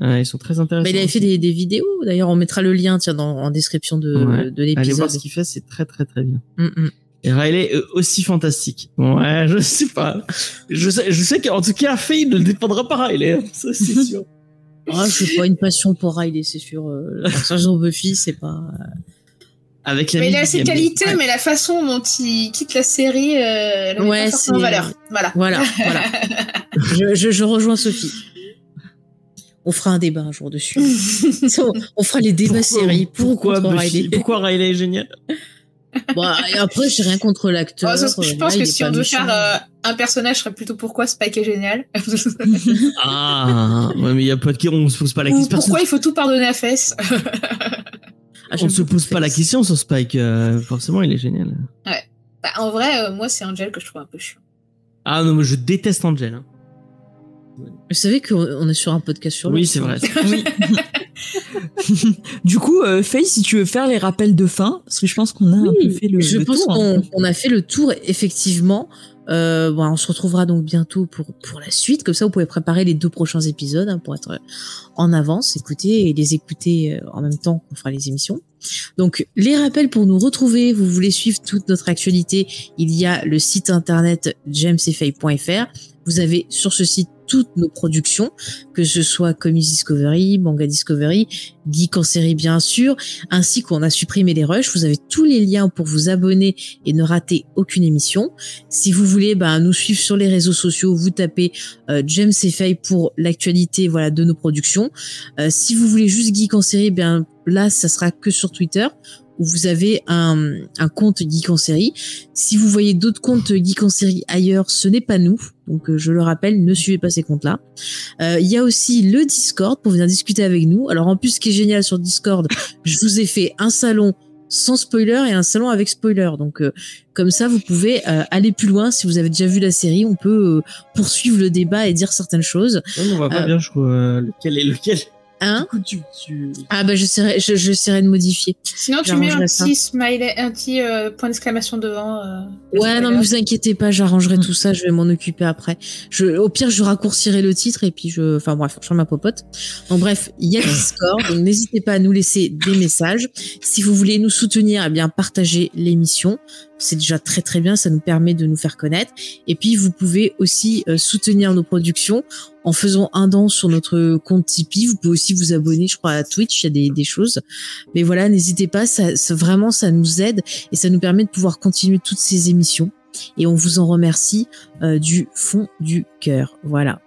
Euh, ils sont très intéressants. Bah, il avait fait des, des vidéos. D'ailleurs, on mettra le lien, tiens, dans, en description de, Ouais. de Allez voir l'épisode. ce qu'il fait, c'est très très très bien. Mm, mm. Et Riley euh, aussi fantastique. Ouais, je sais pas. Je sais, je sais qu'en tout cas, Faye ne dépendra pas Riley, hein, ça c'est sûr. Ah, je n'ai pas une passion pour Riley, c'est sûr. Euh, Le personnage de Buffy, c'est pas. Avec la Mais il a ses qualités, Ouais. mais la façon dont il quitte la série, euh, elle met Ouais, pas forcément c'est- valeur. Voilà. Voilà, voilà. je, je, je rejoins Sophie. On fera un débat un jour dessus. on, on fera les débats Pourquoi- séries pour ou pourquoi Buffy- Riley. Pourquoi Riley est génial Bon, et après, j'ai rien contre l'acteur. Oh, ça, je pense là, que si on devait méchant. faire euh, un personnage, ce serait plutôt pourquoi Spike est génial. Ah, ouais, mais il y a pas de qui, on se pose pas la question. pourquoi il faut tout pardonner à Fess. Ah, On se pose pas la question sur Spike. euh, forcément, il est génial. Bah, en vrai, euh, moi, c'est Angel que je trouve un peu chiant. Ah non, moi je déteste Angel. hein. Vous savez qu'on on est sur un podcast sur Oui, Lost, c'est vrai. Oui. du coup, euh, Faye, si tu veux faire les rappels de fin, parce que je pense qu'on a un peu fait le, je le pense tour. hein. qu'on a fait le tour, effectivement. Euh, bon, on se retrouvera donc bientôt pour, pour la suite. Comme ça, vous pouvez préparer les deux prochains épisodes hein, pour être en avance, écouter et les écouter euh, en même temps qu'on fera les émissions. Donc, les rappels pour nous retrouver, vous voulez suivre toute notre actualité, il y a le site internet jamesfay.fr. Vous avez sur ce site toutes nos productions, que ce soit Comics Discovery, Manga Discovery, Geek en série bien sûr, ainsi qu'on a supprimé les rushs. Vous avez tous les liens pour vous abonner et ne rater aucune émission. Si vous voulez ben, nous suivre sur les réseaux sociaux, vous tapez euh, James et pour l'actualité voilà de nos productions. Euh, si vous voulez juste Geek en série, ben là ça sera que sur Twitter où vous avez un, un compte Geek en série. Si vous voyez d'autres comptes Geek en série ailleurs, ce n'est pas nous. Donc euh, je le rappelle, ne suivez pas ces comptes-là. Euh, Il y a aussi le Discord pour venir discuter avec nous. Alors en plus, ce qui est génial sur Discord, je vous ai fait un salon sans spoiler et un salon avec spoiler. Donc euh, comme ça, vous pouvez euh, aller plus loin. Si vous avez déjà vu la série, on peut euh, poursuivre le débat et dire certaines choses. Non, on voit pas Euh, bien, je crois, euh, lequel est lequel? Hein Du coup, tu, tu... Ah bah j'essaierai, je, j'essaierai de modifier. Sinon, tu mets un ça. petit smiley, un petit euh, point d'exclamation devant. euh, Ouais, non, mais vous inquiétez pas, j'arrangerai Mm. tout ça, je vais m'en occuper après. Je, au pire, je raccourcirai le titre et puis je, enfin bref, je ma popote. Donc bref, il y a Discord, donc n'hésitez pas à nous laisser des messages. Si vous voulez nous soutenir, eh bien, partagez l'émission. C'est déjà très très bien, ça nous permet de nous faire connaître. Et puis, vous pouvez aussi euh, soutenir nos productions en faisant un don sur notre compte Tipeee. Vous pouvez aussi vous abonner, je crois, à Twitch, il y a des, des choses. Mais voilà, n'hésitez pas, ça, ça- vraiment, ça nous aide et ça nous permet de pouvoir continuer toutes ces émissions. Et on vous en remercie euh, du fond du cœur. Voilà.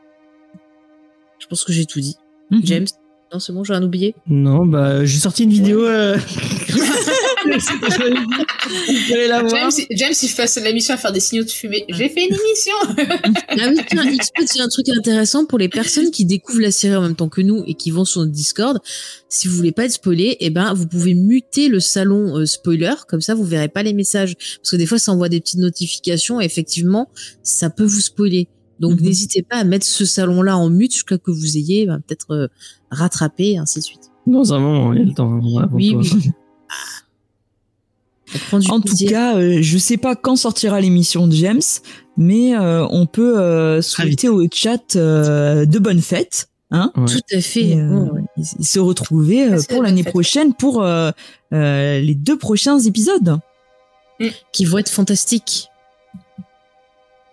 Je pense que j'ai tout dit. Mhm. James Non, c'est bon, j'ai rien oublié? Non, bah, j'ai sorti une vidéo. Euh... James, James, il fait l'émission à faire des signaux de fumée. J'ai fait une émission. Ah oui, tiens, XP, c'est un truc intéressant pour les personnes qui découvrent la série en même temps que nous et qui vont sur notre Discord. Si vous voulez pas être spoilé, eh ben, vous pouvez muter le salon euh, spoiler. Comme ça, vous verrez pas les messages. Parce que des fois, ça envoie des petites notifications et effectivement, ça peut vous spoiler. Donc, Mhm. n'hésitez pas à mettre ce salon-là en mute jusqu'à que vous ayez ben, peut-être euh, rattrapé, et ainsi de suite. Dans un moment, il y a le temps. hein, Oui, oui. On prend du En tout cas, euh, je sais pas quand sortira l'émission de James, mais euh, on peut euh, souhaiter au chat euh, de bonnes fêtes. Hein Ouais. Tout à fait. et, euh, Ouais, ouais. se retrouver euh, pour l'année prochaine pour euh, euh, les deux prochains épisodes. Qui vont être fantastiques.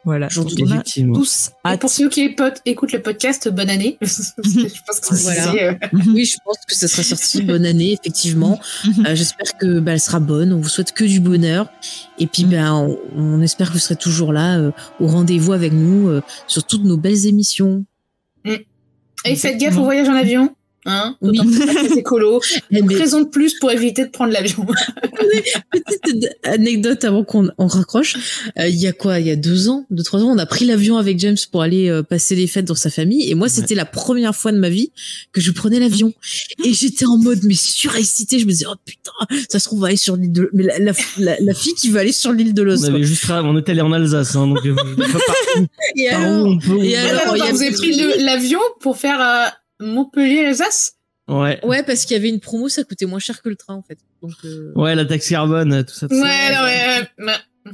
Voilà. Doute on a Effectivement. tous Et pour ceux qui écoutent écoutent le podcast, bonne année. Je pense que Voilà. euh, Oui, je pense que ça sera sorti. Bonne année, effectivement. Euh, J'espère que bah, elle sera bonne. On vous souhaite que du bonheur. Et puis, Mm. ben, on, on espère que vous serez toujours là euh, au rendez-vous avec nous euh, sur toutes nos belles émissions. Et faites gaffe au voyage en avion. Hein Oui. C'est écolo. Ben, raison de plus pour éviter de prendre l'avion. Petite anecdote avant qu'on on raccroche. Euh, il y a quoi? Il y a deux ans, deux trois ans, on a pris l'avion avec James pour aller euh, passer les fêtes dans sa famille. Et moi, c'était la première fois de ma vie que je prenais l'avion. Et j'étais en mode mais surexcitée. Je me disais oh putain, ça se trouve on va aller sur l'île de mais la, la, la, la fille qui va aller sur l'île de Los. On avait juste on était allé en Alsace, hein, donc euh, Et alors on peut. et alors, vous avez pris l'avion pour faire euh, Montpellier-Alsace Ouais. Ouais, parce qu'il y avait une promo, ça coûtait moins cher que le train en fait. Donc euh... Ouais, la taxe carbone, tout ça. tout Ouais, ça. non, ouais. ouais.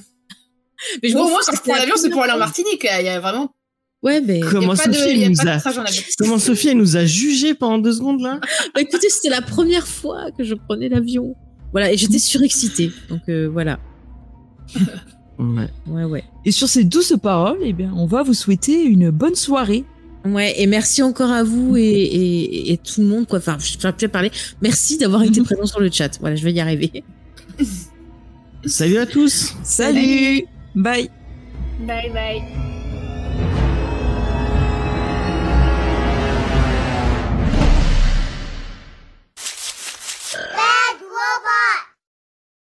mais Bon, m'en moi, fous, quand je c'était prends la l'avion, c'est pour aller en Martinique. Il y a vraiment. Ouais, mais Comment Sophie, nous a-. Comment Sophie, elle nous a jugé pendant deux secondes là? Bah, écoutez, c'était la première fois que je prenais l'avion. Voilà, et j'étais surexcitée. Donc euh, voilà. Ouais. Ouais, ouais. Et sur ces douces paroles, eh bien, on va vous souhaiter une bonne soirée. Ouais, et merci encore à vous et, et, et tout le monde, quoi. Enfin, je ne parler. Merci d'avoir été présent sur le chat. Voilà, je vais y arriver. Salut à tous Salut Bye Bye bye.